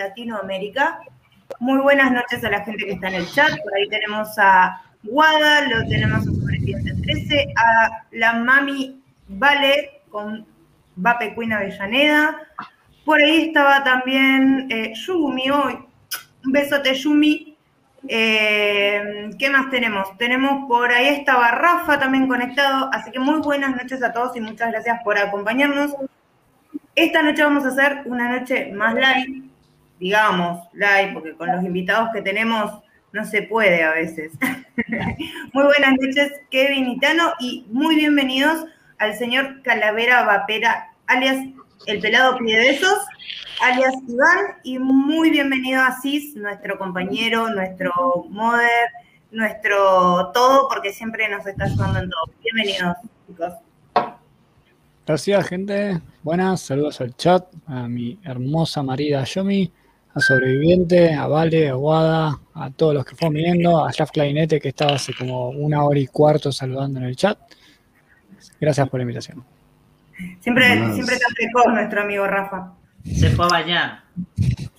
Latinoamérica. Muy buenas noches a la gente que está en el chat. Por ahí tenemos a Guada, lo tenemos a Sobreviviente 13, a la Mami Vale con Vape Queen Avellaneda. Por ahí estaba también eh, Yumi hoy. Un besote, Yumi. Eh, ¿Qué más tenemos? Tenemos por ahí estaba Rafa también conectado, así que muy buenas noches a todos y muchas gracias por acompañarnos. Esta noche vamos a hacer una noche más live, digamos live, porque con los invitados que tenemos no se puede a veces. muy buenas noches, Kevin y y muy bienvenidos al señor Calavera Vapera, alias El Pelado Pide Besos alias Iván, y muy bienvenido a Cis, nuestro compañero, nuestro modder, nuestro todo, porque siempre nos está ayudando en todo. Bienvenidos, chicos. Gracias, gente. Buenas, saludos al chat, a mi hermosa marida Yomi, a Sobreviviente, a Vale, a Guada, a todos los que fueron viniendo, a Jeff Clarinete, que estaba hace como una hora y cuarto saludando en el chat. Gracias por la invitación. Siempre, siempre está precoz nuestro amigo Rafa. Se fue a bañar.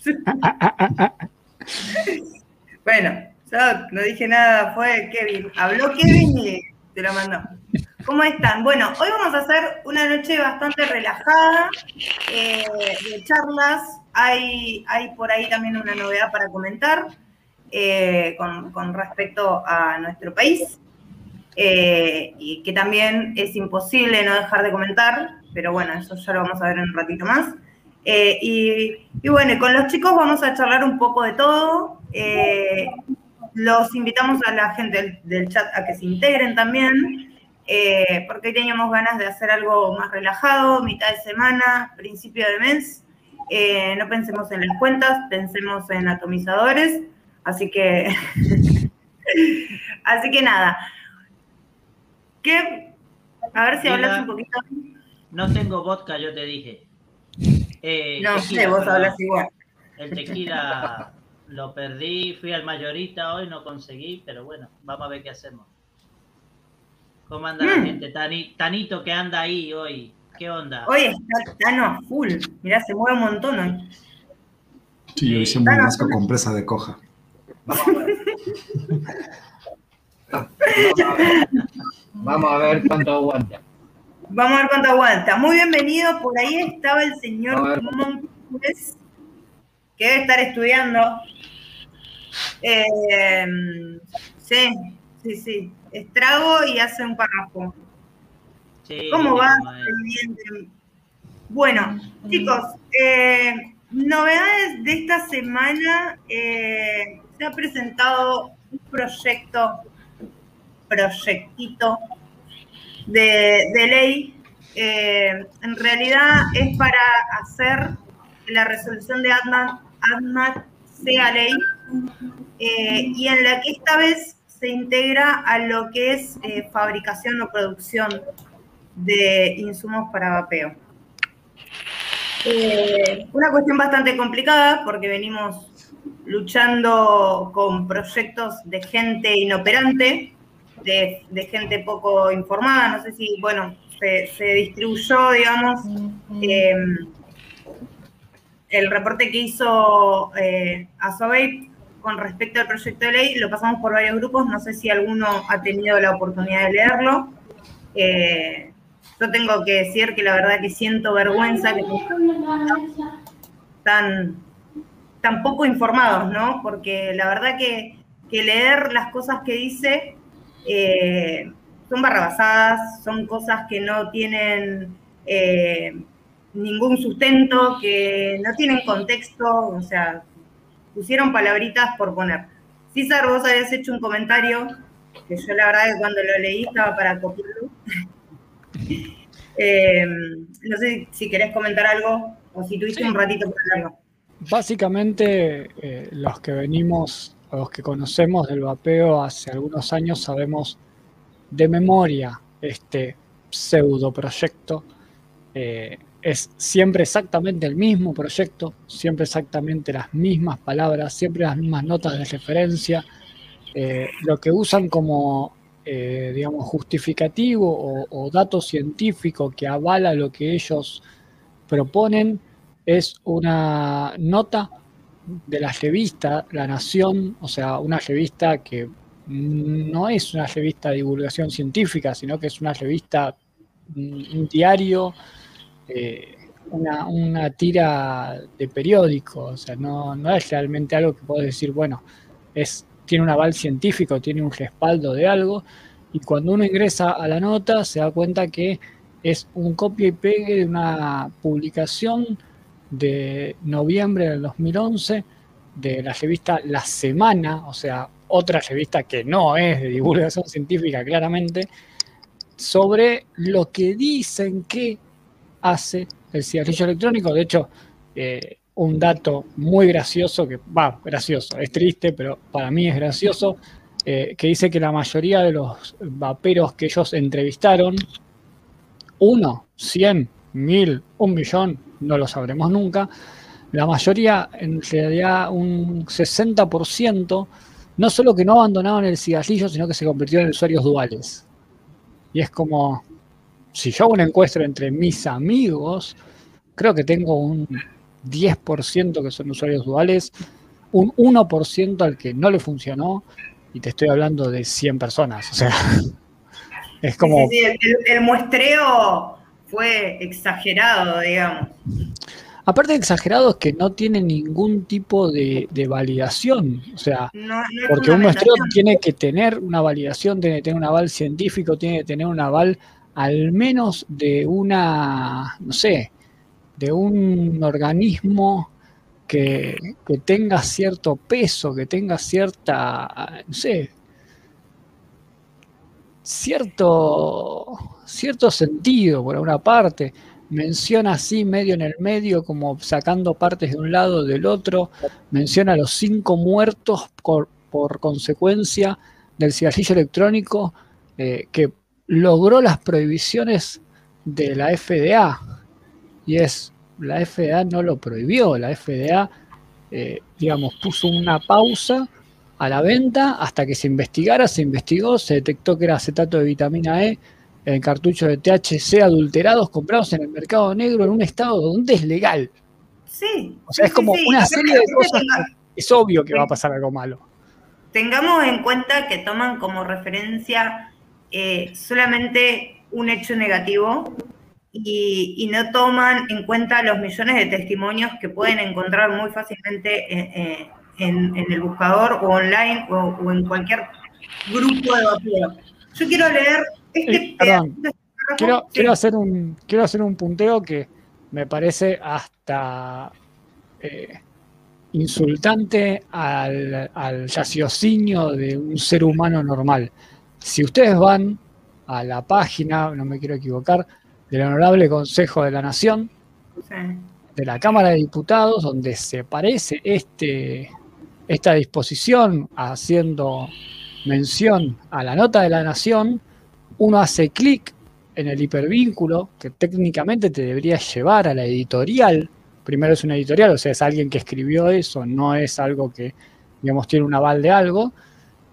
bueno, yo no dije nada, fue Kevin. Habló Kevin y te lo mandó. ¿Cómo están? Bueno, hoy vamos a hacer una noche bastante relajada eh, de charlas. Hay, hay por ahí también una novedad para comentar eh, con, respecto a nuestro país. Eh, y que también es imposible no dejar de comentar, pero bueno, eso ya lo vamos a ver en un ratito más. Y, bueno, con los chicos vamos a charlar un poco de todo. Los invitamos a la gente del, chat a que se integren también, eh, porque teníamos ganas de hacer algo más relajado, mitad de semana, principio de mes. no pensemos en las cuentas, pensemos en atomizadores. Así que, así que nada. ¿Qué? A ver si hablas un poquito. No tengo vodka, yo te dije. Eh, no sé, vos hablas igual. El tequila lo perdí, fui al mayorista hoy, no conseguí, pero bueno, vamos a ver qué hacemos. ¿Cómo anda la mm. gente? Tanito que anda ahí hoy, ¿qué onda? Hoy está Tano a full, mirá, se mueve un montón hoy. Sí, hoy un asco con presa de coja. Vamos a ver. Vamos a ver cuánto aguanta. Vamos a ver cuánto aguanta. Muy bienvenido. Por ahí estaba el señor Montes, que debe estar estudiando. Eh, sí, sí, sí. Estrago y hace un párrafo. ¿Cómo va? Bueno, chicos, eh, novedades de esta semana. Eh, se ha presentado un proyecto, proyectito de, ley, eh, en realidad es para hacer que la resolución de ADMAT, sea ley y en la que esta vez se integra a lo que es eh, fabricación o producción de insumos para vapeo. una cuestión bastante complicada porque venimos luchando con proyectos de gente inoperante de, gente poco informada, no sé si, bueno, se, distribuyó, digamos, em, el reporte que hizo eh, con respecto al proyecto de ley, lo pasamos por varios grupos, no sé si alguno ha tenido la oportunidad de leerlo. Eh, yo tengo que decir que la verdad que siento vergüenza que tan, tan poco informados, ¿no? Porque la verdad que, que leer las cosas que dice eh, son barrabasadas, son cosas que no tienen eh, ningún sustento, que no tienen contexto, o sea, pusieron palabritas por poner. César, vos habías hecho un comentario que yo la verdad que cuando lo leí estaba para copiarlo. Eh, no sé si querés comentar algo o si tuviste un ratito para algo. Básicamente, los que venimos los que conocemos del vapeo hace algunos años sabemos de memoria este pseudo proyecto. Eh, es siempre exactamente el mismo proyecto, siempre exactamente las mismas palabras, siempre las mismas notas de referencia. Eh, lo que usan como eh, digamos, justificativo o, o dato científico que avala lo que ellos proponen es una nota de la revista La Nación, o sea, una revista que no es una revista de divulgación científica, sino que es una revista, un diario, eh, una, tira de periódico, o sea, no, es realmente algo que puedo decir, bueno, es, tiene un aval científico, tiene un respaldo de algo, y cuando uno ingresa a la nota se da cuenta que es un copia y pegue de una publicación de noviembre del 2011 de la revista La Semana, o sea, otra revista que no es de divulgación científica claramente, sobre lo que dicen que hace el cigarrillo electrónico. De hecho, eh, un dato muy gracioso, que va, gracioso, es triste, pero para mí es gracioso, eh, que dice que la mayoría de los vaperos que ellos entrevistaron, uno, cien, mil, un millón, no lo sabremos nunca, la mayoría, en realidad un 60%, no solo que no abandonaron el cigarrillo, sino que se convirtieron en usuarios duales. Y es como, si yo hago una encuesta entre mis amigos, creo que tengo un 10% que son usuarios duales, un 1% al que no le funcionó, y te estoy hablando de 100 personas. O sea, es como... Sí, sí, el, el muestreo fue exagerado, digamos. Aparte de exagerado es que no tiene ningún tipo de, de validación, o sea, No, no es porque un muestreo tiene que tener una validación, tiene que tener un aval científico, tiene que tener un aval al menos de una, no sé, de un organismo que, que tenga cierto peso, que tenga cierta, no sé, cierto, cierto sentido por una parte. Menciona así medio en el medio, como sacando partes de un lado del otro. Menciona los cinco muertos por, por consecuencia del cigarrillo electrónico eh, que logró las prohibiciones de la FDA. Y es, la FDA no lo prohibió, la FDA, eh, digamos, puso una pausa a la venta hasta que se investigara, se investigó, se detectó que era acetato de vitamina E en cartuchos de THC adulterados comprados en el mercado negro en un estado donde es legal. Sí. O sea, sí, es como sí, una serie de cosas que es obvio que va a pasar algo malo. Tengamos en cuenta que toman como referencia eh, solamente un hecho negativo y, y no toman en cuenta los millones de testimonios que pueden encontrar muy fácilmente en, eh, en- en el buscador o online o, o en cualquier grupo de vapeo. Yo quiero leer este Eh, perdón, párrafo. Quiero, Sí. quiero, hacer un, quiero hacer un punteo que me parece hasta eh, insultante al, al raciocinio de un ser humano normal. Si ustedes van a la página, no me quiero equivocar, del Honorable Consejo de la Nación, Sí. de la Cámara de Diputados, donde se parece este, esta disposición haciendo mención a la nota de la Nación, uno hace clic en el hipervínculo que técnicamente te debería llevar a la editorial. Primero es una editorial, o sea, es alguien que escribió eso, no es algo que, digamos, tiene un aval de algo.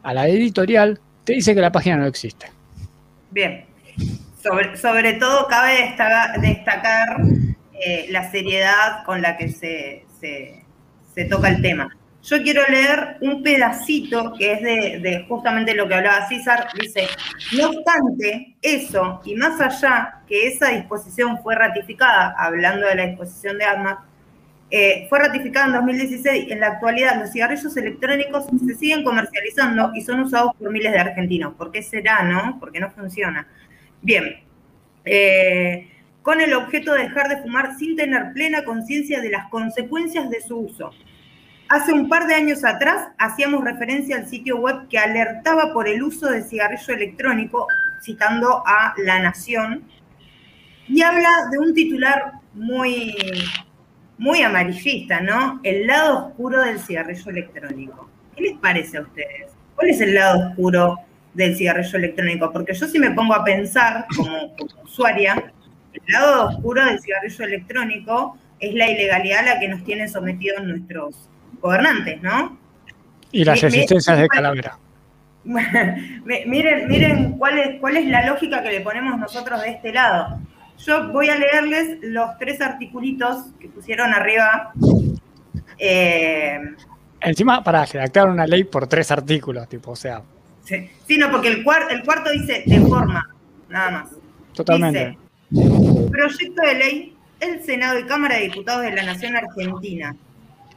A la editorial te dice que la página no existe. Bien. Sobre, todo cabe destaca- destacar eh, la seriedad con la que se, se- toca el tema. Yo quiero leer un pedacito que es de, de justamente lo que hablaba César. Dice, no obstante, eso y más allá que esa disposición fue ratificada, hablando de la disposición de armas, eh, fue ratificada en 2016. En la actualidad, los cigarrillos electrónicos se siguen comercializando y son usados por miles de argentinos. ¿Por qué será, no? Porque no funciona. Bien. Eh, con el objeto de dejar de fumar sin tener plena conciencia de las consecuencias de su uso. Hace un par de años atrás hacíamos referencia al sitio web que alertaba por el uso de cigarrillo electrónico, citando a La Nación, y habla de un titular muy, muy amarillista, ¿no? El lado oscuro del cigarrillo electrónico. ¿Qué les parece a ustedes? ¿Cuál es el lado oscuro del cigarrillo electrónico? Porque yo si me pongo a pensar como, como usuaria, el lado oscuro del cigarrillo electrónico es la ilegalidad a la que nos tienen sometidos nuestros gobernantes, ¿no? Y las Me- me- resistencias de Calavera. miren, miren cuál es, cuál es la lógica que le ponemos nosotros de este lado. Yo voy a leerles los tres articulitos que pusieron arriba. Eh, Encima, para redactar una ley por tres artículos, tipo, o sea. Sí, sí no, porque el, cuar- el cuarto dice de forma, nada más. Totalmente. Dice, proyecto de ley, el Senado y Cámara de Diputados de la Nación Argentina.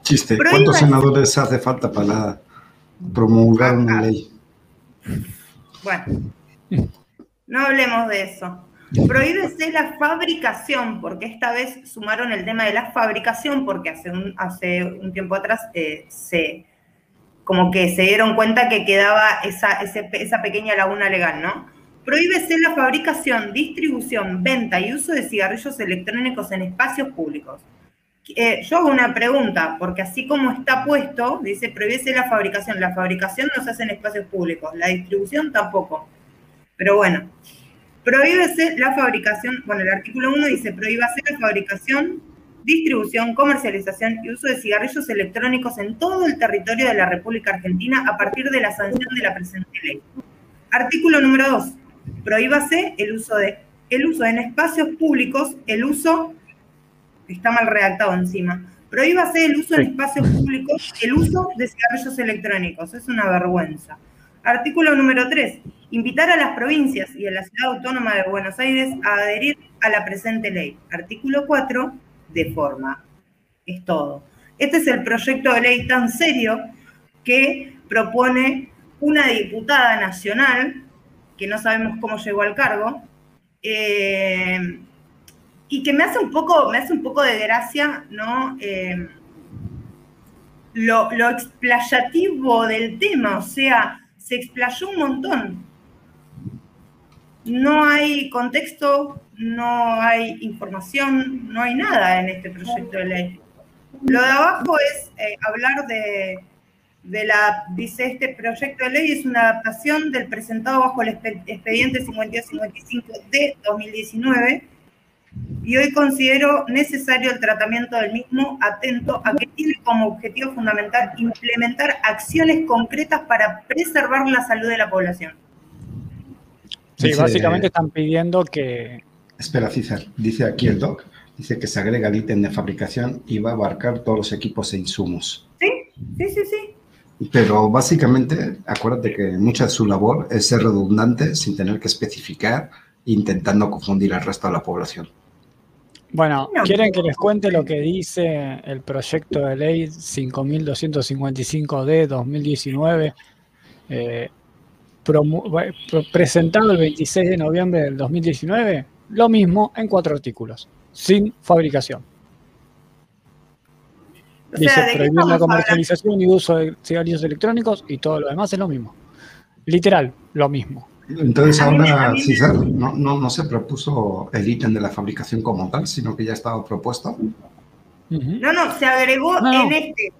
Chiste, Prohíba- ¿cuántos senadores hace falta para promulgar una ley? Bueno, no hablemos de eso. Prohíbese la fabricación, porque esta vez sumaron el tema de la fabricación, porque hace un, tiempo atrás eh, se, como que se dieron cuenta que quedaba esa pequeña laguna legal, ¿no? Prohíbese la fabricación, distribución, venta y uso de cigarrillos electrónicos en espacios públicos. Eh, yo hago una pregunta, porque así como está puesto, dice prohíbese la fabricación. La fabricación no se hace en espacios públicos, la distribución tampoco. Pero bueno, prohíbese la fabricación, bueno, el artículo 1 dice prohíbase la fabricación, distribución, comercialización y uso de cigarrillos electrónicos en todo el territorio de la República Argentina a partir de la sanción de la presente ley. Artículo número 2. Prohíbase el uso de el uso en espacios públicos, el uso está mal redactado encima. Prohíbase el uso en espacios públicos, el uso de cigarrillos electrónicos. Es una vergüenza. Artículo número 3. Invitar a las provincias y a la Ciudad Autónoma de Buenos Aires a adherir a la presente ley. Artículo 4. De forma. Es todo. Este es el proyecto de ley tan serio que propone una diputada nacional, que no sabemos cómo llegó al cargo, eh, y que me hace un poco, me hace un poco de gracia, ¿no? Eh, lo, lo explayativo del tema, o sea, se explayó un montón. No hay contexto, no hay información, no hay nada en este proyecto de ley. Lo de abajo es eh, hablar de, de la, dice este proyecto de ley es una adaptación del presentado bajo el expe- expediente 5255 de 2019 y hoy considero necesario el tratamiento del mismo atento a que tiene como objetivo fundamental implementar acciones concretas para preservar la salud de la población. Sí, Dice- básicamente están pidiendo que. Espera, César, dice aquí el doc, dice que se agrega el ítem de fabricación y va a abarcar todos los equipos e insumos. ¿Sí? Sí, sí, sí. Pero básicamente, acuérdate que mucha de su labor es ser redundante sin tener que especificar, intentando confundir al resto de la población. Bueno, No. ¿quieren que les cuente lo que dice el proyecto de ley 5255D 2019? eh, presentado el 26 de noviembre del 2019, lo mismo en cuatro artículos, sin fabricación. O Dice sea, ¿de prohibir la comercialización y uso de cigarrillos electrónicos y todo lo demás es lo mismo. Literal, lo mismo. Entonces ahora, no, no, no se propuso el ítem de la fabricación como tal, sino que ya estaba propuesto. No, no, se agregó No, en este.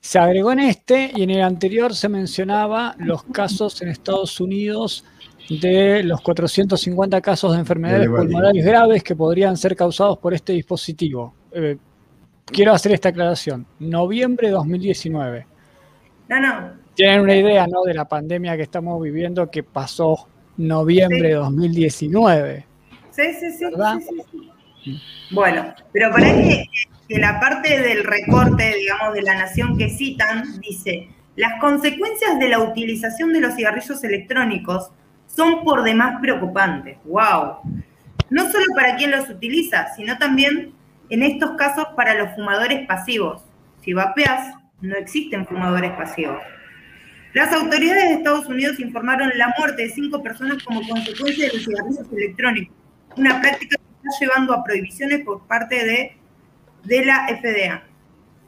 Se agregó en este y en el anterior se mencionaba los casos en Estados Unidos de los 450 casos de enfermedades pulmonares graves que podrían ser causados por este dispositivo. Eh, quiero hacer esta aclaración. Noviembre de 2019. No, no. Tienen una idea, ¿no? De la pandemia que estamos viviendo que pasó noviembre de 2019. Sí, sí, sí. ¿Verdad? sí, sí, sí. Bueno, pero para que, que la parte del recorte, digamos, de la nación que citan, dice, las consecuencias de la utilización de los cigarrillos electrónicos son por demás preocupantes. ¡Wow! No solo para quien los utiliza, sino también, en estos casos, para los fumadores pasivos. Si vapeas, no existen fumadores pasivos. Las autoridades de Estados Unidos informaron la muerte de cinco personas como consecuencia de los cigarrillos electrónicos, una práctica que está llevando a prohibiciones por parte de, de la FDA.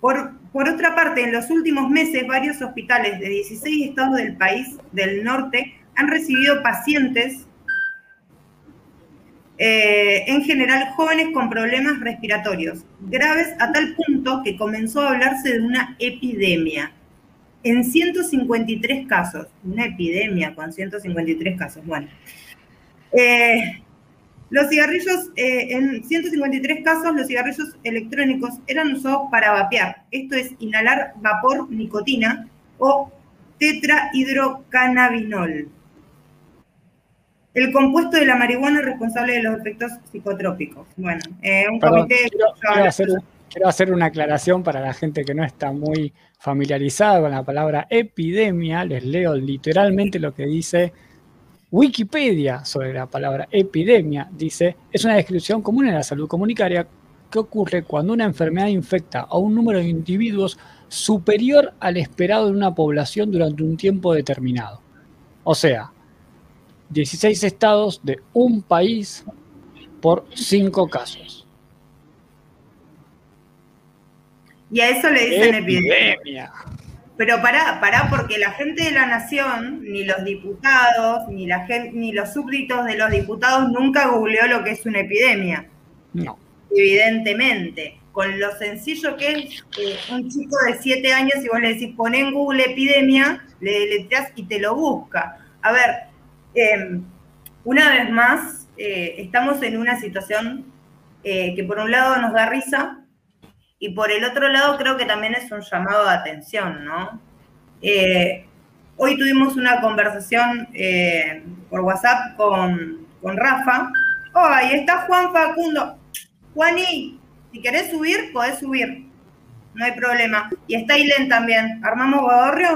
Por, por otra parte, en los últimos meses, varios hospitales de 16 estados del país del norte han recibido pacientes, eh, en general jóvenes con problemas respiratorios graves, a tal punto que comenzó a hablarse de una epidemia en 153 casos. Una epidemia con 153 casos. Bueno. Eh, los cigarrillos, eh, en 153 casos, los cigarrillos electrónicos eran usados para vapear. Esto es inhalar vapor nicotina o tetrahidrocannabinol. El compuesto de la marihuana es responsable de los efectos psicotrópicos. Bueno, eh, un Perdón, comité... quiero, quiero hacer, quiero hacer una aclaración para la gente que no está muy familiarizada con la palabra epidemia. Les leo literalmente lo que dice Wikipedia sobre la palabra epidemia. Dice, es una descripción común en la salud comunitaria que ocurre cuando una enfermedad infecta a un número de individuos superior al esperado en una población durante un tiempo determinado. O sea, 16 estados de un país por 5 casos. Y a eso le dicen epidemia. Epidemia. Pero pará, pará, porque la gente de la nación, ni los diputados, ni, la gen- ni los súbditos de los diputados nunca googleó lo que es una epidemia. No. evidentemente, con lo sencillo que es eh, un chico de 7 años y vos le decís, pon en Google epidemia, le letreas y te lo busca. A ver, eh, una vez más, eh, estamos en una situación eh, que por un lado nos da risa y por el otro lado creo que también es un llamado de atención, ¿no? Eh, hoy tuvimos una conversación eh, por WhatsApp con, con Rafa. Oh, ahí está Juan Facundo. Juani, si querés subir, podés subir. No hay problema. Y está Ilen también. ¿Armamos Guadorrio?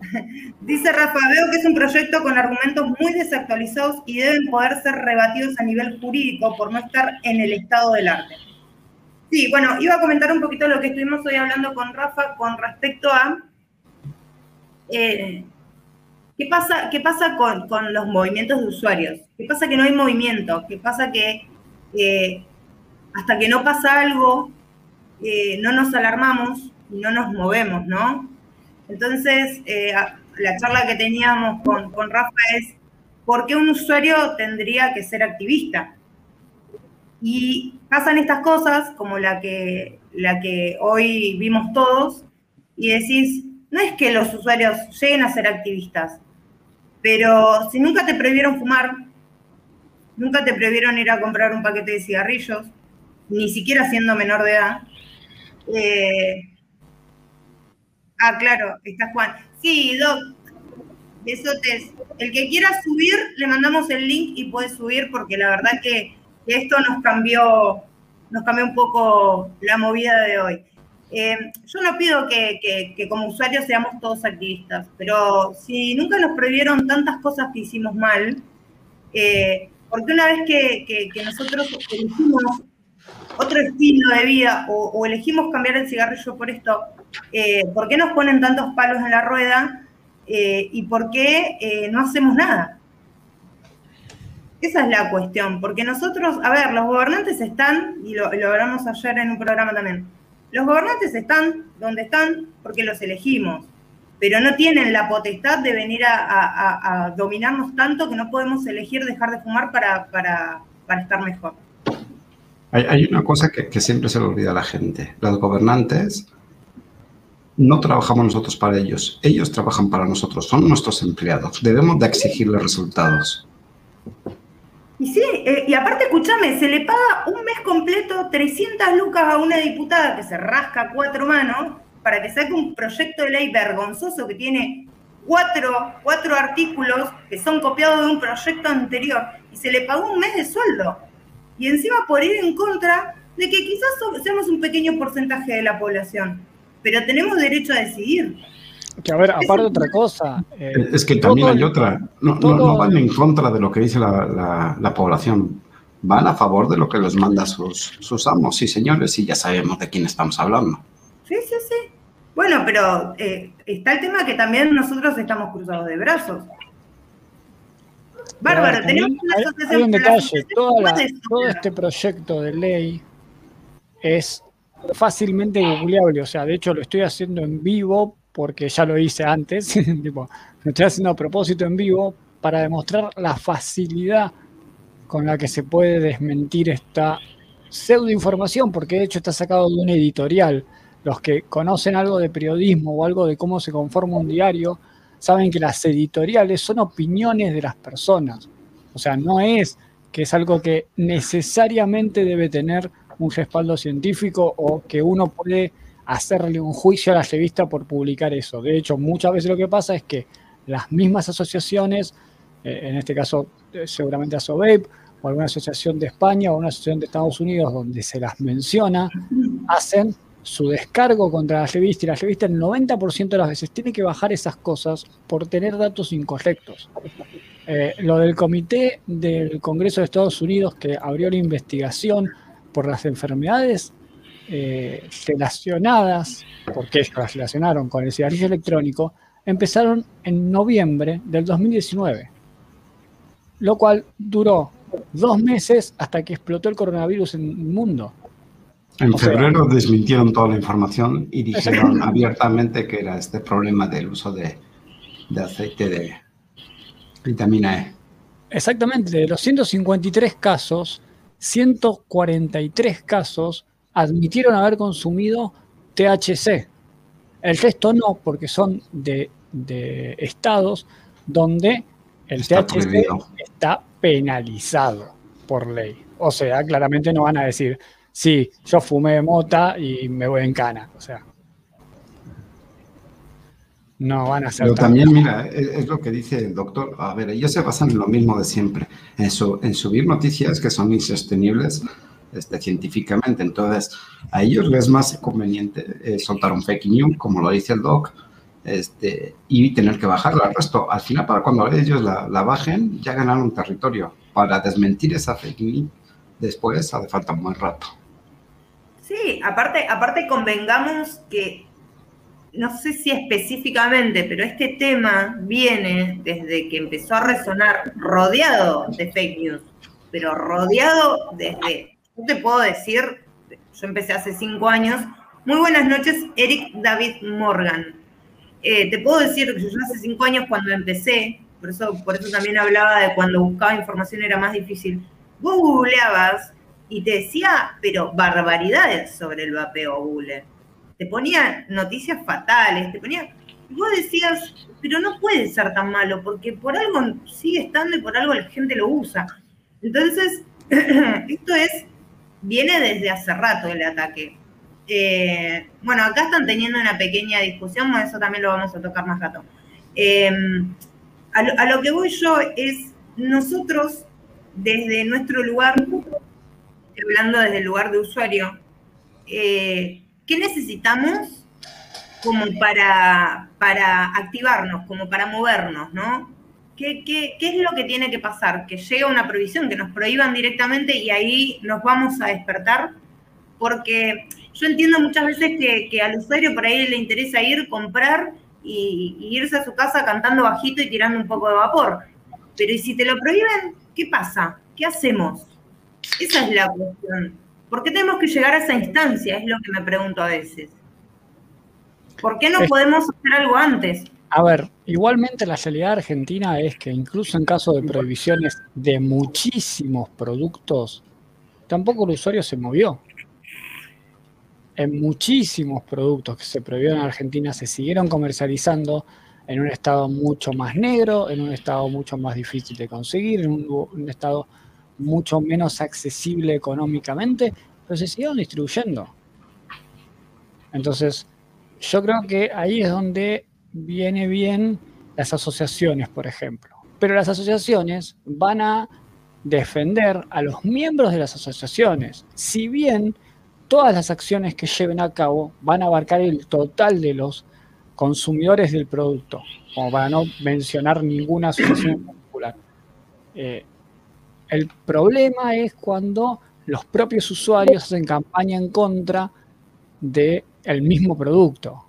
Dice Rafa, veo que es un proyecto con argumentos muy desactualizados y deben poder ser rebatidos a nivel jurídico por no estar en el estado del arte. Sí, bueno, iba a comentar un poquito lo que estuvimos hoy hablando con Rafa con respecto a eh, ¿Qué pasa, qué pasa con, con los movimientos de usuarios? ¿Qué pasa que no hay movimiento? ¿Qué pasa que eh, hasta que no pasa algo, eh, no nos alarmamos y no nos movemos, ¿no? Entonces, la charla que teníamos con, con Rafa es, ¿por qué un usuario tendría que ser activista? Y pasan estas cosas, como la que, la que hoy vimos todos, y decís, no es que los usuarios lleguen a ser activistas, pero si nunca te prohibieron fumar, nunca te prohibieron ir a comprar un paquete de cigarrillos, ni siquiera siendo menor de edad. eh, ah, claro, está Juan. Sí, Doc, besotes. El que quiera subir, le mandamos el link y puede subir porque la verdad que que esto nos cambió, nos cambió un poco la movida de hoy. Eh, yo no pido que, como usuarios seamos todos activistas, pero si nunca nos prohibieron tantas cosas que hicimos mal, eh, porque una vez que, nosotros elegimos otro estilo de vida o, elegimos cambiar el cigarrillo por esto, eh, ¿por qué nos ponen tantos palos en la rueda eh, y por qué no hacemos nada? Esa es la cuestión, porque nosotros, a ver, los gobernantes están, y lo, hablamos ayer en un programa también, los gobernantes están donde están porque los elegimos, pero no tienen la potestad de venir a, dominarnos tanto que no podemos elegir dejar de fumar para, para, estar mejor. Hay, hay una cosa que, que siempre se le olvida a la gente. Los gobernantes no trabajamos nosotros para ellos. Ellos trabajan para nosotros. Son nuestros empleados. Debemos de exigirles resultados. Y sí, eh, y aparte, escúchame, se le paga un mes completo 300 lucas a una diputada que se rasca cuatro manos para que saque un proyecto de ley vergonzoso que tiene cuatro, cuatro artículos que son copiados de un proyecto anterior y se le pagó un mes de sueldo. Y encima por ir en contra de que quizás so- seamos un pequeño porcentaje de la población, pero tenemos derecho a decidir. Que a ver, aparte otra cosa. eh, Es que también todo- hay otra. No, no, todo- no van en contra de lo que dice la, la- la población. Van a favor de lo que les manda sus, sus amos. Sí, señores, y ya sabemos de quién estamos hablando. Sí, sí, sí. Bueno, pero eh, está el tema que también nosotros estamos cruzados de brazos. Bárbaro, Ahora, tenemos una hay, asociación. hay un detalle, toda la- todo este proyecto de ley es fácilmente googleable, o sea, de hecho lo estoy haciendo en vivo porque ya lo hice antes, tipo, estoy haciendo a propósito en vivo para demostrar la facilidad con la que se puede desmentir esta pseudo información, porque de hecho está sacado de un editorial. Los que conocen algo de periodismo o algo de cómo se conforma un diario, saben que las editoriales son opiniones de las personas. O sea, no es que es algo que necesariamente debe tener un respaldo científico o que uno puede hacerle un juicio a la revista por publicar eso. De hecho, muchas veces lo que pasa es que las mismas asociaciones, eh, en este caso eh, seguramente ASOBEP, o alguna asociación de España o una asociación de Estados Unidos donde se las menciona, hacen su descargo contra la revista y la revista el 90% de las veces tiene que bajar esas cosas por tener datos incorrectos. Eh, lo del comité del Congreso de Estados Unidos que abrió la investigación por las enfermedades eh, relacionadas, porque ellos las relacionaron con el cigarrillo electrónico, empezaron en noviembre del 2019, lo cual duró dos meses hasta que explotó el coronavirus en el mundo. En O sea- febrero desmintieron toda la información y dijeron abiertamente que era este problema del uso de, de aceite de vitamina E. Exactamente, de los 153 casos, 143 casos admitieron haber consumido THC. El resto no, porque son de, de estados donde el Está THC prohibido. está penalizado por ley. O sea, claramente no van a decir, sí, yo fumé mota y me voy en cana. O sea, no van a hacer Pero también, mira, es, es lo que dice el doctor. A ver, ellos se basan en lo mismo de siempre, en, su- en subir noticias que son insostenibles este, científicamente. Entonces, a ellos les es más conveniente eh, soltar un fake news, como lo dice el doc, este, y tener que bajarla al resto. Al final, para cuando ellos la, la bajen, ya ganaron un territorio. Para desmentir esa fake news, después hace falta un buen rato. Sí, aparte, aparte convengamos que, no sé si específicamente, pero este tema viene desde que empezó a resonar rodeado de fake news, pero rodeado desde, yo te puedo decir, yo empecé hace cinco años, muy buenas noches, Eric David Morgan. Eh, te puedo decir que yo hace cinco años cuando empecé, por eso, por eso también hablaba de cuando buscaba información era más difícil, vos googleabas y te decía, pero barbaridades sobre el vapeo Google. Te ponía noticias fatales, te ponía. Vos decías, pero no puede ser tan malo, porque por algo sigue estando y por algo la gente lo usa. Entonces, esto es, viene desde hace rato el ataque. Eh, bueno, acá están teniendo una pequeña discusión, eso también lo vamos a tocar más rato. Eh, a, lo, a lo que voy yo es, nosotros, desde nuestro lugar, hablando desde el lugar de usuario, eh, ¿qué necesitamos como para, para activarnos, como para movernos, ¿no? ¿Qué, qué, qué es lo que tiene que pasar? Que llegue una prohibición, que nos prohíban directamente y ahí nos vamos a despertar. Porque yo entiendo muchas veces que, que al usuario por ahí le interesa ir, comprar y, y irse a su casa cantando bajito y tirando un poco de vapor. Pero ¿y si te lo prohíben? ¿Qué pasa? ¿Qué hacemos? Esa es la cuestión. ¿Por qué tenemos que llegar a esa instancia? Es lo que me pregunto a veces. ¿Por qué no podemos hacer algo antes? A ver, igualmente la realidad argentina es que incluso en caso de prohibiciones de muchísimos productos, tampoco el usuario se movió. En muchísimos productos que se prohibieron en Argentina se siguieron comercializando en un estado mucho más negro, en un estado mucho más difícil de conseguir, en un, un estado mucho menos accesible económicamente, pero se siguieron distribuyendo. Entonces, yo creo que ahí es donde viene bien las asociaciones, por ejemplo. Pero las asociaciones van a defender a los miembros de las asociaciones. Si bien todas las acciones que lleven a cabo van a abarcar el total de los consumidores del producto, como para no mencionar ninguna asociación particular. Eh, el problema es cuando los propios usuarios hacen campaña en contra del mismo producto,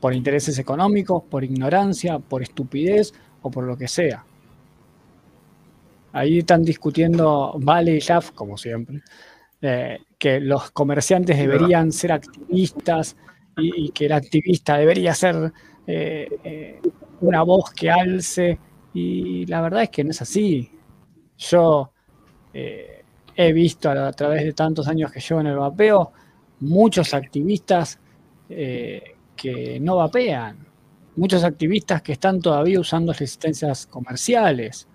por intereses económicos, por ignorancia, por estupidez o por lo que sea. Ahí están discutiendo Vale y Jaf, como siempre, eh, que los comerciantes deberían ser activistas y, y que el activista debería ser eh, eh, una voz que alce. Y la verdad es que no es así. Yo he visto a, a través de tantos años que llevo en el vapeo muchos activistas que no vapean, muchos activistas que están todavía usando resistencias comerciales,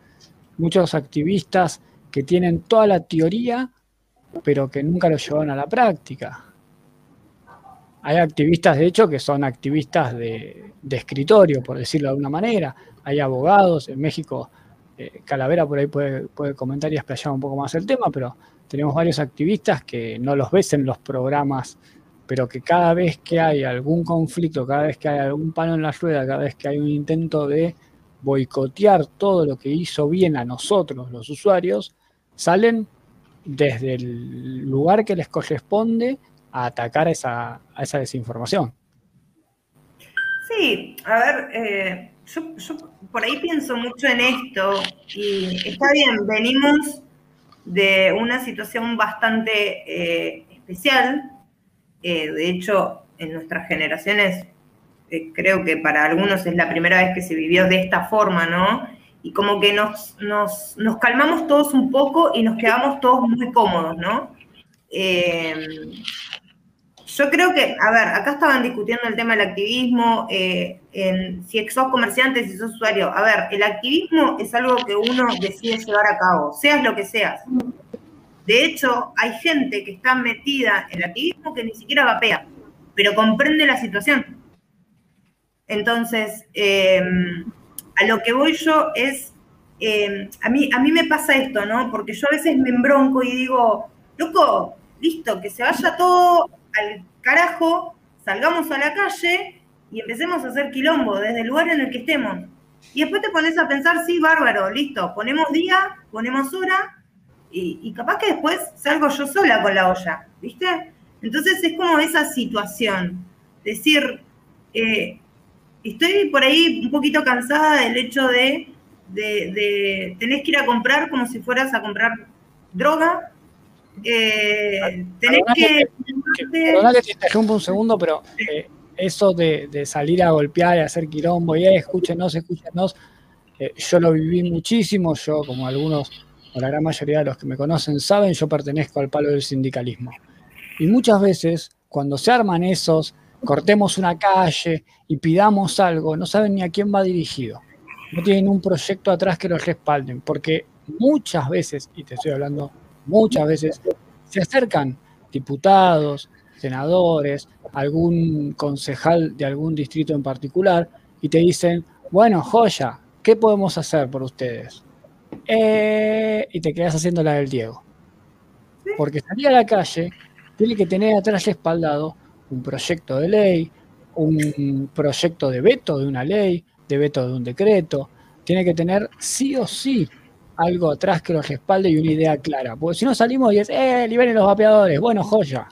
muchos activistas que tienen toda la teoría, pero que nunca lo llevaron a la práctica. hay activistas, de hecho, que son activistas de, de escritorio, por decirlo de alguna manera. Hay abogados, en México, eh, Calavera por ahí puede, puede comentar y explayar un poco más el tema, pero tenemos varios activistas que no los ves en los programas, pero que cada vez que hay algún conflicto, cada vez que hay algún palo en la rueda, cada vez que hay un intento de boicotear todo lo que hizo bien a nosotros, los usuarios, salen desde el lugar que les corresponde a atacar esa, a esa desinformación. Sí, a ver, eh, yo, por ahí pienso mucho en esto y está bien, venimos de una situación bastante eh, especial. Eh, de hecho, en nuestras generaciones, eh, creo que para algunos es la primera vez que se vivió de esta forma, ¿no? Y como que nos, nos, nos calmamos todos un poco y nos quedamos todos muy cómodos, ¿no? Yo creo que, a ver, acá estaban discutiendo el tema del activismo, eh, si sos comerciante, si sos usuario. A ver, el activismo es algo que uno decide llevar a cabo, seas lo que seas. De hecho, hay gente que está metida en el activismo que ni siquiera vapea, pero comprende la situación. Entonces, eh, a lo que voy yo es, eh, a, mí, a mí me pasa esto, ¿no? Porque yo a veces me embronco y digo, loco, listo, que se vaya todo al carajo, salgamos a la calle y empecemos a hacer quilombo desde el lugar en el que estemos. Y después te pones a pensar, sí, bárbaro, listo, ponemos día, ponemos hora, y, capaz que después salgo yo sola con la olla, ¿viste? Entonces es como esa situación, decir, eh, estoy por ahí un poquito cansada del hecho de, de, de, tenés que ir a comprar como si fueras a comprar droga, eh, tenés que... Perdona que te interrumpa un segundo, pero eh, eso de, de, salir a golpear y hacer quilombo y eh, escúchenos, escúchenos, yo lo viví muchísimo, yo como algunos, la gran mayoría de los que me conocen saben, yo pertenezco al palo del sindicalismo. Y muchas veces, cuando se arman esos, cortemos una calle y pidamos algo, no saben ni a quién va dirigido. No tienen un proyecto atrás que los respalden, porque muchas veces, y te estoy hablando muchas veces, se acercan diputados, senadores, algún concejal de algún distrito en particular y te dicen, bueno, joya, ¿qué podemos hacer por ustedes? Eh, y te quedas haciendo la del Diego. Porque salir a la calle tiene que tener atrás respaldado un proyecto de ley, un proyecto de veto de una ley, de veto de un decreto. Tiene que tener sí o sí algo atrás que lo respalde y una idea clara. Porque si no salimos y es, eh, liberen los vapeadores, bueno, joya.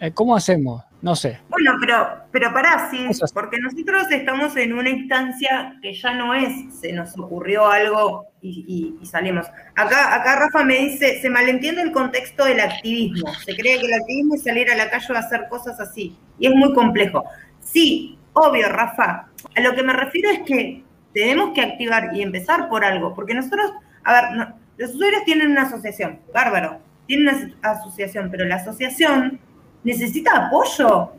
Eh, ¿Cómo hacemos? No sé. Bueno, pero, pero pará, sí, porque nosotros estamos en una instancia que ya no es, se nos ocurrió algo y, y, y, salimos. Acá, acá Rafa me dice, se malentiende el contexto del activismo. Se cree que el activismo es salir a la calle a hacer cosas así. Y es muy complejo. Sí, obvio, Rafa. A lo que me refiero es que tenemos que activar y empezar por algo, porque nosotros, a ver, no, los usuarios tienen una asociación, bárbaro, tienen una asociación, pero la asociación necesita apoyo,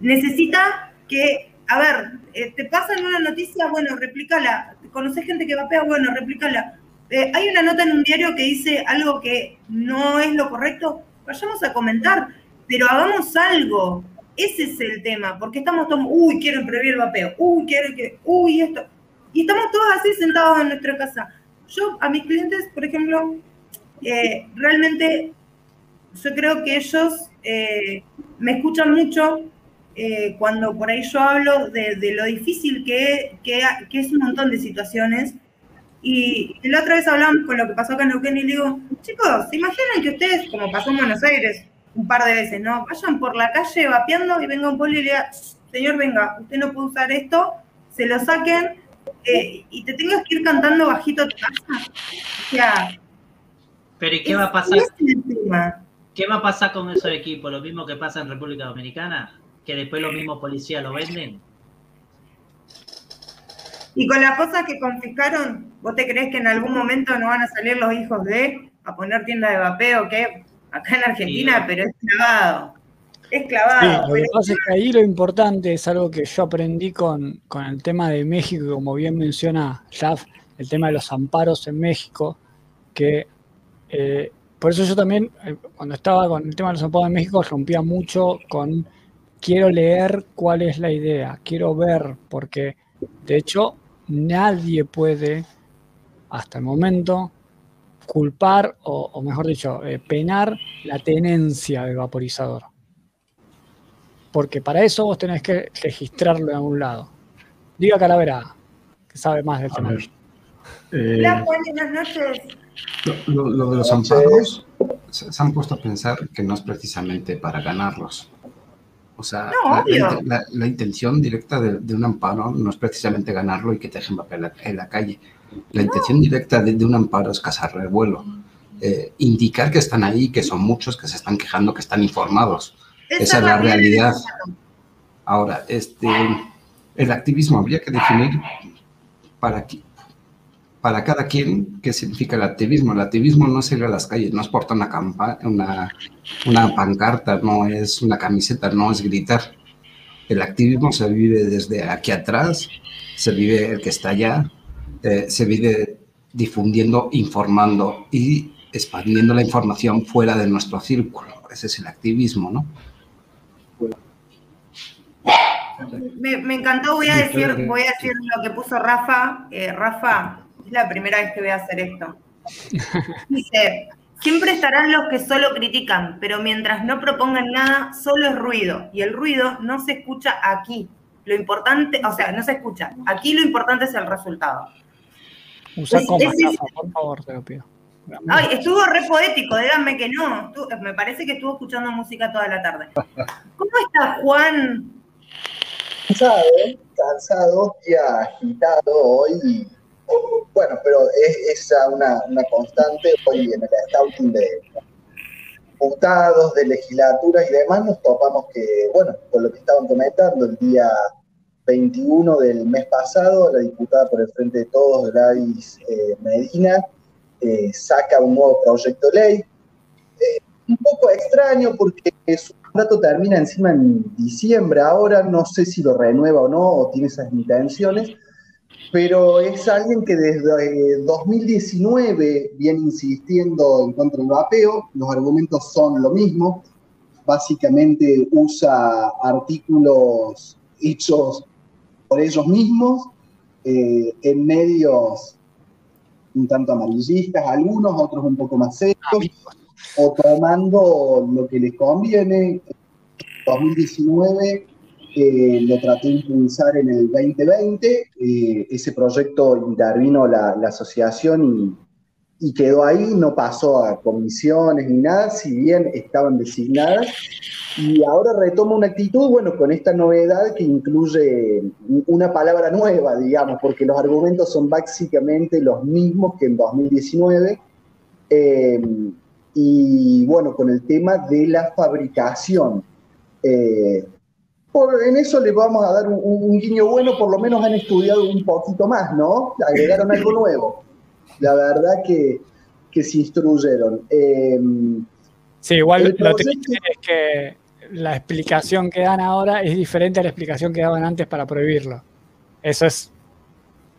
necesita que, a ver, eh, te pasan una noticia, bueno, replícala, conoces gente que vapea, bueno, replícala. Eh, hay una nota en un diario que dice algo que no es lo correcto, vayamos a comentar, pero hagamos algo, ese es el tema, porque estamos todos, uy, quiero prohibir el vapeo, uy, quiero que, uy, esto. Y estamos todos así sentados en nuestra casa. Yo a mis clientes, por ejemplo, eh, realmente yo creo que ellos eh, me escuchan mucho eh, cuando por ahí yo hablo de, de lo difícil que, que, que, es un montón de situaciones. Y la otra vez hablamos con lo que pasó acá en Neuquén y le digo, chicos, ¿se imaginan que ustedes, como pasó en Buenos Aires, un par de veces, ¿no? Vayan por la calle vapeando y venga un poli y le diga, señor, venga, usted no puede usar esto, se lo saquen eh, y te tengas que ir cantando bajito a tu casa. O sea. Pero ¿y qué va a pasar? ¿Qué va a pasar con esos equipos? ¿Lo mismo que pasa en República Dominicana? ¿Que después los mismos policías lo venden? Y con las cosas que confiscaron, ¿vos te crees que en algún momento no van a salir los hijos de a poner tienda de vapeo? que acá en Argentina, sí. pero es clavado. Es clavado. Sí, lo que pasa es que ahí lo importante es algo que yo aprendí con, con el tema de México, como bien menciona Jaf, el tema de los amparos en México, que eh, por eso yo también, eh, cuando estaba con el tema de los apodos en México, rompía mucho con quiero leer cuál es la idea, quiero ver, porque de hecho nadie puede, hasta el momento, culpar o, o mejor dicho, eh, penar la tenencia del vaporizador. Porque para eso vos tenés que registrarlo en algún lado. Diga Calavera, que sabe más del tema. ver, eh, Hola, Juan, buenas noches. lo, lo- lo de los amparos, se, se han puesto a pensar que no es precisamente para ganarlos. O sea, No, la, intención directa de, de un amparo no es precisamente ganarlo y que te dejen papel en la calle. La intención directa de, de un amparo es cazar revuelo. Eh, indicar que están ahí, que son muchos, que se están quejando, que están informados. Esa es la realidad. Ahora, este, el activismo habría que definir para, qui- para cada quien qué significa el activismo. El activismo no es ir a las calles, no es portar una, campa- una, una pancarta, no es una camiseta, no es gritar. El activismo se vive desde aquí atrás, se vive el que está allá, eh, se vive difundiendo, informando y expandiendo la información fuera de nuestro círculo. Ese es el activismo, ¿no? Me, me encantó, voy a decir, voy a decir lo que puso Rafa. Eh, Rafa, la primera vez que voy a hacer esto. Dice, siempre estarán los que solo critican, pero mientras no propongan nada, solo es ruido. Y el ruido no se escucha aquí. Lo importante, o sea, no se escucha. Aquí lo importante es el resultado. Usa Es- comas, es- Rafa, por favor, te lo pido. Ay, estuvo re poético, díganme que no. Estuvo- me parece que estuvo escuchando música toda la tarde. ¿Cómo está Juan? cansado, cansado, día agitado hoy. Bueno, pero es esa una, constante hoy en el scouting de diputados, de legislaturas y demás, nos topamos que, bueno, con lo que estaban comentando, el día 21 del mes pasado, la diputada por el Frente de Todos, Gladys eh, Medina, eh, saca un nuevo proyecto de ley. Eh, un poco extraño porque su mandato termina encima en diciembre ahora, no sé si lo renueva o no, o tiene esas intenciones, pero es alguien que desde eh, 2019 viene insistiendo en contra del vapeo, los argumentos son lo mismo, básicamente usa artículos hechos por ellos mismos, eh, en medios un tanto amarillistas algunos, otros un poco más serios, o tomando lo que les conviene. En 2019 lo traté de impulsar en el 2020, eh, ese proyecto intervino la, la asociación y, quedó ahí, no pasó a comisiones ni nada, si bien estaban designadas. Y ahora retoma una actitud, bueno, con esta novedad que incluye una palabra nueva, digamos, porque los argumentos son básicamente los mismos que en 2019. Eh, y bueno, con el tema de la fabricación. Eh, por, en eso le vamos a dar un, un, guiño bueno, por lo menos han estudiado un poquito más, ¿no? Agregaron algo nuevo. La verdad que, que se instruyeron. Eh, sí, igual lo triste es que la explicación que dan ahora es diferente a la explicación que daban antes para prohibirlo. Eso es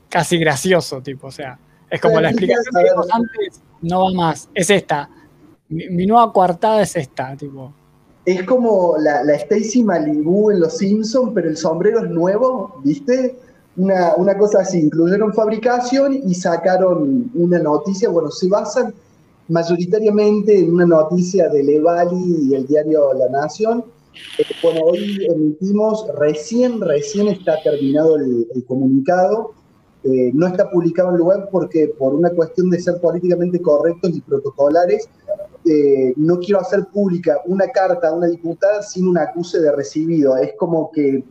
casi gracioso, tipo, o sea, es como la explicación que dimos antes no va más, es esta. Mi, mi, nueva coartada es esta, tipo. Es como la, Stacy Malibu en Los Simpsons, pero el sombrero es nuevo, ¿viste? Una, una cosa así, incluyeron fabricación y sacaron una noticia, bueno, se basan mayoritariamente en una noticia de Levali y el diario La Nación. Eh, bueno, hoy emitimos, recién, recién está terminado el, comunicado, eh, no está publicado en web porque por una cuestión de ser políticamente correctos y protocolares, eh, no quiero hacer pública una carta a una diputada sin un acuse de recibido. Es como que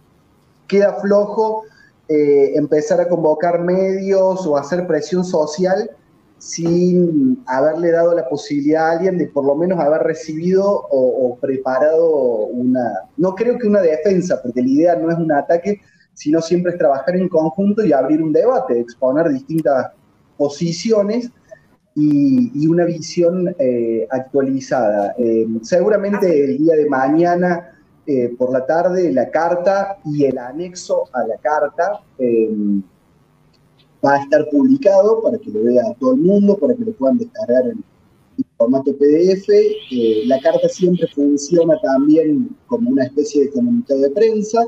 queda flojo eh, empezar a convocar medios o hacer presión social sin haberle dado la posibilidad a alguien de por lo menos haber recibido o, o, preparado una, no creo que una defensa, porque la idea no es un ataque, sino siempre es trabajar en conjunto y abrir un debate, exponer distintas posiciones y, y una visión eh, actualizada. Eh, seguramente el día de mañana eh, por la tarde la carta y el anexo a la carta eh, va a estar publicado para que lo vea todo el mundo, para que lo puedan descargar en formato PDF. La carta siempre funciona también como una especie de comunicado de prensa.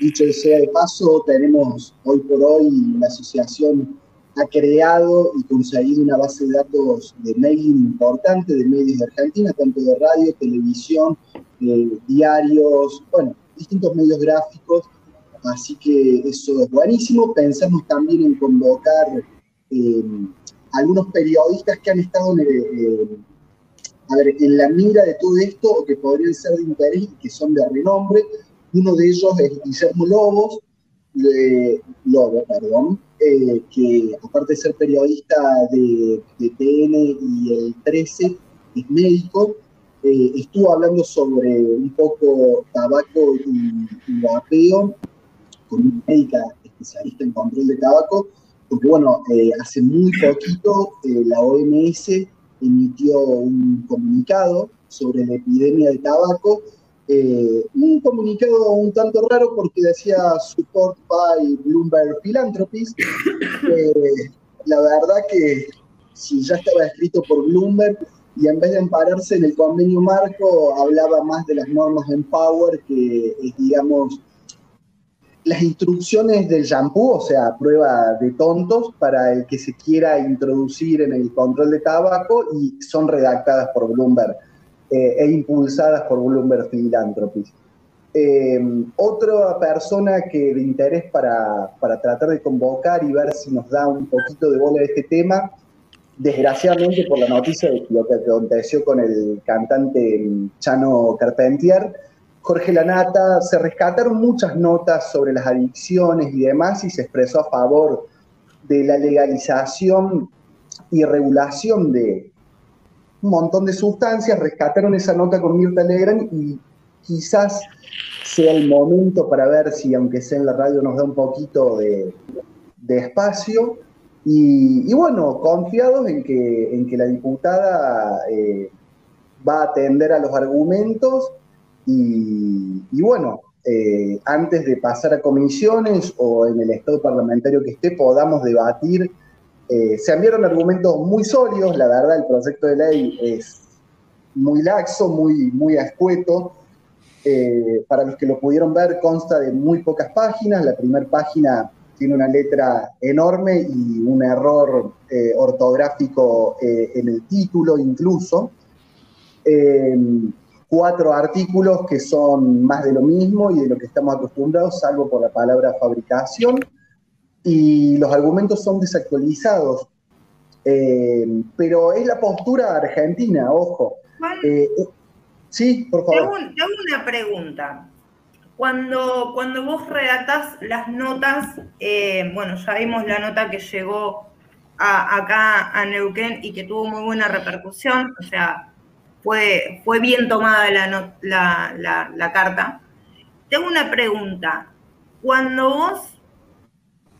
Dicho sea de paso, tenemos hoy por hoy la asociación ha creado y conseguido una base de datos de mailing importante de medios de Argentina, tanto de radio, televisión, eh, diarios, bueno, distintos medios gráficos. Así que eso es buenísimo. Pensamos también en convocar eh, algunos periodistas que han estado ver, en la mira de todo esto o que podrían ser de interés y que son de renombre. Uno de ellos es Guillermo Lobos, de, Lobo, perdón, eh, que aparte de ser periodista de, de, TN y el 13, es médico, eh, estuvo hablando sobre un poco tabaco y, y vapeo con una médica especialista en control de tabaco, porque bueno, eh, hace muy poquito eh, la OMS emitió un comunicado sobre la epidemia de tabaco, eh, un comunicado un tanto raro porque decía support by Bloomberg Philanthropies. la verdad que si ya estaba escrito por Bloomberg y en vez de ampararse en el convenio marco, hablaba más de las normas Empower que, digamos, las instrucciones del shampoo, o sea, prueba de tontos para el que se quiera introducir en el control de tabaco y son redactadas por Bloomberg eh, e impulsadas por Bloomberg Philanthropies. Eh, otra persona que de interés para, para, tratar de convocar y ver si nos da un poquito de bola de este tema, desgraciadamente por la noticia de lo que aconteció con el cantante Chano Carpentier, Jorge Lanata, se rescataron muchas notas sobre las adicciones y demás y se expresó a favor de la legalización y regulación de un montón de sustancias, rescataron esa nota con Mirta Legrand y quizás sea el momento para ver si, aunque sea en la radio, nos da un poquito de, espacio. Y, bueno, confiados en que, en que la diputada eh, va a atender a los argumentos y, y bueno, eh, antes de pasar a comisiones o en el estado parlamentario que esté, podamos debatir. Eh, se enviaron argumentos muy sólidos, la verdad, el proyecto de ley es muy laxo, muy, muy escueto. Eh, para los que lo pudieron ver, consta de muy pocas páginas. La primera página tiene una letra enorme y un error eh, ortográfico en el título incluso cuatro artículos que son más de lo mismo y de lo que estamos acostumbrados, salvo por la palabra fabricación, y los argumentos son desactualizados. Eh, pero es la postura argentina, ojo. Juan, eh, sí, por favor. un- te hago una pregunta. Cuando, cuando vos redactás las notas, eh, bueno, ya vimos la nota que llegó a- acá a Neuquén y que tuvo muy buena repercusión, o sea, fue, fue bien tomada la, no- la, la- la carta. Tengo una pregunta. Cuando vos,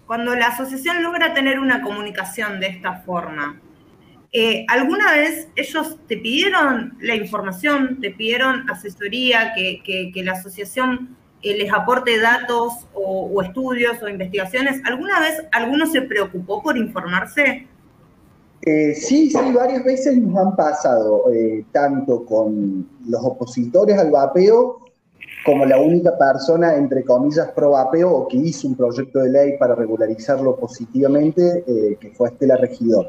cuando la asociación logra tener una comunicación de esta forma, eh, ¿alguna vez ellos te pidieron la información, te pidieron asesoría, que, la asociación eh, les aporte datos o, estudios o investigaciones? ¿Alguna vez alguno se preocupó por informarse? Eh, sí, sí, varias veces nos han pasado, tanto con los opositores al vapeo, como la única persona, entre comillas, pro vapeo o que hizo un proyecto de ley para regularizarlo positivamente, eh, que fue Estela Regidor.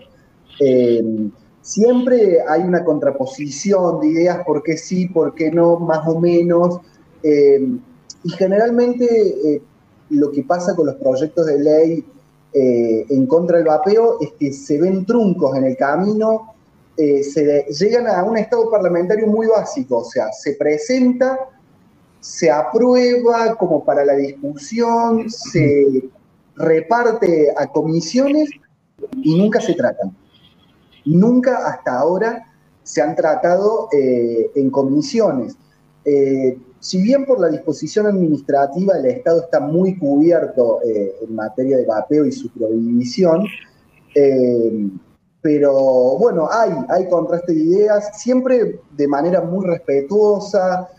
Eh, siempre hay una contraposición de ideas, por qué sí, por qué no, más o menos. eh, y generalmente eh, lo que pasa con los proyectos de ley eh, en contra del vapeo es que se ven truncos en el camino, se llegan a un estado parlamentario muy básico, o sea, se presenta, se aprueba como para la discusión, se reparte a comisiones y nunca se tratan. Nunca hasta ahora se han tratado eh, en comisiones. Eh, si bien por la disposición administrativa el Estado está muy cubierto eh, en materia de vapeo y su prohibición, pero bueno, hay, hay contraste de ideas, siempre de manera muy respetuosa,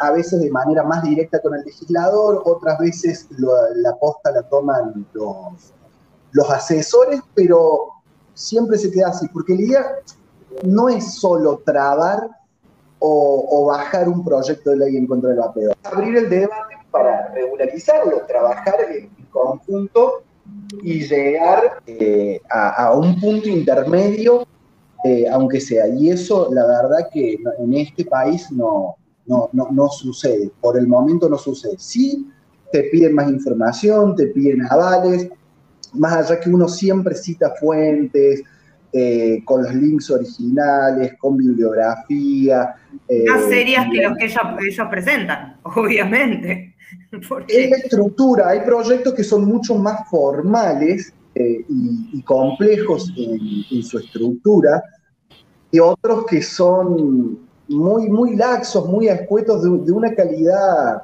a veces de manera más directa con el legislador, otras veces la posta la toman los, los asesores, pero siempre se queda así, porque la idea no es solo trabar o, bajar un proyecto de ley en contra del vapeo. Abrir el debate para regularizarlo, trabajar en conjunto y llegar eh, a, un punto intermedio, eh, aunque sea. Y eso, la verdad que en este país no, no, no, no sucede. Por el momento no sucede. Sí, te piden más información, te piden avales, más allá que uno siempre cita fuentes, eh, con los links originales, con bibliografía. eh, Más serias que los que ellos, ellos presentan, obviamente. Es la estructura, hay proyectos que son mucho más formales eh, y, y complejos en, en su estructura y otros que son muy, muy laxos, muy escuetos, de, de una calidad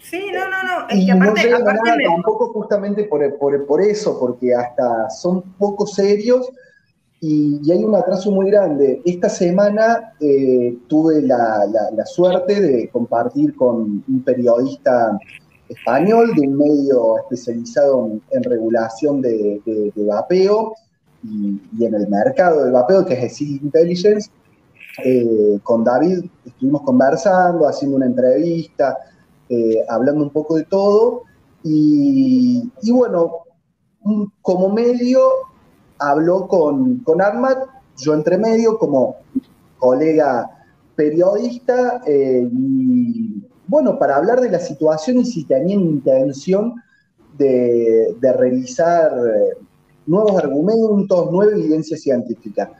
sí, no, no, no. Es y que no aparte, a aparte nada me- tampoco justamente por, por, por eso, porque hasta son poco serios y, y hay un atraso muy grande. Esta semana eh, tuve la, la- la suerte de compartir con un periodista español de un medio especializado en, en regulación de, de- de vapeo y, y en el mercado del vapeo, que es Seed Intelligence. Eh, con David estuvimos conversando, haciendo una entrevista, eh, hablando un poco de todo. Y, bueno, como medio habló con, con Armat, yo entre medio como colega periodista, eh, y bueno, para hablar de la situación y si tenían intención de, de revisar nuevos argumentos, nueva evidencia científica.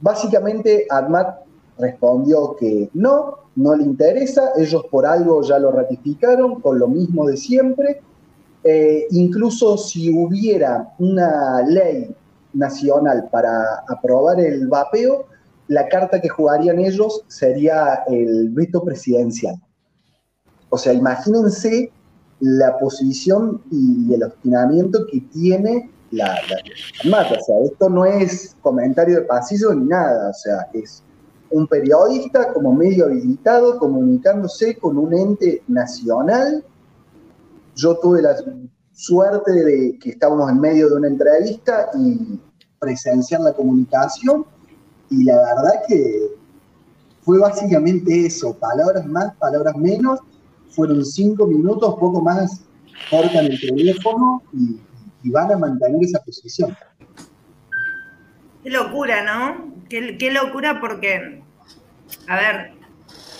Básicamente, Armat respondió que no, no le interesa, ellos por algo ya lo ratificaron, con lo mismo de siempre. Eh, incluso si hubiera una ley nacional para aprobar el vapeo, la carta que jugarían ellos sería el veto presidencial. O sea, imagínense la posición y el obstinamiento que tiene la, la, la mata. O sea, esto no es comentario de pasillo ni nada. O sea, es un periodista como medio habilitado comunicándose con un ente nacional. Yo tuve la suerte de que estábamos en medio de una entrevista y presenciar la comunicación y la verdad que fue básicamente eso, palabras más, palabras menos, fueron cinco minutos, poco más, cortan el teléfono y, van a mantener esa posición. Qué locura, ¿no? Qué locura porque, a ver,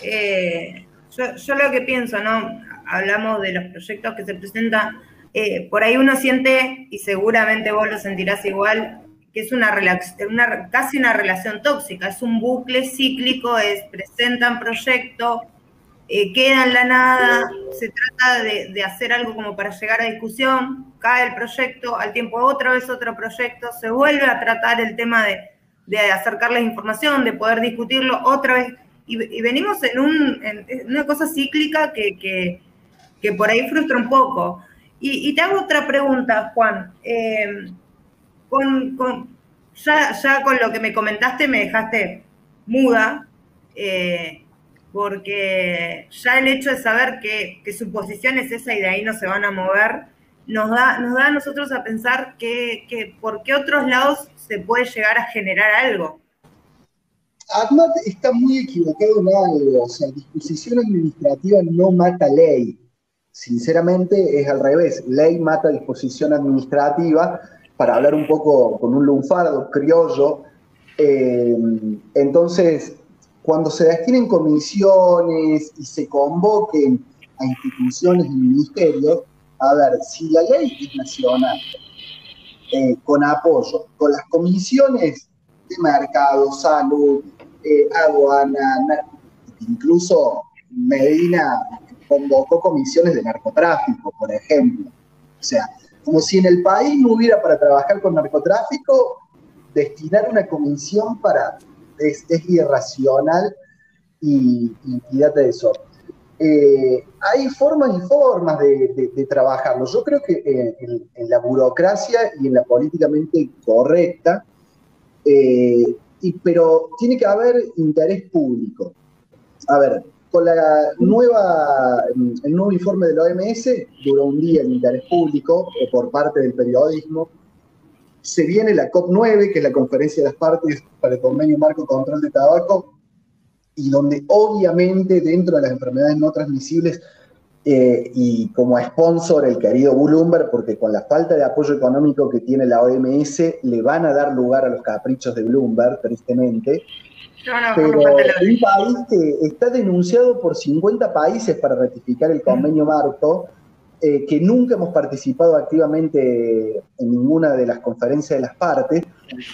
eh, yo, lo que pienso, ¿no? Hablamos de los proyectos que se presentan, eh, por ahí uno siente, y seguramente vos lo sentirás igual, que es una, una, casi una relación tóxica, es un bucle cíclico, es presentan proyectos, eh, queda en la nada, se trata de, de, hacer algo como para llegar a discusión, cae el proyecto, al tiempo otra vez otro proyecto, se vuelve a tratar el tema de, de acercarles información, de poder discutirlo otra vez, y, venimos en, un, en, una cosa cíclica que, que, por ahí frustra un poco. Y, te hago otra pregunta, Juan. Eh, con, con, ya, ya, con lo que me comentaste me dejaste muda, eh, porque ya el hecho de saber que, que, su posición es esa y de ahí no se van a mover, nos da, nos da a nosotros a pensar que, que por qué otros lados se puede llegar a generar algo. Ahmad está muy equivocado en algo, o sea, disposición administrativa no mata ley. Sinceramente es al revés, ley mata disposición administrativa, para hablar un poco con un lunfardo criollo. Eh, entonces, cuando se destinen comisiones y se convoquen a instituciones y ministerios, a ver, si la ley es nacional, eh, con apoyo, con las comisiones de mercado, salud, eh, aduana, incluso Medina convocó comisiones de narcotráfico, por ejemplo. O sea, como si en el país no hubiera para trabajar con narcotráfico, destinar una comisión para es, irracional y, y, date eso. Eh, hay formas y formas de, de, de trabajarlo. Yo creo que en, en, la burocracia y en la políticamente correcta, eh, y, pero tiene que haber interés público. A ver, con la nueva, el nuevo informe de la OMS, duró un día el interés público por parte del periodismo. Se viene la COP9, que es la conferencia de las partes para el convenio marco control de tabaco, y donde obviamente dentro de las enfermedades no transmisibles eh, y como sponsor el querido Bloomberg, porque con la falta de apoyo económico que tiene la OMS le van a dar lugar a los caprichos de Bloomberg, tristemente. Pero un país que está denunciado por 50 países para ratificar el convenio marco, eh, que nunca hemos participado activamente en ninguna de las conferencias de las partes,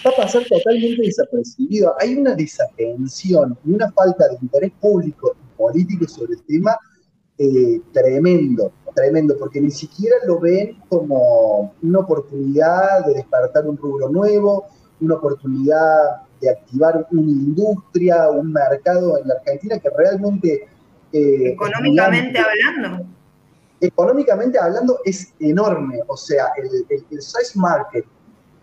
va a pasar totalmente desapercibido. Hay una desatención y una falta de interés público y político sobre el tema eh, tremendo, tremendo, porque ni siquiera lo ven como una oportunidad de despertar un rubro nuevo, una oportunidad de activar una industria, un mercado en la Argentina que realmente... Eh, Económicamente hablando económicamente hablando es enorme. O sea, el, size market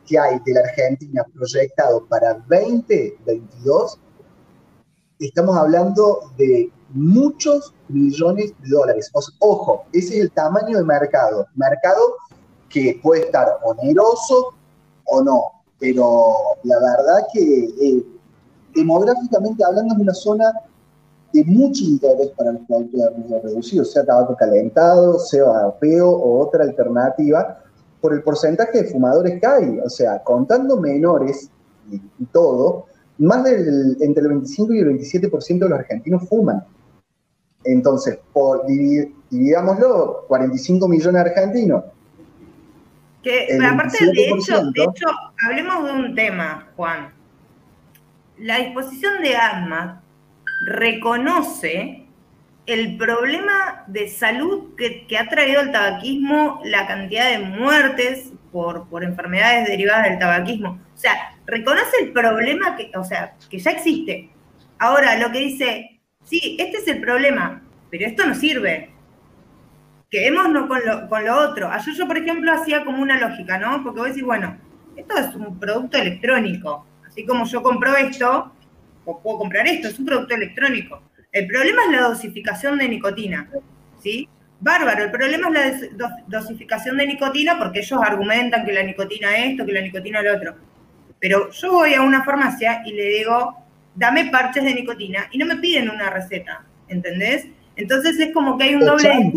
que hay de la Argentina proyectado para 2022, estamos hablando de muchos millones de dólares. ojo, ese es el tamaño de mercado. Mercado que puede estar oneroso o no, pero la verdad que eh, demográficamente hablando es una zona de mucho interés para los productos de riesgo reducido, sea tabaco calentado, sea vapeo o otra alternativa, por el porcentaje de fumadores que hay. O sea, contando menores y, todo, más del entre el 25 y el 27% de los argentinos fuman. Entonces, por, dividámoslo, 45 millones de argentinos. Que, aparte, de hecho, de hecho, hablemos de un tema, Juan. La disposición de armas reconoce el problema de salud que, ha traído el tabaquismo, la cantidad de muertes por, enfermedades derivadas del tabaquismo. O sea, reconoce el problema que, o sea, que ya existe. Ahora, lo que dice, sí, este es el problema, pero esto no sirve. Quedémonos con lo, con lo otro. Ayer yo, por ejemplo, hacía como una lógica, ¿no? Porque vos decís, bueno, esto es un producto electrónico. Así como yo compro esto, o puedo comprar esto, es un producto electrónico. El problema es la dosificación de nicotina, ¿sí? Bárbaro, el problema es la dosificación de nicotina porque ellos argumentan que la nicotina esto, que la nicotina lo otro. Pero yo voy a una farmacia y le digo, dame parches de nicotina y no me piden una receta, ¿entendés? Entonces es como que hay un doble...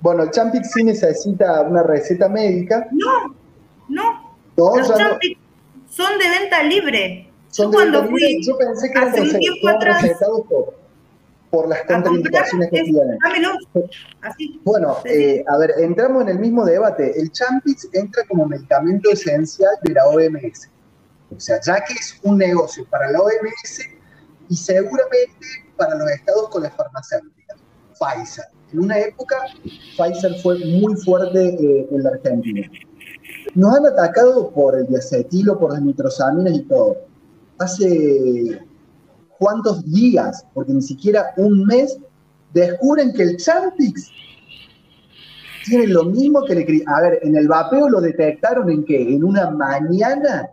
Bueno, el Champix sí necesita una receta médica. No, no. Los Champix son de venta libre yo cuando fui, yo pensé que eran, recetados por, por, las contraindicaciones que tienen. Así. Bueno, eh, a ver, entramos en el mismo debate. El Champix entra como medicamento esencial de la OMS. O sea, ya que es un negocio para la OMS y seguramente para los estados con las farmacéuticas. Pfizer. En una época, Pfizer fue muy fuerte eh, en la Argentina. Nos han atacado por el diacetilo, por las nitrosaminas y todo hace cuántos días, porque ni siquiera un mes, descubren que el Champix tiene lo mismo que le... A ver, en el vapeo lo detectaron en qué? En una mañana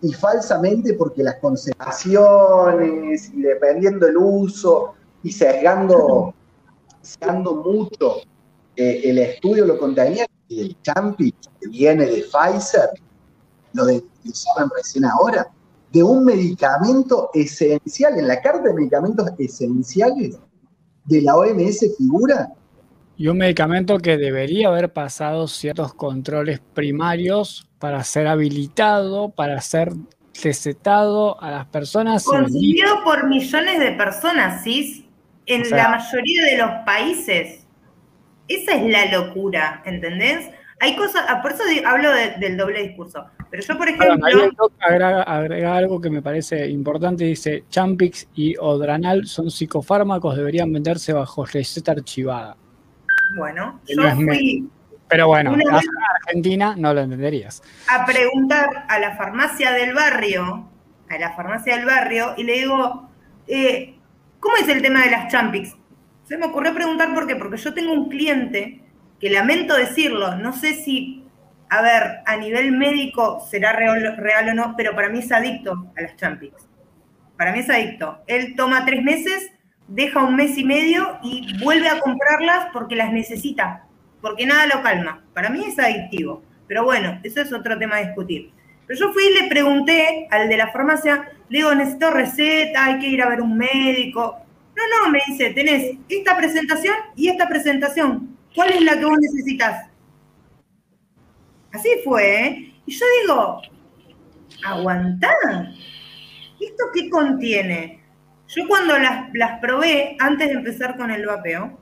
y falsamente porque las concentraciones y dependiendo el uso y sesgando, sesgando mucho eh, el estudio lo contenía y el Champix que viene de Pfizer lo, de, recién ahora de un medicamento esencial, en la carta de medicamentos esenciales de la OMS figura. Y un medicamento que debería haber pasado ciertos controles primarios para ser habilitado, para ser recetado a las personas. Consumido por millones de personas, ¿sí? En la mayoría de los países. Esa es la locura, ¿entendés? Hay cosas, ah, por eso hablo del doble discurso. Pero yo, por ejemplo. agrega, algo que me parece importante: dice, Champix y Odranal son psicofármacos, deberían venderse bajo receta archivada. Bueno, yo fui. Pero bueno, en Argentina no lo entenderías. A preguntar a la farmacia del barrio, a la farmacia del barrio, y le digo, eh, ¿cómo es el tema de las Champix? Se me ocurrió preguntar por qué, porque yo tengo un cliente que lamento decirlo, no sé si, a ver, a nivel médico será real, o no, pero para mí es adicto a las Champix. Para mí es adicto. Él toma tres meses, deja un mes y medio y vuelve a comprarlas porque las necesita, porque nada lo calma. Para mí es adictivo. Pero bueno, eso es otro tema a discutir. Pero yo fui y le pregunté al de la farmacia, le digo, necesito receta, hay que ir a ver un médico. No, no, me dice, tenés esta presentación y esta presentación. ¿Cuál es la que vos necesitas? Así fue, ¿eh? Y yo digo, aguantá. ¿Esto qué contiene? Yo cuando las, las probé, antes de empezar con el vapeo,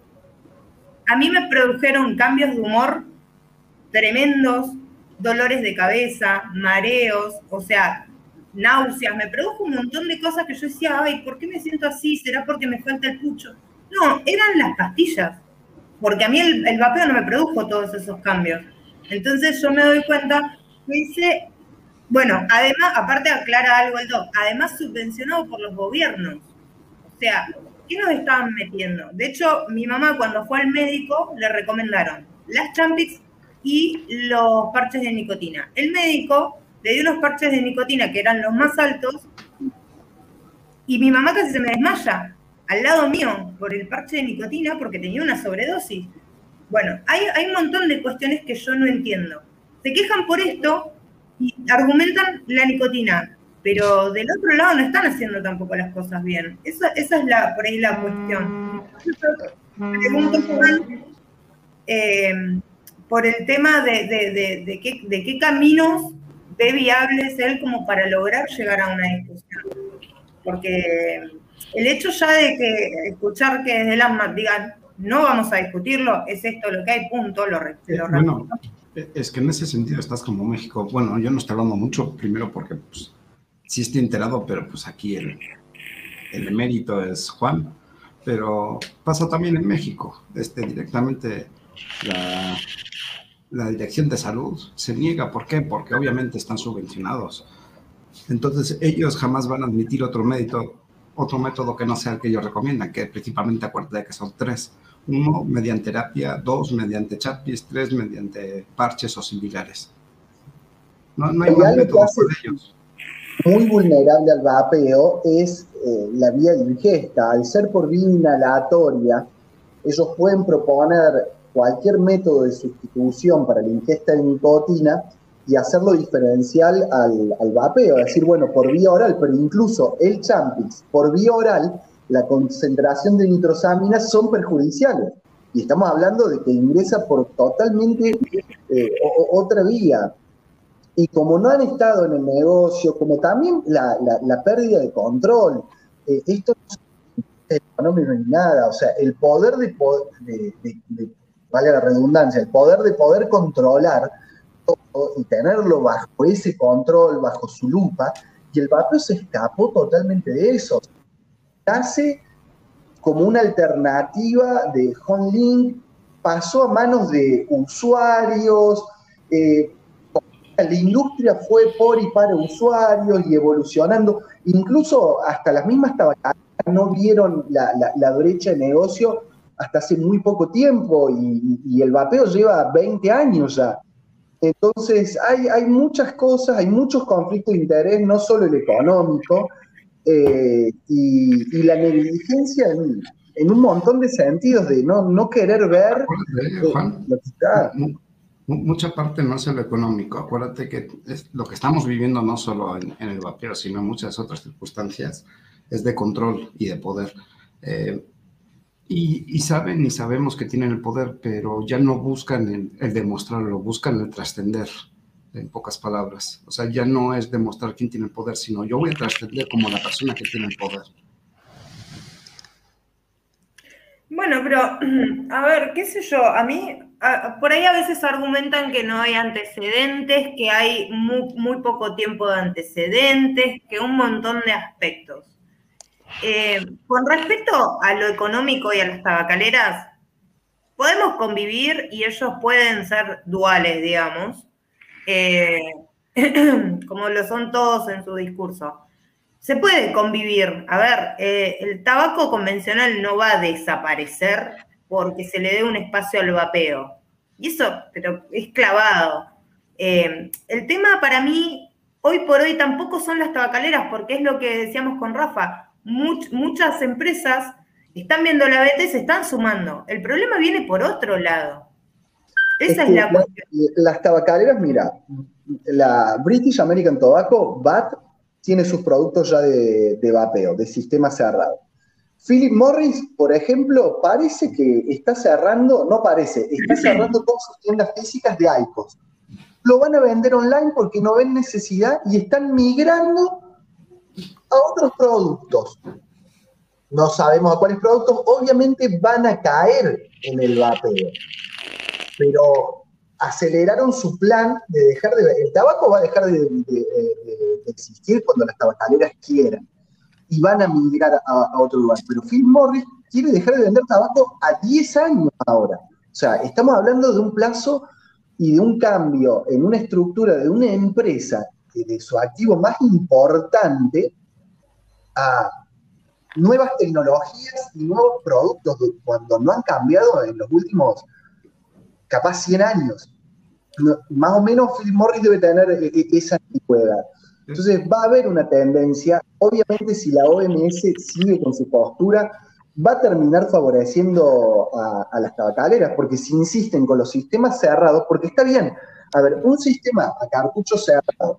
a mí me produjeron cambios de humor tremendos, dolores de cabeza, mareos, o sea, náuseas, me produjo un montón de cosas que yo decía, ay, ¿por qué me siento así? ¿Será porque me falta el pucho? No, eran las pastillas, porque a mí el, el vapeo no me produjo todos esos cambios. Entonces yo me doy cuenta dice, bueno, además, aparte aclara algo el doc, además subvencionado por los gobiernos. O sea, ¿qué nos estaban metiendo? De hecho, mi mamá cuando fue al médico le recomendaron las Champix y los parches de nicotina. El médico le dio unos parches de nicotina que eran los más altos y mi mamá casi se me desmaya al lado mío por el parche de nicotina porque tenía una sobredosis. Bueno, hay, un montón de cuestiones que yo no entiendo. Se quejan por esto y argumentan la nicotina, pero del otro lado no están haciendo tampoco las cosas bien. Esa, esa es la, por ahí la cuestión. Pregunto, eh, por el tema de, qué, caminos ve viables él como para lograr llegar a una discusión. Porque el hecho ya de que escuchar que desde las digan no vamos a discutirlo, es esto lo que hay, punto, lo, re- lo Bueno, es que en ese sentido estás como México. Bueno, yo no estoy hablando mucho, primero porque pues, sí estoy enterado, pero pues aquí el, el emérito es Juan. Pero pasa también en México. Este, directamente la, la Dirección de Salud se niega. ¿Por qué? Porque obviamente están subvencionados. Entonces ellos jamás van a admitir otro método, otro método que no sea el que ellos recomiendan, que principalmente acuérdate que son tres. Uno, mediante terapia, dos, mediante chapis, tres, mediante parches o similares. No, no hay más algo que método hace- por ellos. muy vulnerable al vapeo es eh, la vía de ingesta. Al ser por vía inhalatoria, ellos pueden proponer cualquier método de sustitución para la ingesta de nicotina y hacerlo diferencial al, al vapeo. Es decir, bueno, por vía oral, pero incluso el Champix, por vía oral, la concentración de nitrosaminas son perjudiciales. Y estamos hablando de que ingresa por totalmente eh, otra vía. Y como no han estado en el negocio, como también la, la- la pérdida de control, eh, esto no es económico ni nada, o sea, el poder de, po- de, de- de- vale la redundancia, el poder de poder controlar todo y tenerlo bajo ese control, bajo su lupa, y el vapeo se escapó totalmente de eso. Nace como una alternativa de Honlink, pasó a manos de usuarios, eh, la industria fue por y para usuarios y evolucionando, incluso hasta las mismas tabacaleras no vieron la, la- brecha de negocio hasta hace muy poco tiempo y, y el vapeo lleva 20 años ya. Entonces hay, hay muchas cosas, hay muchos conflictos de interés, no solo el económico, eh, y, y la negligencia en, en un montón de sentidos de no, no querer ver Acuérdate, eh, Juan, lo que está. mu- mu- mucha parte no es lo económico. Acuérdate que es- lo que estamos viviendo no solo en, en el vapeo, sino en muchas otras circunstancias, es de control y de poder. Eh, y, y saben y sabemos que tienen el poder, pero ya no buscan el, el demostrarlo, buscan el trascender, en pocas palabras. O sea, ya no es demostrar quién tiene el poder, sino yo voy a trascender como la persona que tiene el poder. Bueno, pero a ver, qué sé yo, a mí, por ahí a veces argumentan que no hay antecedentes, que hay muy, muy poco tiempo de antecedentes, que un montón de aspectos. Eh, con respecto a lo económico y a las tabacaleras, podemos convivir y ellos pueden ser duales, digamos, eh, como lo son todos en su discurso. Se puede convivir. A ver, eh, el tabaco convencional no va a desaparecer porque se le dé un espacio al vapeo. Y eso, pero es clavado. Eh, el tema para mí, hoy por hoy, tampoco son las tabacaleras, porque es lo que decíamos con Rafa. Much- muchas empresas están viendo la y se están sumando. El problema viene por otro lado. Esa es, que la la- cuestión. las tabacaleras, mira, la British American Tobacco, BAT, tiene sus productos ya de, de vapeo, de sistema cerrado. Philip Morris, por ejemplo, parece que está cerrando, no parece, está cerrando todas sus tiendas físicas de IQOS. Lo van a vender online porque no ven necesidad y están migrando a otros productos. No sabemos a cuáles productos, obviamente van a caer en el vapeo, pero aceleraron su plan de dejar de... El tabaco va a dejar de, de- de- de existir cuando las tabacaleras quieran y van a migrar a, a otro lugar. Pero Phil Morris quiere dejar de vender tabaco a 10 años ahora. O sea, estamos hablando de un plazo y de un cambio en una estructura de una empresa que de su activo más importante a nuevas tecnologías y nuevos productos de cuando no han cambiado en los últimos capaz 100 años. Más o menos Philip Morris debe tener e- e- esa antigüedad. Entonces va a haber una tendencia, obviamente si la OMS sigue con su postura, va a terminar favoreciendo a, a las tabacaleras, porque si insisten con los sistemas cerrados, porque está bien, a ver, un sistema a cartucho cerrado,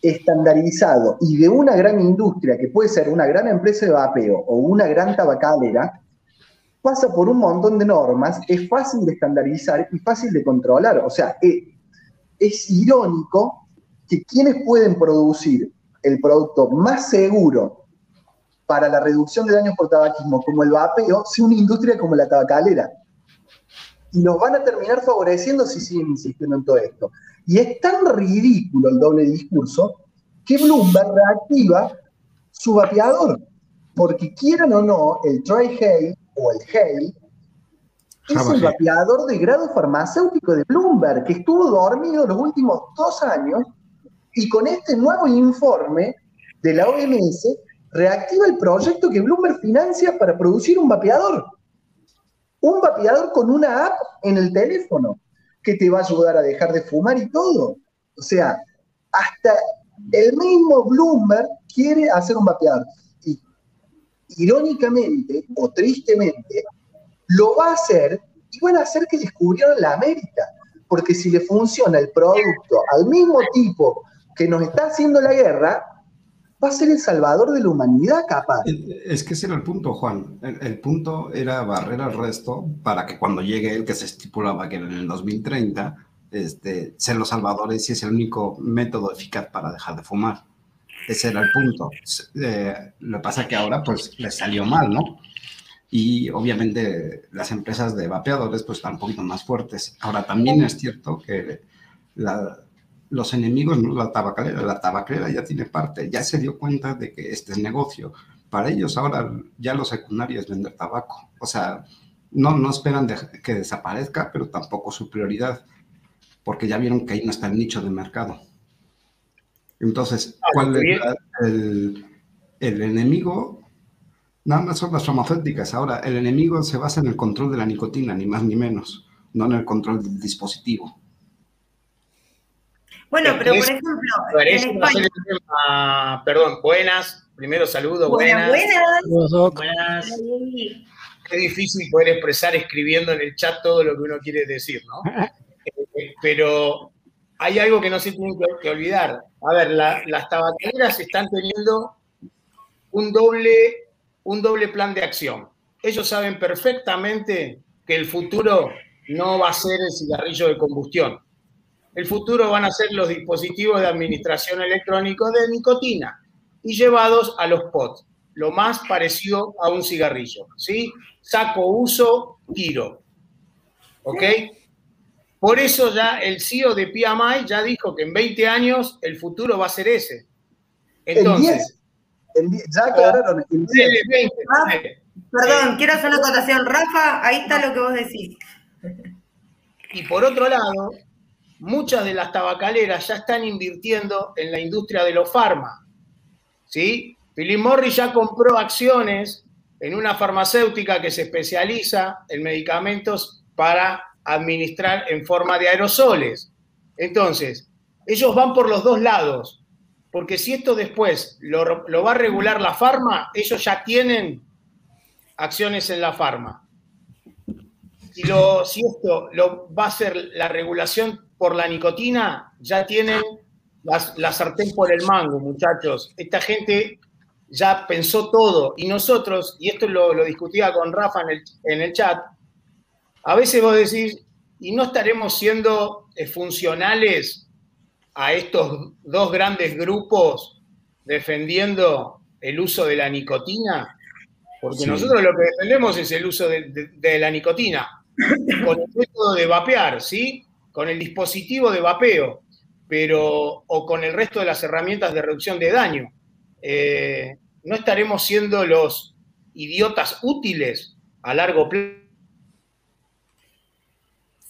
estandarizado y de una gran industria, que puede ser una gran empresa de vapeo o una gran tabacalera, pasa por un montón de normas, es fácil de estandarizar y fácil de controlar. O sea, eh, es irónico que quienes pueden producir el producto más seguro para la reducción de daños por tabaquismo, como el vapeo, sea una industria como la tabacalera. Y nos van a terminar favoreciendo si siguen insistiendo en todo esto. Y es tan ridículo el doble discurso que Bloomberg reactiva su vapeador. Porque quieran o no, el Troy Hay o el Hay es el vapeador de grado farmacéutico de Bloomberg, que estuvo dormido los últimos dos años y con este nuevo informe de la OMS reactiva el proyecto que Bloomberg financia para producir un vapeador. Un vapeador con una app en el teléfono que te va a ayudar a dejar de fumar y todo. O sea, hasta el mismo Bloomberg quiere hacer un vapeador. Irónicamente o tristemente, lo va a hacer y van a hacer que descubrieron la América. Porque si le funciona el producto al mismo tipo que nos está haciendo la guerra, va a ser el salvador de la humanidad capaz. Es que ese era el punto, Juan. El, punto era barrer al resto para que cuando llegue el que se estipulaba que era en el 2030, este, ser los salvadores y es el único método eficaz para dejar de fumar. Ese era el punto. Eh, lo que pasa es que ahora pues les salió mal, ¿no? Y obviamente las empresas de vapeadores pues están un poquito más fuertes. Ahora también es cierto que los enemigos, ¿no? la tabacalera, la tabacalera ya tiene parte, ya se dio cuenta de que este es negocio. Para ellos ahora ya lo secundario es vender tabaco. O sea, no, no esperan que desaparezca, pero tampoco su prioridad, porque ya vieron que ahí no está el nicho de mercado. Entonces, ¿cuál es la, el, el enemigo? Nada más son las farmacéuticas. Ahora, el enemigo se basa en el control de la nicotina, ni más ni menos, no en el control del dispositivo. Bueno, pero por Es- ejemplo, en España. perdón, buenas, primero saludo, Buenas, buenas. buenas. Buenas. Qué difícil poder expresar escribiendo en el chat todo lo que uno quiere decir, ¿no? Eh, Pero hay algo que no se tiene que, olvidar. A ver, la- las tabacaleras están teniendo un doble, un doble plan de acción. Ellos saben perfectamente que el futuro no va a ser el cigarrillo de combustión. El futuro van a ser los dispositivos de administración electrónicos de nicotina y llevados a los pods, lo más parecido a un cigarrillo, ¿sí? Saco, uso, tiro. ¿Ok? Por eso ya el CEO de PMI ya dijo que en 20 años el futuro va a ser ese. En Entonces, 10, en 10, ya aclararon, en 10. ponele 20, Ah. Perdón, quiero hacer una acotación. Rafa, ahí está lo que vos decís. Y por otro lado, muchas de las tabacaleras ya están invirtiendo en la industria de los farma. ¿Sí? Philip Morris ya compró acciones en una farmacéutica que se especializa en medicamentos para administrar en forma de aerosoles. Entonces, ellos van por los dos lados, porque si esto después lo, va a regular la farma, ellos ya tienen acciones en la farma si, lo, si esto lo, va a ser la regulación por la nicotina, ya tienen la, la sartén por el mango, muchachos. Esta gente ya pensó todo y nosotros, y esto lo, discutía con Rafa en el chat, a veces vos decís, ¿y no estaremos siendo eh, funcionales a estos dos grandes grupos defendiendo el uso de la nicotina? Porque Sí. nosotros lo que defendemos es el uso de, de- de la nicotina con el método de vapear, ¿sí? Con el dispositivo de vapeo, pero o con el resto de las herramientas de reducción de daño. Eh, no estaremos siendo los idiotas útiles a largo plazo.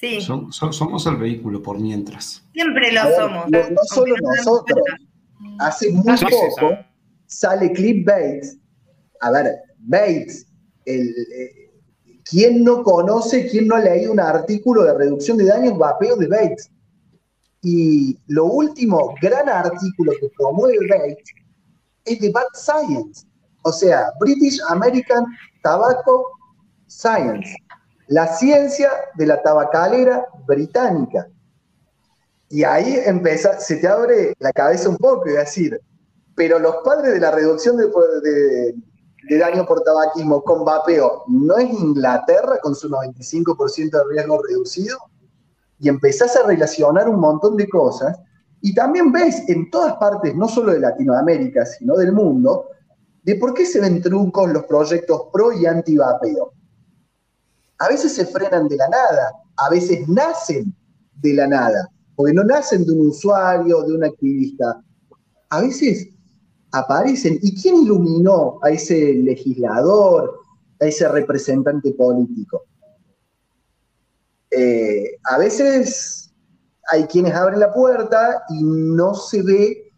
Sí, Som- som- somos el vehículo por mientras. siempre lo ver, somos. no- no solo nosotros. Hace muy poco sale Clip Bates. A ver, Bates, el, eh, ¿quién no conoce, quién no ha leído un artículo de reducción de daños vapeo de Bates? Y lo último gran artículo que promueve Bates es de Bad Science. O sea, British American Tobacco Science. La ciencia de la tabacalera británica. Y ahí empieza, se te abre la cabeza un poco y decir, pero los padres de la reducción de, daño por tabaquismo con vapeo, ¿no es Inglaterra con su 95% de riesgo reducido? Y empezás a relacionar un montón de cosas. Y también ves en todas partes, no solo de Latinoamérica, sino del mundo, de por qué se ven truncos los proyectos pro y anti vapeo. A veces se frenan de la nada, a veces nacen de la nada, porque no nacen de un usuario, de un activista. A veces aparecen. ¿Y quién iluminó a ese legislador, a ese representante político? Eh, a veces hay quienes abren la puerta y no se ve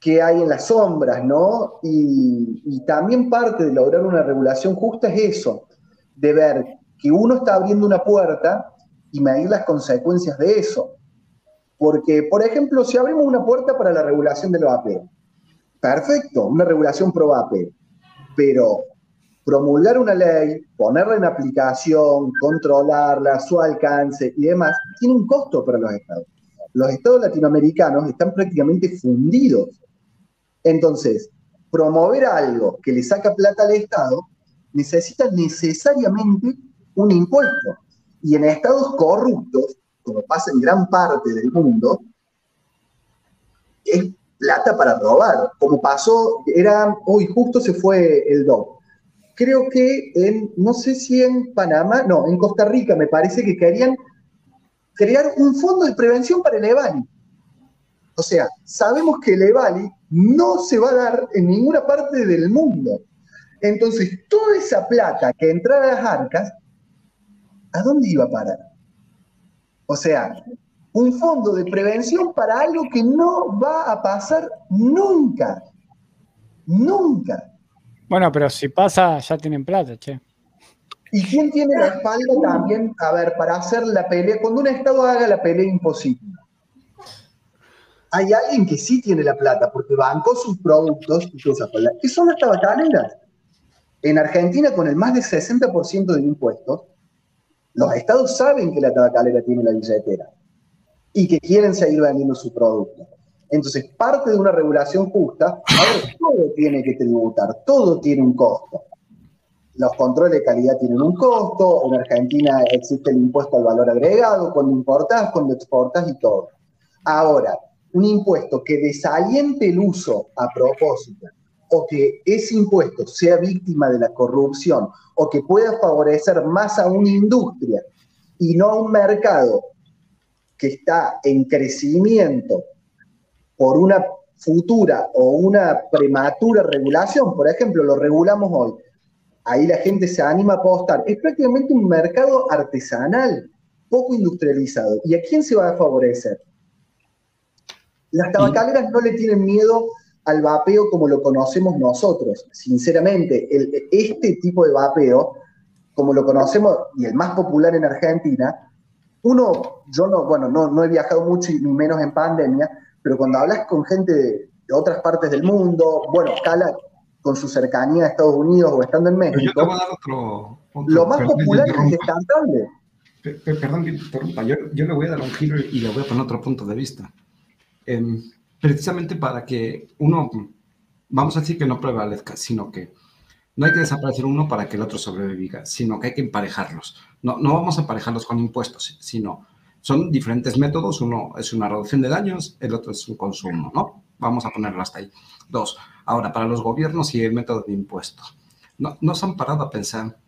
qué hay en las sombras, ¿no? Y, y también parte de lograr una regulación justa es eso, de ver que uno está abriendo una puerta y medir las consecuencias de eso. Porque, por ejemplo, si abrimos una puerta para la regulación del vapeo, perfecto, una regulación pro vapeo, pero promulgar una ley, ponerla en aplicación, controlarla, su alcance y demás, tiene un costo para los estados. Los estados latinoamericanos están prácticamente fundidos. Entonces, promover algo que le saca plata al Estado necesita necesariamente un impuesto. Y en estados corruptos, como pasa en gran parte del mundo, es plata para robar. Como pasó, era, hoy justo se fue el DOC. Creo que en, no sé si en Panamá, no, en Costa Rica me parece que querían crear un fondo de prevención para el EVALI. O sea, sabemos que el EVALI no se va a dar en ninguna parte del mundo. Entonces, toda esa plata que entrara a las arcas, ¿a dónde iba a parar? O sea, un fondo de prevención para algo que no va a pasar nunca. Nunca. Bueno, pero si pasa, ya tienen plata, che. ¿Y quién tiene la espalda también, a ver, para hacer la pelea? Cuando un Estado haga la pelea imposible, hay alguien que sí tiene la plata porque bancó sus productos y cosas por la- ¿Qué son las tabacaleras? En Argentina, con el más del 60% de impuestos, los estados saben que la tabacalera tiene la billetera y que quieren seguir vendiendo su producto. Entonces, parte de una regulación justa, ahora todo tiene que tributar, todo tiene un costo. Los controles de calidad tienen un costo, en Argentina existe el impuesto al valor agregado, cuando importás, cuando exportás y todo. Ahora, un impuesto que desaliente el uso a propósito, o que ese impuesto sea víctima de la corrupción, o que pueda favorecer más a una industria y no a un mercado que está en crecimiento por una futura o una prematura regulación, por ejemplo, lo regulamos hoy, ahí la gente se anima a apostar. Es prácticamente un mercado artesanal, poco industrializado. ¿Y a quién se va a favorecer? Las tabacaleras no le tienen miedo al vapeo como lo conocemos nosotros. Sinceramente, el- este tipo de vapeo, como lo conocemos, y el más popular en Argentina, uno, yo no, bueno, no, no he viajado mucho y ni menos en pandemia, pero cuando hablas con gente de, de otras partes del mundo, bueno, Cala con su cercanía a Estados Unidos o estando en yo México, voy a dar otro. otro- lo más popular es descartable. Pe- pe- Perdón que te interrumpa, yo, yo le voy a dar un giro y le voy a poner otro punto de vista. Em, precisamente para que uno, vamos a decir que no prevalezca, sino que no hay que desaparecer uno para que el otro sobreviva, sino que hay que emparejarlos. No, no vamos a emparejarlos con impuestos, sino son diferentes métodos. Uno es una reducción de daños, el otro es un consumo, ¿no? Vamos a ponerlo hasta ahí. Dos, ahora para los gobiernos y el método de impuestos. No, no se han parado a pensar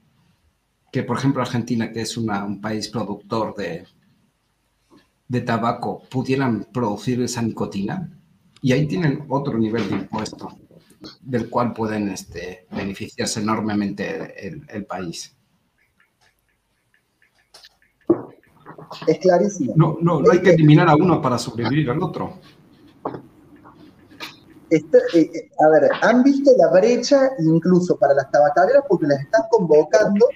que, por ejemplo, Argentina, que es una- un país productor de, de tabaco, pudieran producir esa nicotina y ahí tienen otro nivel de impuesto del cual pueden este, beneficiarse enormemente el, el país. Es clarísimo. No, no, no hay que eliminar a uno para sobrevivir al otro. Está- eh, eh, a ver, han visto la brecha incluso para las tabacaleras porque las están convocando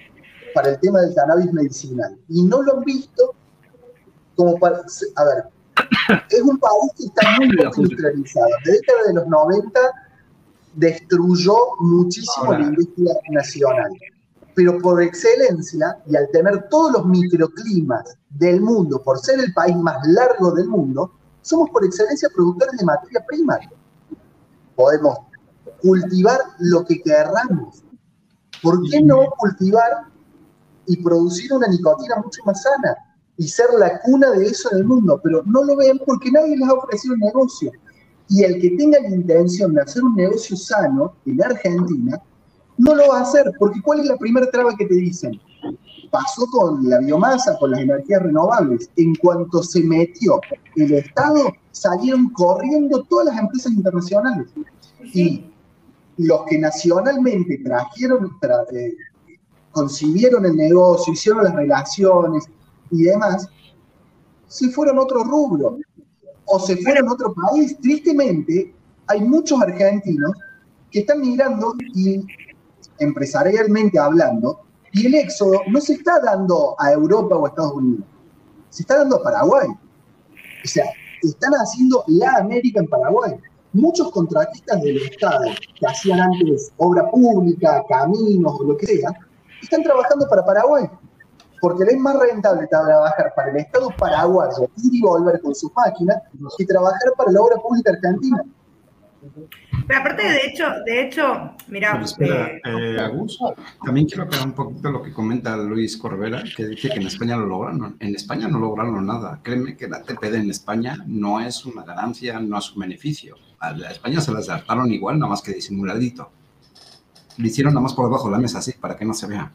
para el tema del cannabis medicinal. Y no lo han visto como para... A ver, es un país que está muy poco industrializado. La década de los 90 destruyó muchísimo Ahora. la industria nacional. Pero por excelencia, y al tener todos los microclimas del mundo, por ser el país más largo del mundo, somos por excelencia productores de materia prima podemos cultivar lo que querramos. ¿Por qué no cultivar y producir una nicotina mucho más sana y ser la cuna de eso en el mundo? Pero no lo ven porque nadie les ha ofrecido un negocio. Y el que tenga la intención de hacer un negocio sano en Argentina, no lo va a hacer, porque ¿cuál es la primera traba que te dicen? Pasó con la biomasa, con las energías renovables. En cuanto se metió el Estado, salieron corriendo todas las empresas internacionales. Y los que nacionalmente trajeron, tra- eh, concibieron el negocio, hicieron las relaciones y demás, se fueron a otro rubro o se fueron a otro país. Tristemente, hay muchos argentinos que están migrando y empresarialmente hablando, y el éxodo no se está dando a Europa o a Estados Unidos, se está dando a Paraguay. O sea, están haciendo la América en Paraguay. Muchos contratistas del Estado que hacían antes obra pública, caminos o lo que sea, están trabajando para Paraguay. Porque les es más rentable trabajar para el Estado paraguayo, ir y volver con sus máquinas, que trabajar para la obra pública argentina. Pero aparte, de hecho, de hecho, mira, espera, eh, Agus, también quiero aclarar un poquito lo que comenta Luis Corbera, que dice que en España lo lograron. En España no lograron nada. Créeme que la TPD en España no es una ganancia, no es un beneficio. A la España se las adaptaron igual, nada más que disimuladito. Lo hicieron nada más por debajo de la mesa, así, para que no se vea.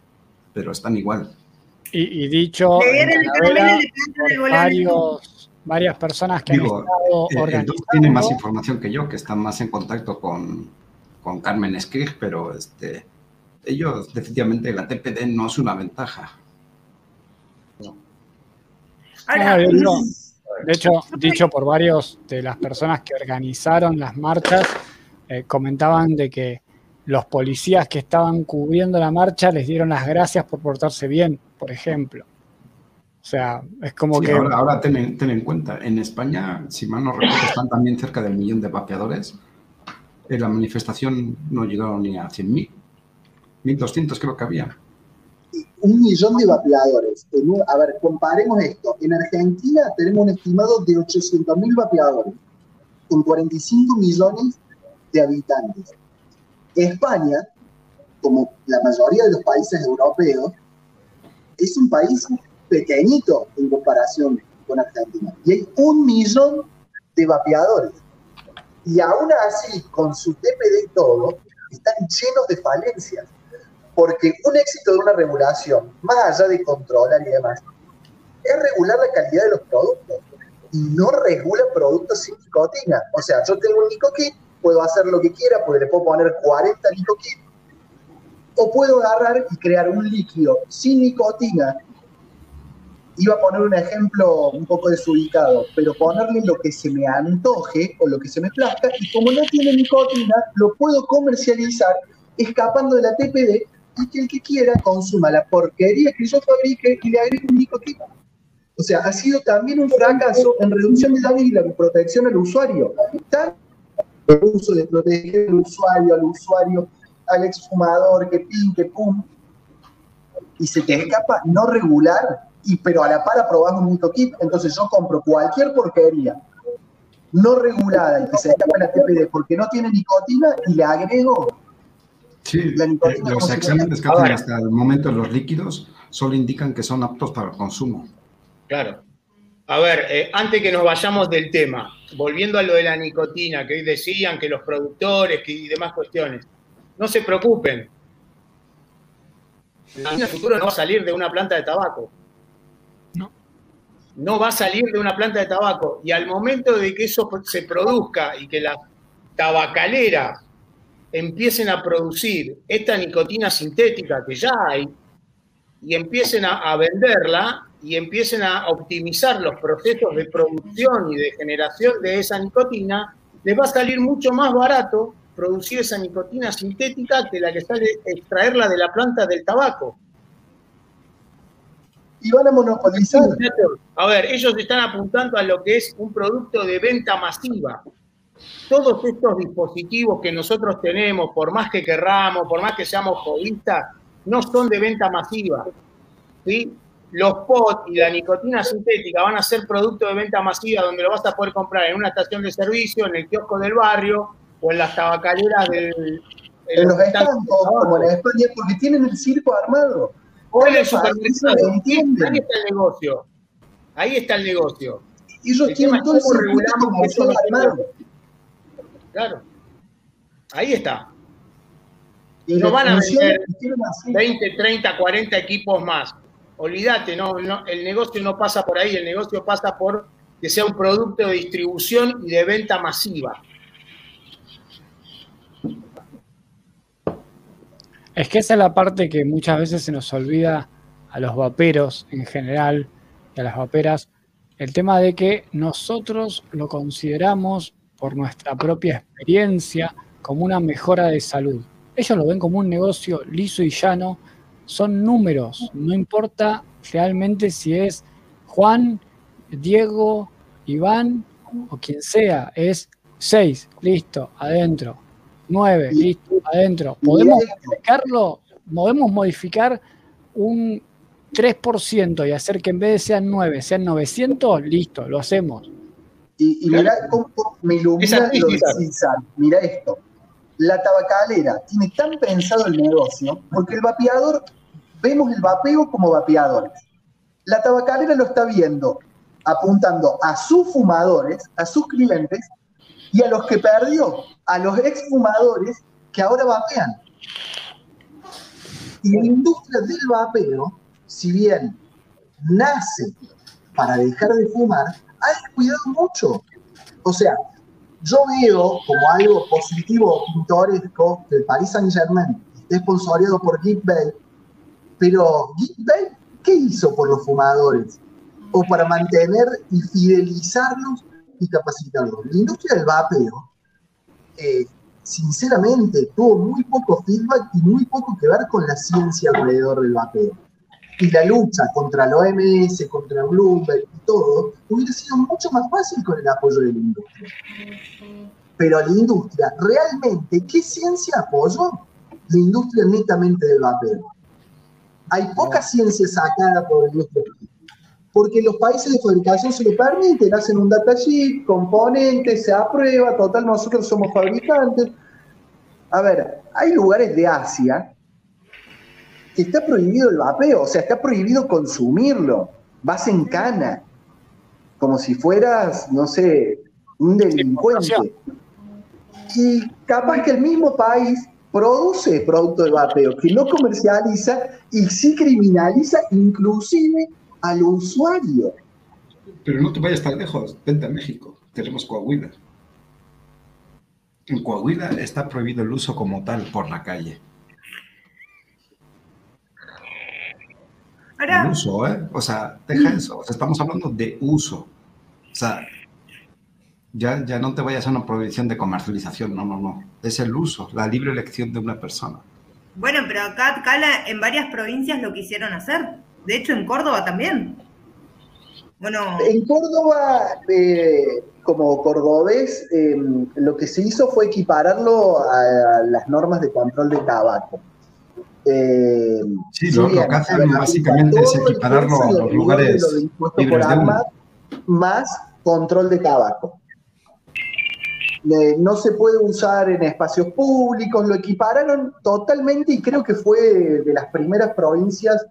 Pero están igual. Y, y dicho por varios, varias personas que Digo, han estado Eh, el organizando. Tiene más información que yo, que está más en contacto con, con Carmen Skrig, pero este, ellos definitivamente la TPD no es una ventaja. ahora, Ah, de, hecho, de hecho, dicho por varios de las personas que organizaron las marchas, eh, comentaban de que los policías que estaban cubriendo la marcha les dieron las gracias por portarse bien, por ejemplo. O sea, es como Sí, que ahora ahora ten, en- ten en cuenta, en España, si mal no recuerdo, están también cerca del millón de vapeadores. En la manifestación no llegaron ni a 100.000. 1.200 creo que había. un millón de vapeadores. En un- a ver, comparemos esto. En Argentina tenemos un estimado de 800.000 vapeadores, con 45 millones de habitantes. España, como la mayoría de los países europeos, es un país pequeñito en comparación con Argentina. Y hay un millón de vapeadores. Y aún así, con su TPD y todo, están llenos de falencias porque un éxito de una regulación, más allá de controlar y demás, es regular la calidad de los productos y no regula productos sin nicotina. O sea, yo tengo un nicoquín, puedo hacer lo que quiera porque le puedo poner 40 nicoquín, o puedo agarrar y crear un líquido sin nicotina. Iba a poner un ejemplo un poco desubicado, pero ponerle lo que se me antoje o lo que se me plazca, y como no tiene nicotina, lo puedo comercializar escapando de la TPD y que el que quiera consuma la porquería que yo fabrique y le agregue un nicotina. O sea, ha sido también un fracaso en reducción de daños y la protección al usuario. Tanto el uso de proteger al usuario, al usuario, al exfumador, que pin, que pum, y se te escapa no regular, y pero a la par aprobamos un nicotina. Entonces yo compro cualquier porquería no regulada y que se escapa la TPD porque no tiene nicotina y le agrego Sí, La nicotina eh, los exámenes que hacen hasta el momento los líquidos solo indican que son aptos para el consumo. Claro. A ver, eh, antes que nos vayamos del tema, volviendo a lo de la nicotina, que hoy decían que los productores que, y demás cuestiones, no se preocupen. El futuro no va a salir de una planta de tabaco. No. No va a salir de una planta de tabaco. Y al momento de que eso se produzca y que las tabacaleras empiecen a producir esta nicotina sintética que ya hay, y empiecen a, a venderla y empiecen a optimizar los procesos de producción y de generación de esa nicotina, les va a salir mucho más barato producir esa nicotina sintética que la que sale extraerla de la planta del tabaco. y van a monopolizar. A ver, ellos están apuntando a lo que es un producto de venta masiva. Todos estos dispositivos que nosotros tenemos, por más que querramos, por más que seamos jodistas, no son de venta masiva. ¿sí? Los POT y la nicotina sintética van a ser producto de venta masiva donde lo vas a poder comprar en una estación de servicio, en el kiosco del barrio o en las tabacaleras del... En los estancos, como en España, porque tienen el circo armado. O en el supermercado. Ahí está el negocio. Ahí está el negocio. Ellos El tienen todo el regulamos armado. Claro. Ahí está. Y No van a vender y tienen así. 20, 30, 40 equipos más. Olvídate, no, no, el negocio no pasa por ahí, el negocio pasa por que sea un producto de distribución y de venta masiva. Es que esa es la parte que muchas veces se nos olvida a los vaperos en general y a las vaperas, el tema de que nosotros lo consideramos por nuestra propia experiencia como una mejora de salud. Ellos lo ven como un negocio liso y llano, son números, no importa realmente si es Juan, Diego, Iván o quien sea, es 6, listo, adentro, 9, listo, adentro. Podemos modificarlo, podemos modificar un 3% y hacer que en vez de sean 9, sean 900, listo, lo hacemos. Y, y mirá cómo me ilumina lo. Mira esto. La tabacalera tiene tan pensado el negocio, porque el vapeador, vemos el vapeo como vapeadores. La tabacalera lo está viendo apuntando a sus fumadores, a sus clientes, y a los que perdió, a los exfumadores que ahora vapean. Y la industria del vapeo, si bien nace para dejar de fumar, ha descuidado mucho. O sea, yo veo como algo positivo, pintoresco, que el Paris Saint Germain esté sponsoreado por Geek Bay, pero Geek Bay, ¿qué hizo por los fumadores? O para mantener y fidelizarlos y capacitarlos. La industria del vapeo, eh, sinceramente, tuvo muy poco feedback y muy poco que ver con la ciencia alrededor del vapeo y la lucha contra la OMS, contra Bloomberg y todo, hubiera sido mucho más fácil con el apoyo de la industria. Pero la industria, realmente, ¿qué ciencia apoyó? La industria netamente del vapeo. Hay poca ciencia sacada por la industria. Porque los países de fabricación se lo permiten, hacen un data sheet, componentes, se aprueba, total, nosotros somos fabricantes. A ver, hay lugares de Asia que está prohibido el vapeo, o sea, está prohibido consumirlo. Vas en cana, como si fueras, no sé, un delincuente. Y capaz que el mismo país produce producto de vapeo, que no comercializa y sí criminaliza inclusive al usuario. Pero no te vayas tan lejos, vente a México, tenemos Coahuila. En Coahuila está prohibido el uso como tal por la calle. El Ahora, uso, ¿eh? O sea, deja eso. O sea, estamos hablando de uso. O sea, ya, ya no te vayas a una prohibición de comercialización. No, no, no. Es el uso, la libre elección de una persona. bueno, pero acá, Cala, en varias provincias lo quisieron hacer. De hecho, en Córdoba también. Bueno, En Córdoba, eh, como cordobés, eh, lo que se hizo fue equipararlo a, las normas de control de tabaco. Eh, Sí, lo, que hacen básicamente es equipararlo a los lugares de libres por de humo. arma, más control de tabaco. no se puede usar en espacios públicos, lo equipararon totalmente y creo que fue de las primeras provincias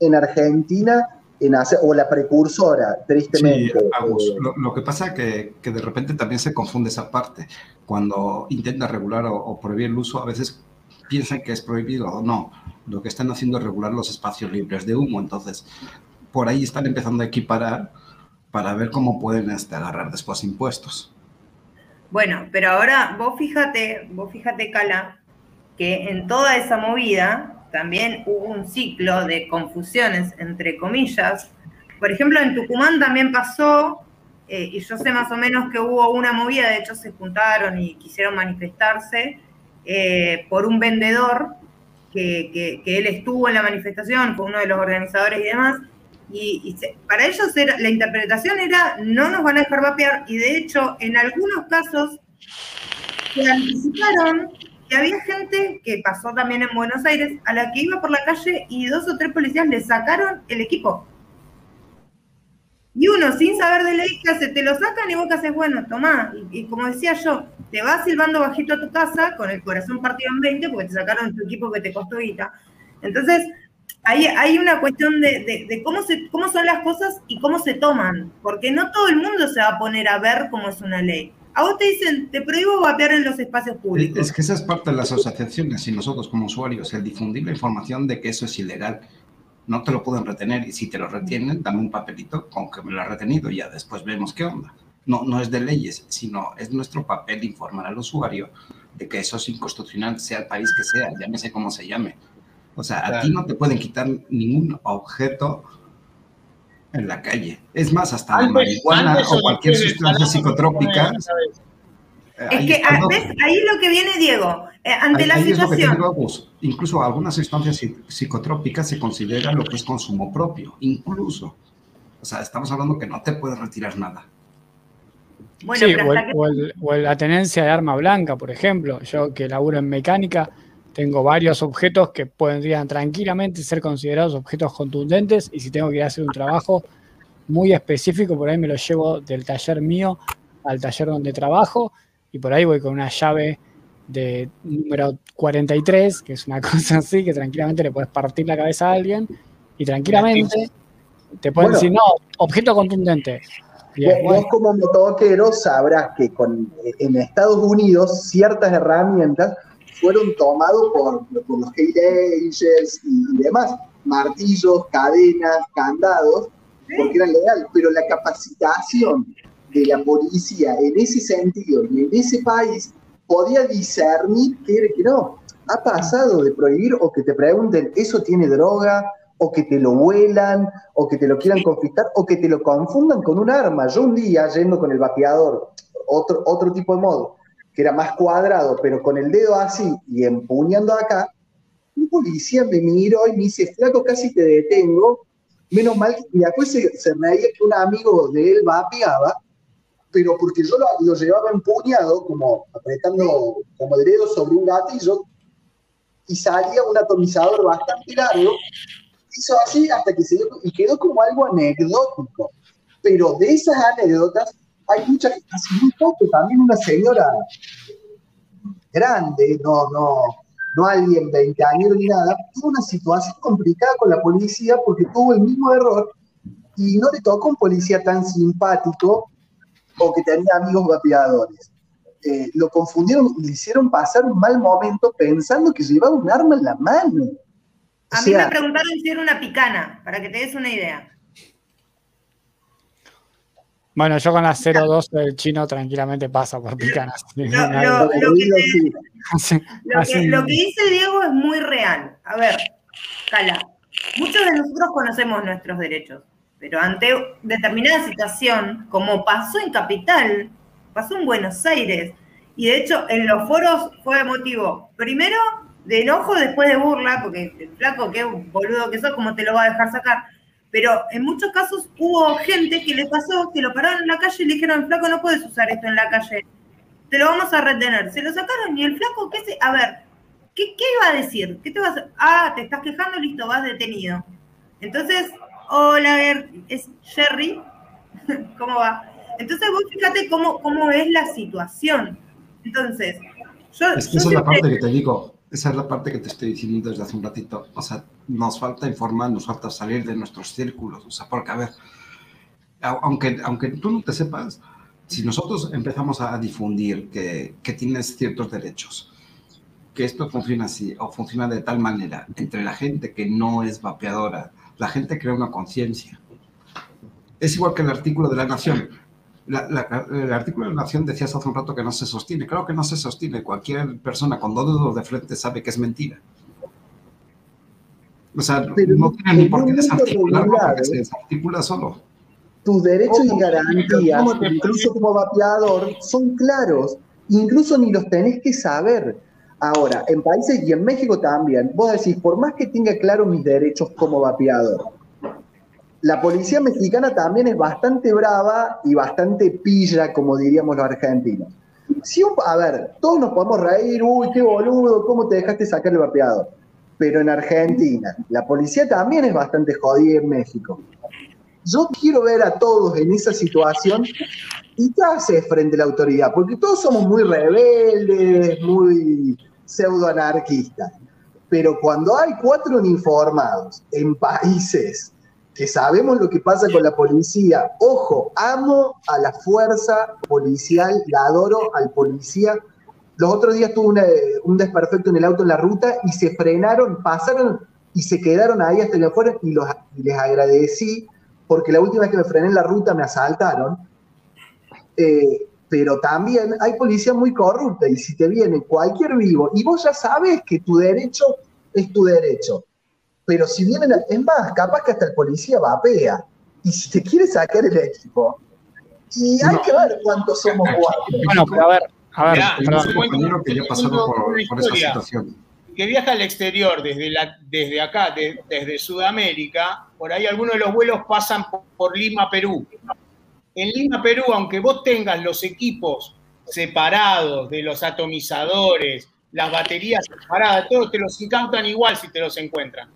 en Argentina en hacer, o la precursora, tristemente. Sí, Agus, lo, lo que pasa es que, que de repente también se confunde esa parte. Cuando intenta regular o, o prohibir el uso, a veces piensan que es prohibido o no. Lo que están haciendo es regular los espacios libres de humo. Entonces, por ahí están empezando a equiparar para ver cómo pueden este, agarrar después impuestos. Bueno, pero ahora vos fíjate, vos fíjate, Cala, que en toda esa movida también hubo un ciclo de confusiones, entre comillas. Por ejemplo, en Tucumán también pasó, eh, y yo sé más o menos que hubo una movida, de hecho se juntaron y quisieron manifestarse eh, por un vendedor que, que, él estuvo en la manifestación, fue uno de los organizadores y demás, y, para ellos era, la interpretación era no nos van a dejar vapear, y de hecho en algunos casos se anticiparon que había gente que pasó también en Buenos Aires a la que iba por la calle y dos o tres policías le sacaron el equipo. Y uno, sin saber de ley, que hace? Te lo sacan y vos que haces, bueno, tomá. Y, como decía yo, te vas silbando bajito a tu casa con el corazón partido en 20 porque te sacaron tu equipo que te costó guita. Entonces, hay, hay una cuestión de, de, de, cómo, se, cómo son las cosas y cómo se toman. Porque no todo el mundo se va a poner a ver cómo es una ley. A vos te dicen, te prohíbo vapear en los espacios públicos. Es que esa es parte de las asociaciones y nosotros como usuarios, el difundir la información de que eso es ilegal. No te lo pueden retener y si te lo retienen, dame un papelito con que me lo ha retenido y ya después vemos qué onda. No, no es de leyes, sino es nuestro papel informar al usuario de que eso es inconstitucional, sea el país que sea, llámese como se llame. O sea, claro. a ti no te pueden quitar ningún objeto en la calle. Es más, hasta antes, la marihuana o cualquier sustancia psicotrópica. Es que, ah, ¿ves? Ahí lo que viene, Diego, eh, ante ahí, la ahí situación. Digo, pues, incluso algunas sustancias psicotrópicas se consideran lo que es consumo propio, incluso. O sea, estamos hablando que no te puedes retirar nada. Bueno, sí, o, el, que... o, el, o, la tenencia de arma blanca, por ejemplo. Yo que laburo en mecánica, tengo varios objetos que podrían tranquilamente ser considerados objetos contundentes y si tengo que ir a hacer un trabajo muy específico, por ahí me lo llevo del taller mío al taller donde trabajo y por ahí voy con una llave de número 43, que es una cosa así, que tranquilamente le puedes partir la cabeza a alguien y tranquilamente te pueden bueno, decir, no, objeto contundente. Bien, vos, vos como motoquero sabrás que con, en Estados Unidos ciertas herramientas fueron tomados por, por los hate angels y demás, martillos, cadenas, candados, porque eran legales, pero la capacitación de la policía en ese sentido y en ese país podía discernir que, que no. Ha pasado de prohibir o que te pregunten, ¿eso tiene droga? o que te lo vuelan, o que te lo quieran confiscar, o que te lo confundan con un arma. Yo un día, yendo con el vaqueador, otro, otro tipo de modo, que era más cuadrado, pero con el dedo así y empuñando acá, un policía me miró y me dice, flaco, casi te detengo. Menos mal, y después se, se reía que un amigo de él vapeaba, pero porque yo lo, lo, llevaba empuñado, como apretando como el dedo sobre un gatillo, y salía un atomizador bastante largo, hizo así hasta que se dio, y quedó como algo anecdótico. Pero de esas anécdotas hay muchas, hace muy poco también una señora grande, no, no, no alguien veinteañero ni nada, tuvo una situación complicada con la policía porque tuvo el mismo error y no le tocó un policía tan simpático o que tenía amigos vapeadores. Eh, lo confundieron y le hicieron pasar un mal momento pensando que llevaba un arma en la mano. A o mí sea, me preguntaron si era una picana, para que te des una idea. Bueno, yo con la 02 del chino tranquilamente pasa por picanas. Lo, lo, lo, que, te, lo, que, lo que dice Diego es muy real. A ver, Cala, muchos de nosotros conocemos nuestros derechos, pero ante determinada situación, como pasó en Capital, pasó en Buenos Aires, y de hecho en los foros fue motivo, primero, de enojo, después de burla, porque el flaco, qué boludo que sos, ¿cómo te lo va a dejar sacar? Pero en muchos casos hubo gente que le pasó, que lo pararon en la calle y le dijeron, flaco, no puedes usar esto en la calle, te lo vamos a retener. Se lo sacaron y el flaco, ¿qué se? A ver, ¿qué, qué iba a decir? ¿Qué te vas a Ah, te estás quejando, listo, vas detenido. Entonces, hola, es Jerry, ¿cómo va? Entonces vos fíjate cómo, cómo es la situación. Entonces, yo, Es que yo esa es la parte que te digo, esa es la parte que te estoy diciendo desde hace un ratito. O sea, nos falta informar, nos falta salir de nuestros círculos. O sea, porque, a ver, aunque, aunque tú no te sepas, si nosotros empezamos a difundir que, que tienes ciertos derechos, que esto funciona así o funciona de tal manera entre la gente que no es vapeadora, la gente crea una conciencia. Es igual que el artículo de la Nación. La- la- el artículo de la Nación decías hace un rato que no se sostiene. Claro que no se sostiene. Cualquier persona con dos dedos de frente sabe que es mentira. O sea, Pero no tiene ni por qué desarticularlo porque se desarticula solo. tus derechos y garantías, ¿Cómo te incluso como vapeador, son claros. Incluso ni los tenés que saber. Ahora, en países y en México también, vos decís, por más que tenga claro mis derechos como vapeador, la policía mexicana también es bastante brava y bastante pilla, como diríamos los argentinos. Si a ver, todos nos podemos reír, uy, qué boludo, ¿cómo te dejaste sacar el vapeador? Pero en Argentina, la policía también es bastante jodida en México. Yo quiero ver a todos en esa situación y qué haces frente a la autoridad, porque todos somos muy rebeldes, muy pseudoanarquistas. Pero cuando hay cuatro uniformados en países que sabemos lo que pasa con la policía, ojo, amo a la fuerza policial, la adoro al policía. Los otros días tuve un desperfecto en el auto en la ruta y se frenaron, pasaron y se quedaron ahí hasta que afuera y, los, les agradecí porque la última vez que me frené en la ruta me asaltaron. Eh, pero también hay policía muy corrupta y si te viene cualquier vivo y vos ya sabes que tu derecho es tu derecho, pero si vienen, a- es más, capaz que hasta el policía vapea y si te quiere sacar el equipo, y hay No. que ver cuántos somos guapos. Bueno, pero a ver, a ver, Mirá, un compañero que ya ha pasado por, esa situación. que viaja al exterior desde, la, desde acá, de- desde Sudamérica, por ahí algunos de los vuelos pasan por, por Lima, Perú. En Lima, Perú, aunque vos tengas los equipos separados de los atomizadores, las baterías separadas, todos te los incautan igual si te los encuentran.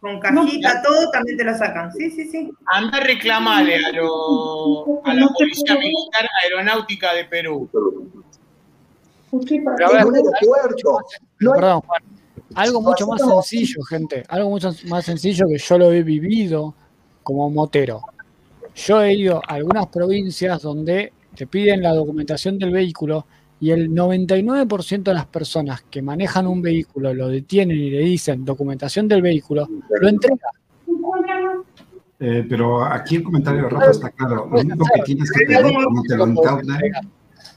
Con cajita, todo, también te lo sacan. Sí, sí, sí. Anda a reclamarle a, lo- a la Policía Militar Aeronáutica de Perú. Pero a En ver, un aeropuerto. No hay- Perdón. Algo mucho más sencillo, gente. Algo mucho más sencillo que yo lo he vivido como motero. Yo he ido a algunas provincias donde te piden la documentación del vehículo y el 99% de las personas que manejan un vehículo lo detienen y le dicen documentación del vehículo, lo entregan. Eh, pero aquí el comentario de Rafa está claro. Lo único que tienes que pedir cuando te lo incauten,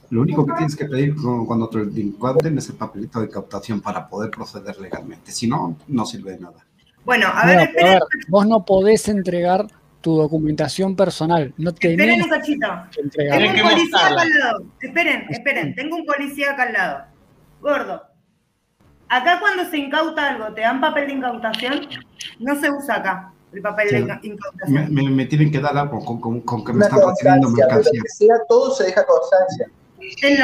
lo único que tienes que pedir cu- cuando te lo incauten es el papelito de incautación para poder proceder legalmente. Si no, no sirve de nada. Bueno, a ver, a ver, vos no podés entregar tu documentación personal. No esperen tenés un cachito. Tengo un policía acá al lado. Esperen, esperen. Tengo un policía acá al lado. Gordo. Acá cuando se incauta algo, ¿te dan papel de incautación? No se usa acá el papel de Sí. incautación. me- me tienen que dar algo con, con- con que me una están lo mercancía. que sea, todo se deja constancia. En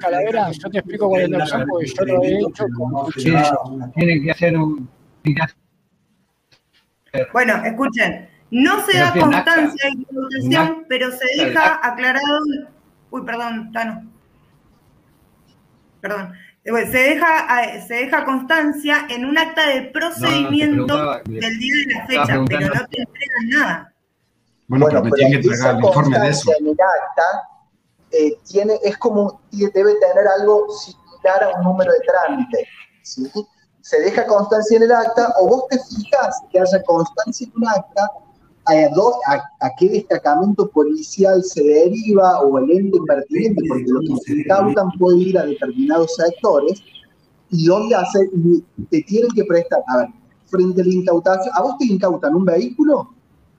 los. Yo te explico cuál es la opción porque yo lo he hecho. Tienen que hacer un. tienen que hacer- Bueno, escuchen. No se Pero da constancia de acta. pero se deja aclarado. Uy, perdón, Tano. Perdón. Bueno, Se deja, se deja constancia en un acta de procedimiento del día de la fecha, pero no te entregan nada. Bueno, pero me tienen que entregar el informe de eso. en el acta eh, tiene, es como, debe tener algo similar a un número de trámite. ¿sí? Se deja constancia en el acta o vos te fijas que haya constancia en un acta a, a- a qué destacamento policial se deriva o el ente pertinente, porque lo que se incautan puede ir a determinados sectores y dónde hacer, te tienen que prestar, a ver, frente a la incautación, a vos te incautan un vehículo,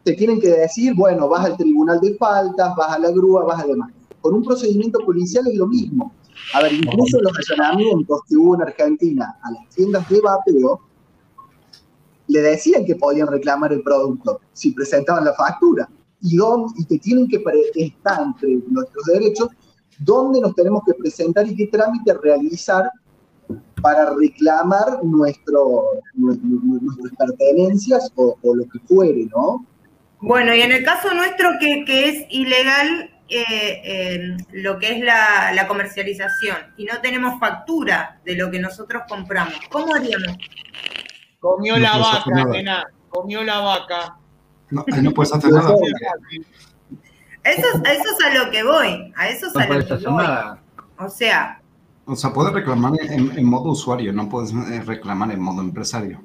te tienen que decir, bueno, vas al tribunal de faltas, vas a la grúa, vas a demás. Con un procedimiento policial es lo mismo. A ver, incluso los allanamientos que hubo en Argentina a las tiendas de vapeo, le decían que podían reclamar el producto si presentaban la factura. Y, dónde, y que tienen que estar entre nuestros derechos, dónde nos tenemos que presentar y qué trámite realizar para reclamar nuestro, nu- nu- nuestras pertenencias o, lo que fuere, ¿no? Bueno, y en el caso nuestro que es ilegal, eh, eh, lo que es la, la comercialización y no tenemos factura de lo que nosotros compramos, ¿cómo haríamos? Comió No la vaca, nena. Comió la vaca. No, ahí no puedes hacer nada. Eso, es- a eso es a lo que voy, a eso es No a lo que voy. nada. O sea, O sea, puedes reclamar en, en modo usuario, no puedes eh, reclamar en modo empresario.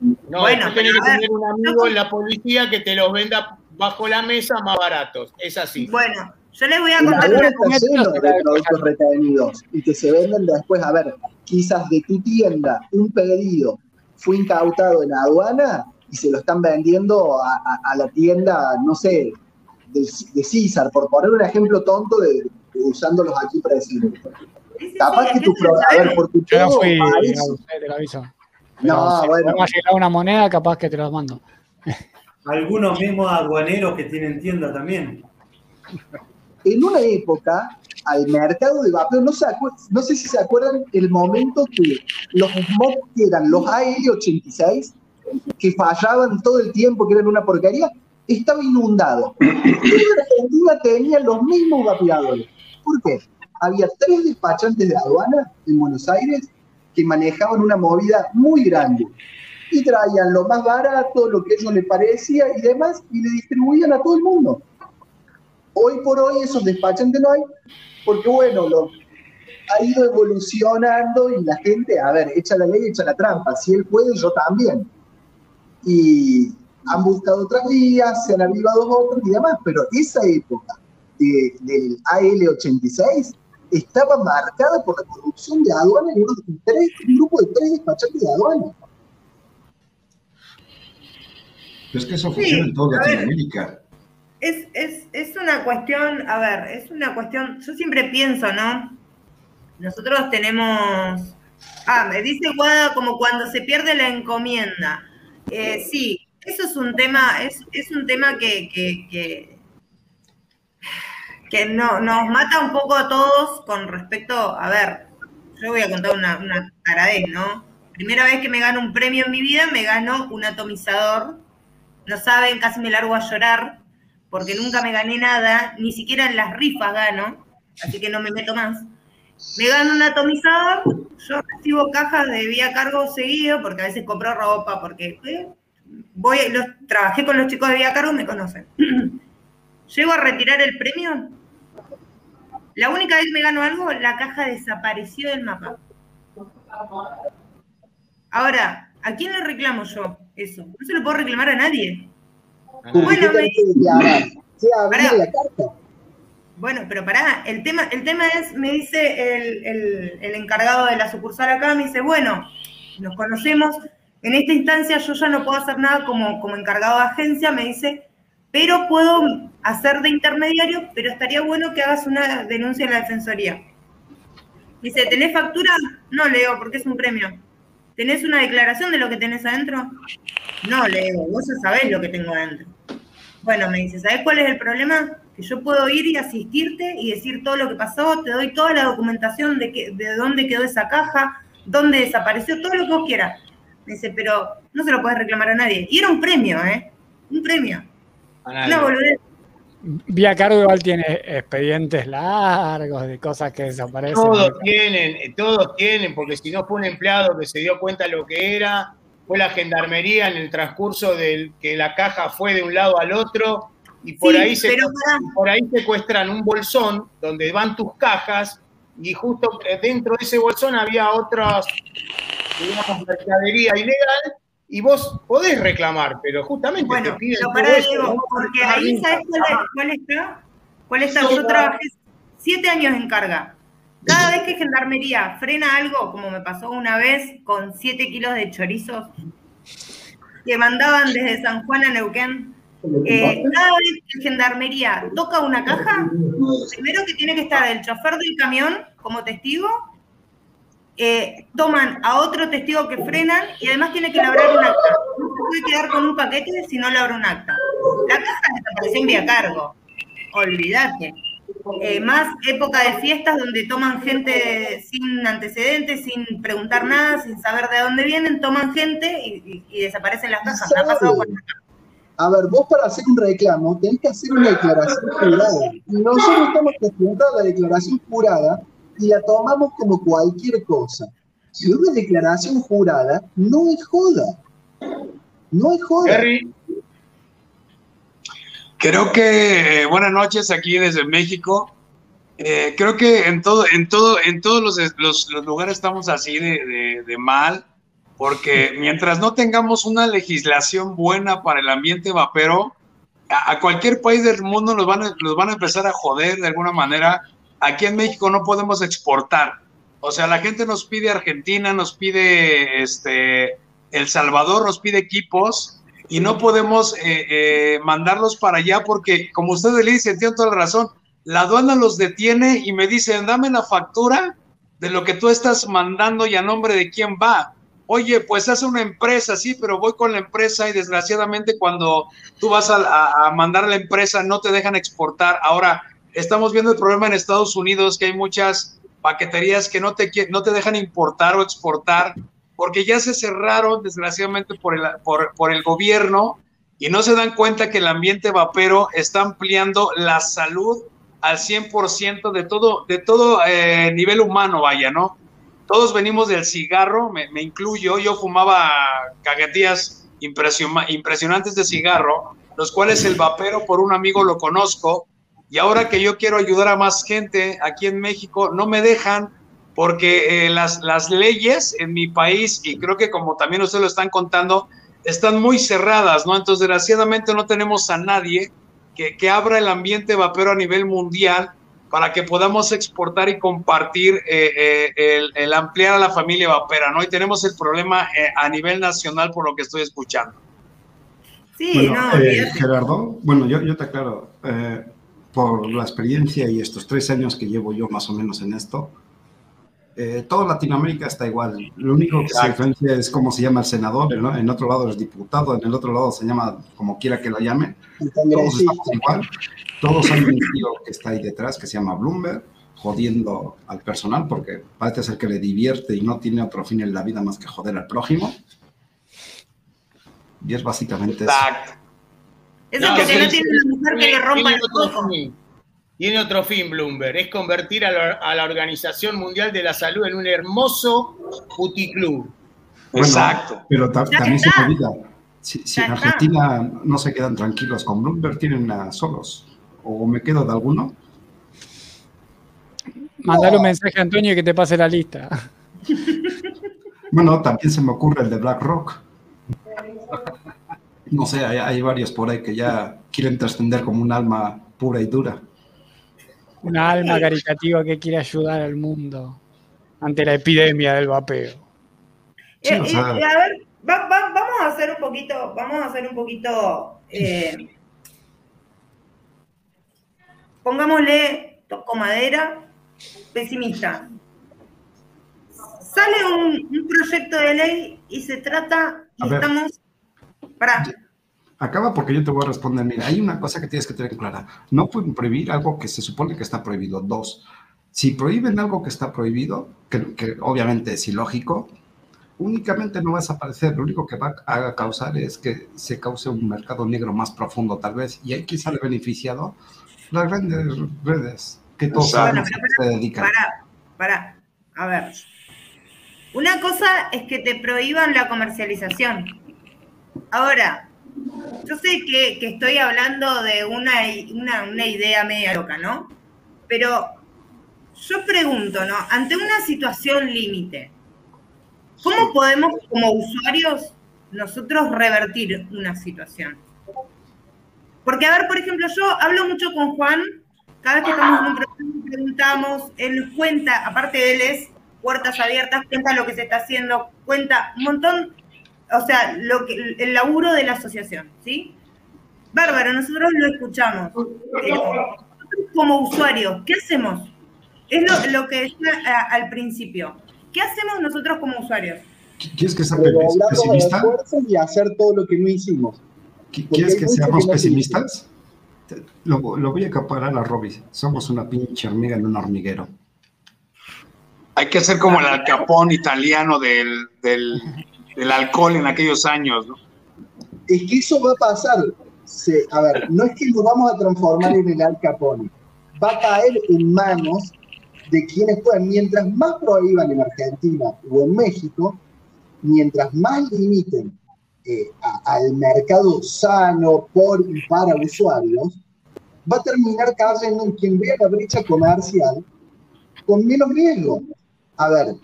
No, Bueno, después tenés pero que ver, tener un amigo en la policía que te los venda bajo la mesa más baratos. Es así. bueno, yo les voy a contar una está lleno de productos retenidos y que se venden después. A ver, quizás de tu tienda un pedido fue incautado en aduana y se lo están vendiendo a, a- a la tienda, no sé, de, de César, por poner un ejemplo tonto de, de usándolos aquí presentes. Sí, sí, Capaz sí, que tu a ver, por tu Yo no fui te lo aviso. Pero No, si bueno. podemos llegar a una moneda, capaz que te lo mando. Algunos mismos aduaneros que tienen tienda también. en una época al mercado de vapeo, no, no sé si se acuerdan el momento que los MOP que eran los AL86, que fallaban todo el tiempo, que eran una porquería, estaba inundado. Toda Argentina tenía los mismos vapeadores. ¿Por qué? Había tres despachantes de aduana en Buenos Aires que manejaban una movida muy grande y traían lo más barato, lo que a ellos les parecía y demás, y le distribuían a todo el mundo. Hoy por hoy esos despachantes no hay, porque bueno, lo, ha ido evolucionando y la gente, a ver, echa la ley, echa la trampa. Si él puede, yo también. Y han buscado otras vías, se han avivado otros y demás, pero esa época de- del AL86 estaba marcada por la corrupción de aduana en un, tres- un grupo de tres despachantes de aduana. Pero es que eso Sí, funciona en toda. Latinoamérica. Es, es, es una cuestión, a ver, es una cuestión, yo siempre pienso, ¿no? Nosotros tenemos, ah, me dice Guada como cuando se pierde la encomienda. Eh, sí, eso es un tema, es, es un tema que, que, que, que no, nos mata un poco a todos con respecto, a ver, yo voy a contar una, una taradez, ¿no? Primera vez que me gano un premio en mi vida, me gano un atomizador. No saben, casi me largo a llorar porque nunca me gané nada, ni siquiera en las rifas gano, así que no me meto más. Me gano un atomizador, yo recibo cajas de vía cargo seguido, porque a veces compro ropa, porque eh, voy, los, trabajé con los chicos de vía cargo, me conocen. Llego a retirar el premio. La única vez que me gano algo, la caja desapareció del mapa. Ahora, ¿a quién le reclamo yo eso? No se lo puedo reclamar a nadie. Bueno, ¿Qué me-. Bueno, pero pará, el tema, el tema es, me dice el, el- el encargado de la sucursal acá, me dice, bueno, nos conocemos, en esta instancia yo ya no puedo hacer nada como, como encargado de agencia, me dice, pero puedo hacer de intermediario, pero estaría bueno que hagas una denuncia en la defensoría. Dice, ¿tenés factura? No, Leo, porque es un premio. ¿Tenés una declaración de lo que tenés adentro? No, Leo, vos ya sabés lo que tengo adentro. Bueno, me dice, ¿sabés cuál es el problema? Que yo puedo ir y asistirte y decir todo lo que pasó, te doy toda la documentación de, que, de dónde quedó esa caja, dónde desapareció, todo lo que vos quieras. Me dice, pero no se lo puedes reclamar a nadie. Y era un premio, ¿eh? Un premio. A Una nadie. boludez. Vía Cargo igual tiene expedientes largos de cosas que desaparecen. Todos tienen, eh, todos tienen, porque si no fue un empleado que se dio cuenta lo que era, fue la gendarmería en el transcurso del que la caja fue de un lado al otro y por Sí, ahí se por ahí secuestran un bolsón donde van tus cajas y justo eh, dentro de ese bolsón había otras, digamos, mercadería ilegal y vos podés reclamar, pero justamente te Bueno, piden pero todo pará, eso, Diego, ¿no? porque ahí. ¿sabes cuál, es- cuál está? ¿Cuál está? Yo trabajé siete años en carga. Cada vez que Gendarmería frena algo, como me pasó una vez con siete kilos de chorizos que mandaban desde San Juan a Neuquén, eh, cada vez que Gendarmería toca una caja, primero que tiene que estar el chofer del camión como testigo, eh, toman a otro testigo que frenan y además tiene que labrar un acta. No se puede quedar con un paquete si no labra un acta. La caja desapareció en vía cargo. Olvídate. Eh, más época de fiestas donde toman gente sin antecedentes, sin preguntar nada, sin saber de dónde vienen, toman gente y, desaparecen las cajas. Me ha pasado con A ver, vos para hacer un reclamo tenés que hacer una declaración jurada. Nosotros estamos a la declaración jurada y la tomamos como cualquier cosa. Si una declaración jurada no es joda. No es joda. Gary, Creo que, eh, buenas noches aquí desde México. Eh, creo que en todo, en todo, en todos los, los- los lugares estamos así de, de- de mal, porque mientras no tengamos una legislación buena para el ambiente vapero, a, a cualquier país del mundo nos van, a, nos van a empezar a joder de alguna manera. Aquí en México no podemos exportar. O sea, la gente nos pide Argentina, nos pide este, El Salvador, nos pide equipos y no podemos eh, eh, mandarlos para allá porque, como ustedes le dicen, tienen toda la razón, la aduana los detiene y me dicen, dame la factura de lo que tú estás mandando y a nombre de quién va. Oye, pues hace una empresa, sí, pero voy con la empresa y desgraciadamente cuando tú vas a, mandar la empresa no te dejan exportar. Ahora, estamos viendo el problema en Estados Unidos, que hay muchas paqueterías que no te, no te dejan importar o exportar porque ya se cerraron desgraciadamente por el, por, por el gobierno y no se dan cuenta que el ambiente vapero está ampliando la salud al 100% de todo, de todo eh, nivel humano, vaya, ¿no? Todos venimos del cigarro, me, me incluyo, yo fumaba caguetillas impresiona- impresionantes de cigarro, los cuales el vapero por un amigo lo conozco, y ahora que yo quiero ayudar a más gente aquí en México, no me dejan porque eh, las, las leyes en mi país, y creo que como también ustedes lo están contando, están muy cerradas, ¿no? Entonces, desgraciadamente no tenemos a nadie que, que abra el ambiente vapero a nivel mundial para que podamos exportar y compartir eh, eh, el, el ampliar a la familia vapera, ¿no? Y tenemos el problema eh, a nivel nacional por lo que estoy escuchando. Sí, Bueno, no, eh. Gerardo, bueno, yo, yo te aclaro, eh, por la experiencia y estos tres años que llevo yo más o menos en esto, eh, toda Latinoamérica está igual. Lo único que se Exacto. diferencia es cómo se llama el senador, ¿no? en otro lado es diputado, en el otro lado se llama como quiera que lo llame. El Todos estamos igual. Todos hay un tío que está ahí detrás que se llama Bloomberg, jodiendo al personal porque parece ser que le divierte y no tiene otro fin en la vida más que joder al prójimo. Y es básicamente. Exacto. Eso No, porque no tiene una mujer que le rompa el otro coco. fin. Tiene otro fin, Bloomberg, es convertir a la, a la Organización Mundial de la Salud en un hermoso puticlub. Bueno, Exacto. Pero ta- también se olvida. Si, si en está. Argentina no se quedan tranquilos con Bloomberg, tienen a solos. O me quedo de alguno. Mandale un mensaje a Antonio y que te pase la lista. Bueno, también se me ocurre el de BlackRock. No sé, hay, hay varios por ahí que ya quieren trascender como un alma pura y dura. Una alma caritativa que quiere ayudar al mundo ante la epidemia del vapeo. Sí, Eh, o eh, sea- a ver, va- va- vamos a hacer un poquito, vamos a hacer un poquito, eh, pongámosle, toco madera, pesimista. Sale un, un proyecto de ley y se trata, y estamos, para, Acaba porque yo te voy a responder. Mira, hay una cosa que tienes que tener clara. No pueden prohibir algo que se supone que está prohibido. Dos, si prohíben algo que está prohibido, que, que obviamente es ilógico, únicamente no va a desaparecer. Lo único que va a causar es que se cause un mercado negro más profundo, tal vez. Y ahí quién sale beneficiado las grandes redes que todos a qué se dedican. para, para, a ver. Una cosa es que te prohíban la comercialización. Ahora, yo sé que, que estoy hablando de una, una, una idea media loca, ¿no? Pero yo pregunto, ¿no? Ante una situación límite, ¿cómo podemos como usuarios nosotros revertir una situación? Porque, a ver, por ejemplo, yo hablo mucho con Juan, cada vez que estamos en un programa preguntamos, él cuenta, aparte de él es puertas abiertas, cuenta lo que se está haciendo, cuenta un montón, o sea, lo que, el laburo de la asociación, ¿sí? Bárbaro, nosotros lo escuchamos. Eh, nosotros como usuarios, ¿qué hacemos? Es lo, lo que decía a- al principio. ¿Qué hacemos nosotros como usuarios? ¿Quieres que sea pesimista? y hacer todo lo que no hicimos. ¿Qui- Porque ¿Quieres que seamos que pesimistas? Te- Lo, lo voy a acaparar a Robbie. Somos una pinche hormiga en un hormiguero. Hay que ser como el alcapón italiano del, del, del alcohol en aquellos años, ¿no? Es que eso va a pasar. se- a ver, no es que nos vamos a transformar en el Al Capone, va a caer en manos de quienes puedan, mientras más prohíban en Argentina o en México, mientras más limiten eh, a- al mercado sano por y para usuarios, va a terminar cayendo en quien vea la brecha comercial con menos riesgo. A ver,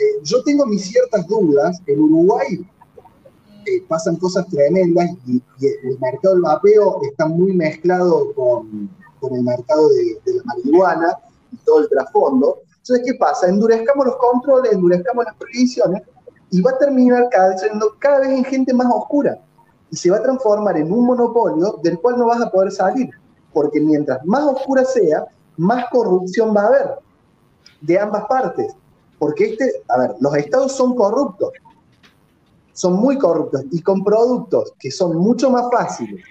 eh, yo tengo mis ciertas dudas, en Uruguay eh, pasan cosas tremendas y, el mercado del vapeo está muy mezclado con, el mercado de, la marihuana y todo el trasfondo. Entonces, ¿qué pasa? Endurezcamos los controles, endurezcamos las prohibiciones y va a terminar cada vez en gente más oscura y se va a transformar en un monopolio del cual no vas a poder salir, porque mientras más oscura sea, más corrupción va a haber de ambas partes. Porque este, a ver, los estados son corruptos, son muy corruptos y con productos que son mucho más fáciles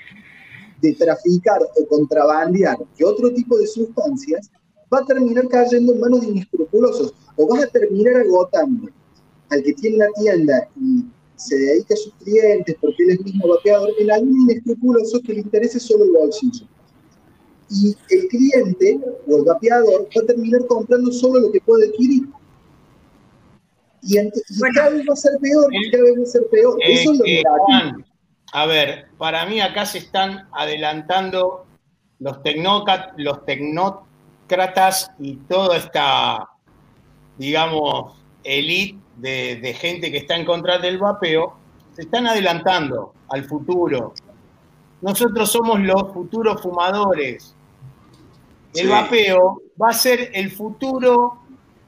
de traficar o contrabandear que otro tipo de sustancias, va a terminar cayendo en manos de inescrupulosos o vas a terminar agotando al que tiene la tienda y se dedica a sus clientes porque él es mismo vapeador, en algún inescrupuloso que le interese solo el bolsillo. Y el cliente o el vapeador va a terminar comprando solo lo que puede adquirir. Y, ent- y cada vez va a ser peor, y cada vez va a ser peor. Eh, Eso es lo eh, negativo. Juan, a ver, para mí acá se están adelantando los, tecnoca- los tecnócratas y toda esta, digamos, elite de, de gente que está en contra del vapeo, se están adelantando al futuro. Nosotros somos los futuros fumadores. El Sí. vapeo va a ser el futuro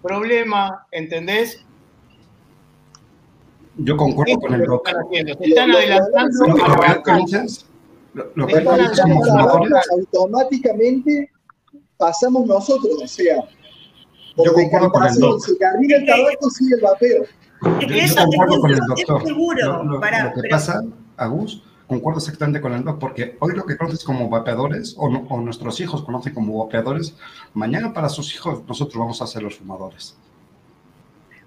problema, ¿entendés? Yo concuerdo con el que están haciendo. Se están adelantando Lo como automáticamente pasamos nosotros, o sea, Yo concuerdo con el doc. se termina el tabaco, sigue el vapeo. Yo, concuerdo con el doctor. seguro. Lo, que pasa, Agus, concuerdo exactamente con el doc, porque hoy lo que conoces como vapeadores, o, no- o nuestros hijos conocen como vapeadores, mañana para sus hijos nosotros vamos a ser los fumadores.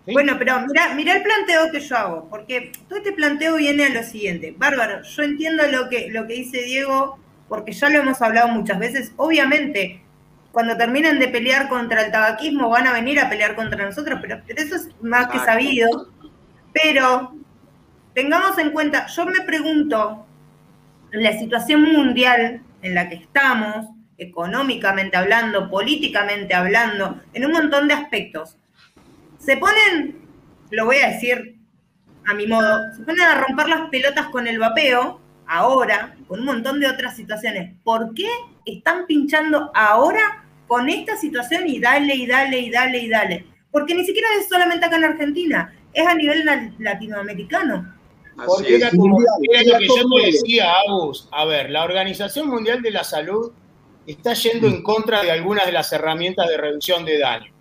¿Sí? Bueno, pero mira, mira el planteo que yo hago, porque todo este planteo viene a lo siguiente. Bárbaro, yo entiendo lo que, lo que dice Diego, porque ya lo hemos hablado muchas veces. Obviamente, cuando terminen de pelear contra el tabaquismo, van a venir a pelear contra nosotros, pero, pero eso es más que sabido. Pero tengamos en cuenta, yo me pregunto, la situación mundial en la que estamos, económicamente hablando, políticamente hablando, en un montón de aspectos, se ponen, lo voy a decir a mi modo, se ponen a romper las pelotas con el vapeo, ahora, con un montón de otras situaciones. ¿Por qué están pinchando ahora con esta situación y dale y dale y dale y dale? Porque ni siquiera es solamente acá en Argentina, es a nivel latinoamericano. Porque era, como, lo que yo te decía, Agus. A ver, la Organización Mundial de la Salud está yendo en contra de algunas de las herramientas de reducción de daño.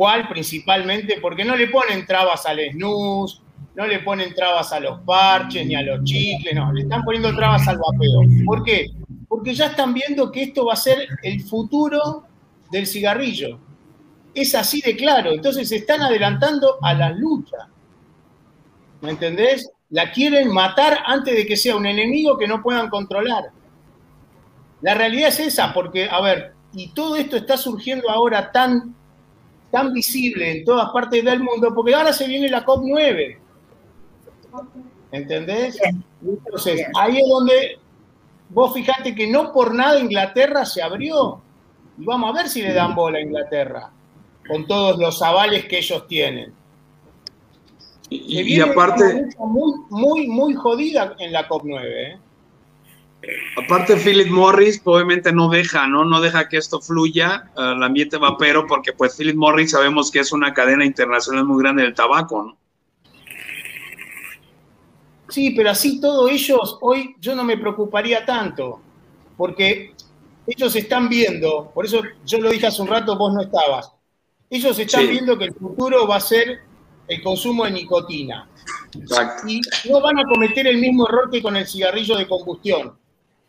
¿Cuál? Principalmente porque no le ponen trabas al snus, no le ponen trabas a los parches ni a los chicles, no, le están poniendo trabas al vapeo. ¿Por qué? Porque ya están viendo que esto va a ser el futuro del cigarrillo. Es así de claro. Entonces se están adelantando a la lucha. ¿Me entendés? La quieren matar antes de que sea un enemigo que no puedan controlar. La realidad es esa, porque, a ver, y todo esto está surgiendo ahora tan, tan visible en todas partes del mundo, porque ahora se viene la COP9. ¿Entendés? Entonces, ahí es donde vos fijate que no por nada Inglaterra se abrió. Y vamos a ver si le dan bola a Inglaterra, con todos los avales que ellos tienen. Y, y- aparte, muy, muy, muy jodida en la COP9. ¿eh? Aparte Philip Morris obviamente no deja, ¿no? No deja que esto fluya al ambiente vapero porque pues Philip Morris sabemos que es una cadena internacional muy grande del tabaco, ¿no? Sí, pero así todos ellos, hoy yo no me preocuparía tanto, porque ellos están viendo, por eso yo lo dije hace un rato, vos no estabas, ellos están Sí. viendo que el futuro va a ser el consumo de nicotina. Exacto. y no van a cometer el mismo error que con el cigarrillo de combustión.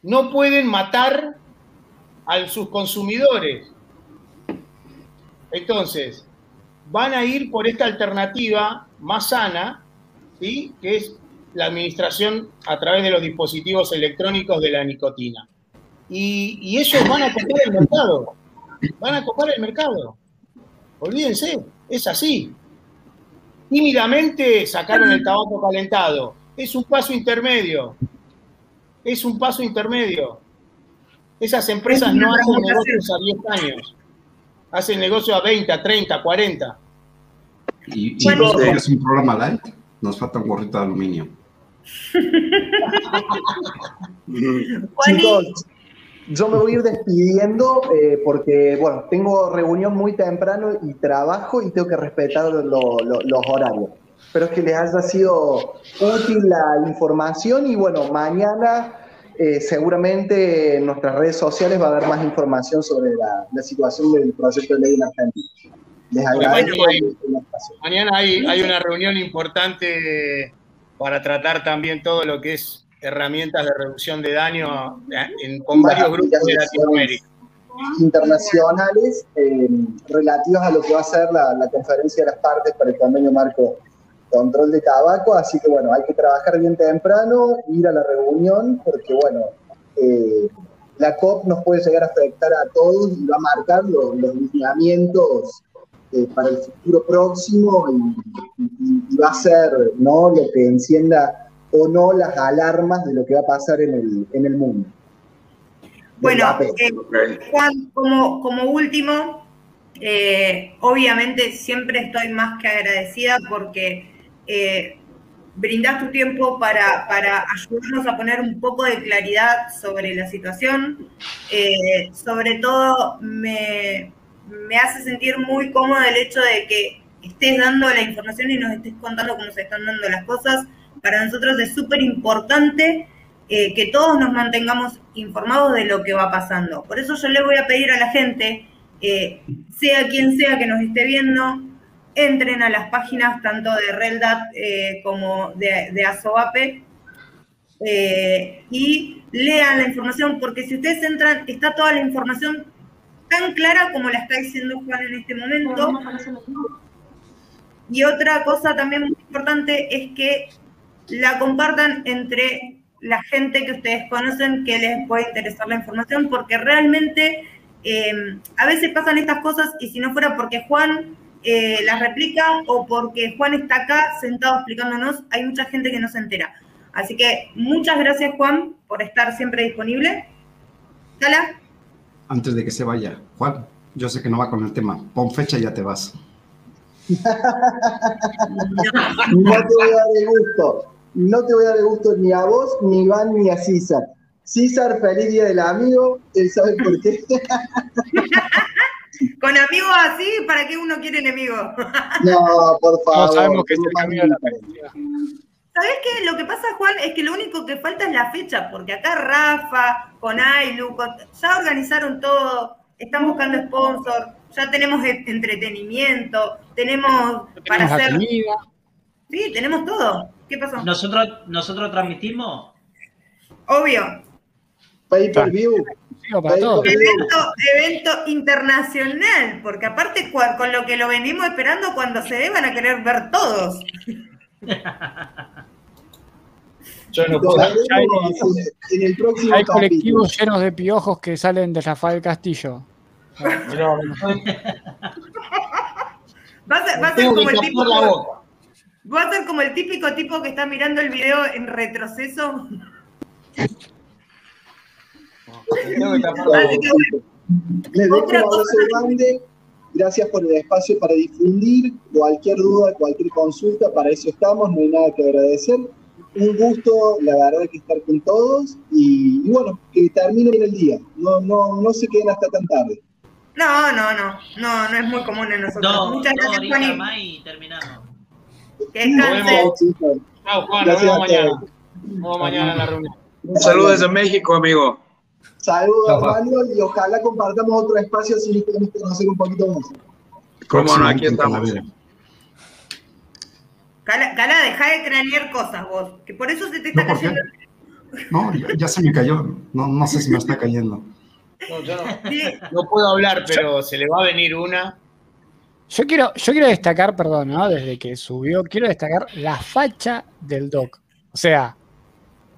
No pueden matar a sus consumidores. Entonces, van a ir por esta alternativa más sana, ¿sí? que es la administración a través de los dispositivos electrónicos de la nicotina. Y, y ellos van a copar el mercado. Van a copar el mercado. Olvídense, es así. Tímidamente sacaron el tabaco calentado. Es un paso intermedio. Es un paso intermedio. Esas empresas no hacen negocios a 10 años. Hacen negocios a 20, a 30, 40. Y, y Bueno. usted es un programa light, nos falta un gorrito de aluminio. Chicos, yo me voy a ir despidiendo eh, porque, bueno, tengo reunión muy temprano y trabajo y tengo que respetar lo- lo- los horarios. Espero que les haya sido útil la información y, bueno, mañana eh, seguramente en nuestras redes sociales va a haber más información sobre la, la situación del proyecto de ley en Argentina. Les agradezco. Mañana hay, hay una reunión importante para tratar también todo lo que es herramientas de reducción de daño en- con varios grupos de Latinoamérica. internacionales eh, relativas a lo que va a ser la, la conferencia de las partes para el convenio marco control de tabaco, así que bueno, hay que trabajar bien temprano, ir a la reunión, porque bueno, eh, la COP nos puede llegar a afectar a todos y va a marcar los, los lineamientos eh, para el futuro próximo y, y- y va a ser ¿no? lo que encienda o no las alarmas de lo que va a pasar en el, en el mundo. Bueno, eh, Juan, como, como último, eh, obviamente siempre estoy más que agradecida porque eh, brindás tu tiempo para, para ayudarnos a poner un poco de claridad sobre la situación. Eh, sobre todo, me, me hace sentir muy cómodo el hecho de que estés dando la información y nos estés contando cómo se están dando las cosas. Para nosotros es súper importante eh, que todos nos mantengamos informados de lo que va pasando. Por eso yo le voy a pedir a la gente, eh, sea quien sea que nos esté viendo, entren a las páginas tanto de Reldat eh, como de, de Asoape eh, y lean la información, porque si ustedes entran, está toda la información tan clara como la está diciendo Juan en este momento. Y otra cosa también muy importante es que la compartan entre la gente que ustedes conocen que les puede interesar la información, porque realmente eh, a veces pasan estas cosas y si no fuera porque Juan eh, las replica o porque Juan está acá sentado explicándonos, hay mucha gente que no se entera. Así que muchas gracias Juan por estar siempre disponible. Cala, Antes de que se vaya, Juan, yo sé que no va con el tema. Pon fecha y ya te vas. No te voy a dar el gusto. No te voy a dar el gusto ni a vos, ni a Iván, ni a César. César, feliz día del amigo. Él sabe por qué. con amigos así, ¿para qué uno quiere enemigos? No, por favor. Todos sabemos que es no el camino de la felicidad. ¿Sabés qué? Lo que pasa, Juan, es que lo único que falta es la fecha, porque acá Rafa, con Ailu, con- ya organizaron todo, están buscando sponsor, ya tenemos e- entretenimiento, tenemos para Tenemos hacer. comida. Sí, tenemos todo. ¿Qué pasó? Nosotros, nosotros transmitimos. Obvio. Pay per view. Digo, para todos. Evento, evento internacional, porque aparte con lo que lo venimos esperando, cuando se dé van a querer ver todos. Yo no Lo puedo. veremos hay- en el próximo Hay capítulo. colectivos llenos de piojos que salen de Rafael Castillo. No, Va a ser, va a ser tengo como el tipo. Va a ser como el típico tipo que está mirando el video en retroceso. Tengo que tapar la Así boca. que bueno, Les dejo un Otra abrazo cosa- grande. Gracias por el espacio para difundir. Cualquier duda, cualquier consulta, para eso estamos. No hay nada que agradecer. Un gusto, la verdad, que estar con todos. Y, y bueno, que terminen el día. No, no, no se queden hasta tan tarde. No, no, no, no, no es muy común en nosotros. Muchas gracias, más y terminamos. Que Chao, Juan, nos vemos mañana. Nos vemos mañana en la reunión. Saludos desde México, amigo. Saludos, Manuel, y ojalá compartamos otro espacio así podemos conocer un poquito más. Cómo no, aquí estamos. Cala, Cala, deja de cranear cosas vos, que por eso se te está cayendo. No, ya, ya se me cayó. No, no sé si me está cayendo. No, yo no, Sí, no puedo hablar, pero se le va a venir una. Yo quiero, yo quiero destacar, perdón, ¿no? desde que subió, quiero destacar la facha del doc. O sea,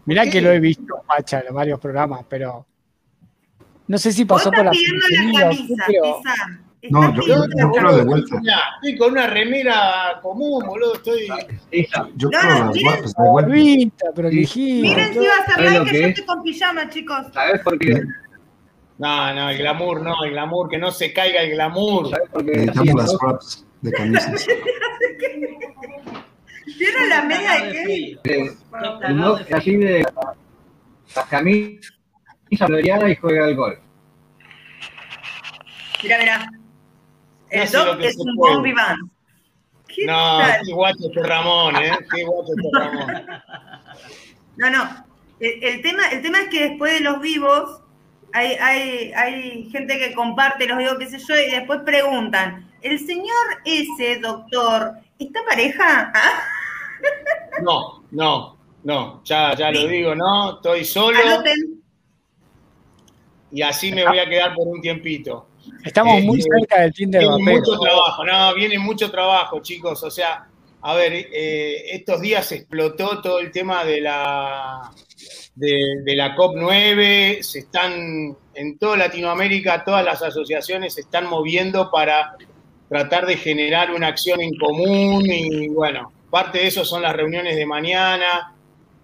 mirá ¿Por que lo he visto, Pacha, en varios programas, pero no sé si pasó por la qué, camisa, pero. No, yo- pidiendo yo la quiero camisa. de vuelta. Estoy con una remera común, boludo. Estoy. Esa. Yo No, quiero no, las miren. guapas de vuelta. Vista, pero Sí. elegí. Miren si va a ser ¿Sabes live lo que yo es? estoy con pijama, chicos. ¿Sabes por qué? No, no, el glamour, no, el glamour, que no se caiga el glamour. ¿Sabes por qué? Necesitamos las scraps de camisas. ¿Vieron la media de de Kevin? Eh, de frío. así de las camisas floreadas y juega al golf. Mira, mira. El Doc es un. Bon Vivant. ¿Qué No, tal? qué guacho este Ramón, ¿eh? Qué guacho este Ramón. No, no. El, el tema, el tema es que después de los vivos hay, hay, hay gente que comparte los vivos, qué sé yo, y después preguntan, ¿el señor ese, doctor, está pareja? ¿Ah? No, no, no, ya, ya lo digo, no, estoy solo Anoten. Y así me voy a quedar por un tiempito. Estamos Eh, muy eh, cerca del Tinder Viene mucho trabajo, no, viene mucho trabajo, chicos. O sea, a ver, eh, estos días explotó todo el tema de la de, de la COP9, se están en toda Latinoamérica, todas las asociaciones se están moviendo para tratar de generar una acción en común y bueno, parte de eso son las reuniones de mañana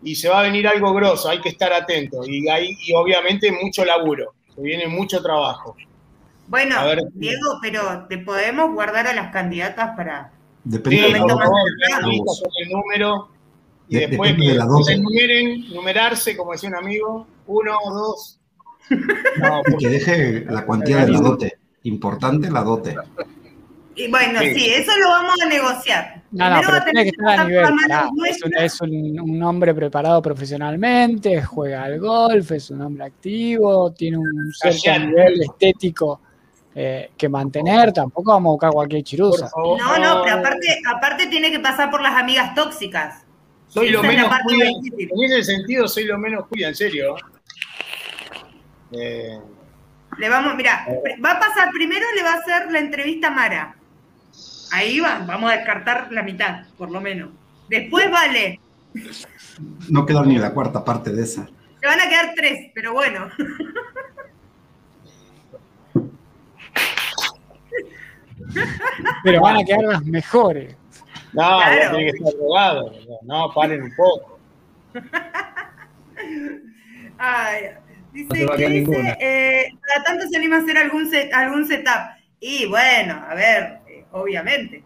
y se va a venir algo grosso, hay que estar atento y, hay, y obviamente mucho laburo, se viene mucho trabajo. Bueno. Diego, pero te podemos guardar a las candidatas para... Depende Sí, de el número y De- después que de se dote. numeren, numerarse, como decía un amigo, uno, dos. No, Y que deje la cuantía de la dote. Importante la dote. Y bueno, Sí. sí, eso lo vamos a negociar. No, no, pero tiene que estar a nivel. pará. Es, un, es un- un hombre preparado profesionalmente, juega al golf, es un hombre activo, tiene un cierto Callate. nivel estético eh, que mantener. Tampoco vamos a buscar cualquier chirusa. No, no, pero aparte, aparte tiene que pasar por las amigas tóxicas. Soy lo menos cuida. En ese sentido, soy lo menos cuida, en serio. Eh, Le vamos, mira, va a pasar primero, le va a hacer la entrevista a Mara. Ahí va, vamos a descartar la mitad, por lo menos. Después vale, No quedó ni la cuarta parte de esa. se van a quedar tres, pero bueno. Pero van a quedar las mejores. no, Claro. tiene que estar drogado. No, paren un poco. Ay, dice, No te va a ¿qué quedar dice? Eh, cada tanto se anima a hacer algún, set- algún setup. Y bueno, a ver, obviamente.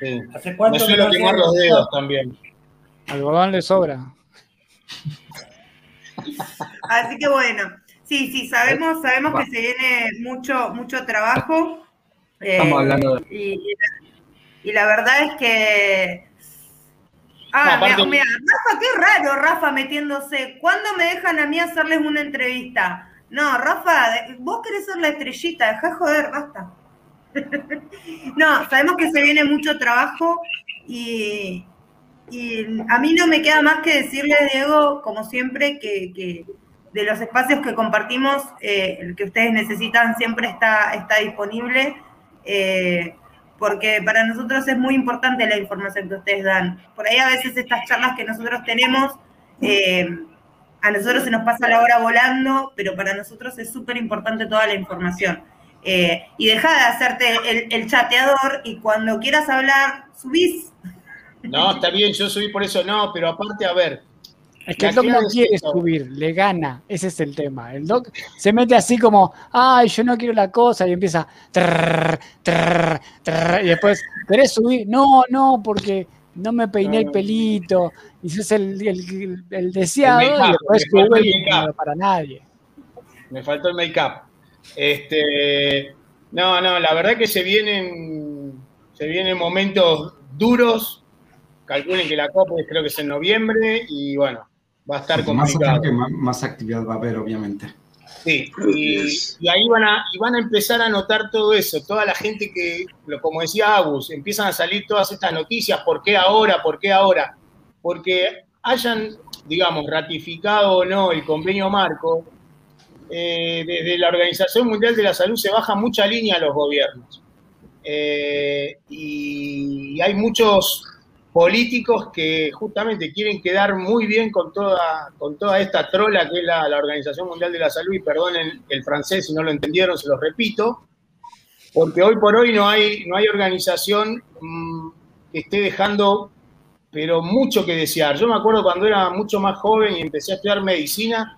Sí. ¿Hace Me cuánto suelo no quemar los dedos también. Algodón le sobra. Así que bueno, sí, sí, sabemos, sabemos que se viene mucho, mucho trabajo. eh, Estamos hablando de- y, y la- verdad es que. Ah, No, aparte- mira, Rafa, qué raro, Rafa metiéndose. ¿Cuándo me dejan a mí hacerles una entrevista? No, Rafa, vos querés ser la estrellita, dejá de joder, basta. No, sabemos que se viene mucho trabajo y, y a mí no me queda más que decirle, Diego, como siempre, que, que de los espacios que compartimos, eh, el que ustedes necesitan siempre está, está disponible, eh, porque para nosotros es muy importante la información que ustedes dan. Por ahí a veces estas charlas que nosotros tenemos, eh, a nosotros se nos pasa la hora volando, pero para nosotros es súper importante toda la información. Eh, y deja de hacerte el, el chateador y cuando quieras hablar, subís. No, está bien, yo subí por eso, no, pero aparte, a ver, Es que el doc no es quiere esto. subir, le gana. Ese es el tema. El doc se mete así como, ay, yo no quiero la cosa, y empieza, trrr, trrr, trrr, y después, ¿querés subir? No, no, porque no me peiné el pelito. Y sos el, el, el deseado, y después sube no para nadie. me faltó el make-up. Este, no, no, la verdad que se vienen, se vienen momentos duros. Calculen que la Copa es- creo que es en noviembre y bueno, va a estar complicado. más, más actividad va a haber, obviamente. Sí, y, y ahí van a, y van a empezar a notar todo eso, toda la gente que, lo- como decía Agus, empiezan a salir todas estas noticias, ¿por qué ahora? ¿Por qué ahora? Porque hayan, digamos, ratificado o no el convenio marco, eh, desde la Organización Mundial de la Salud se baja mucha línea a los gobiernos. Eh, y hay muchos, políticos que justamente quieren quedar muy bien con toda, con toda esta trola que es la, la Organización Mundial de la Salud, y perdonen el francés si no lo entendieron, se los repito, porque hoy por hoy no hay, no hay organización mm, que esté dejando, pero mucho que desear. Yo me acuerdo cuando era mucho más joven y empecé a estudiar medicina,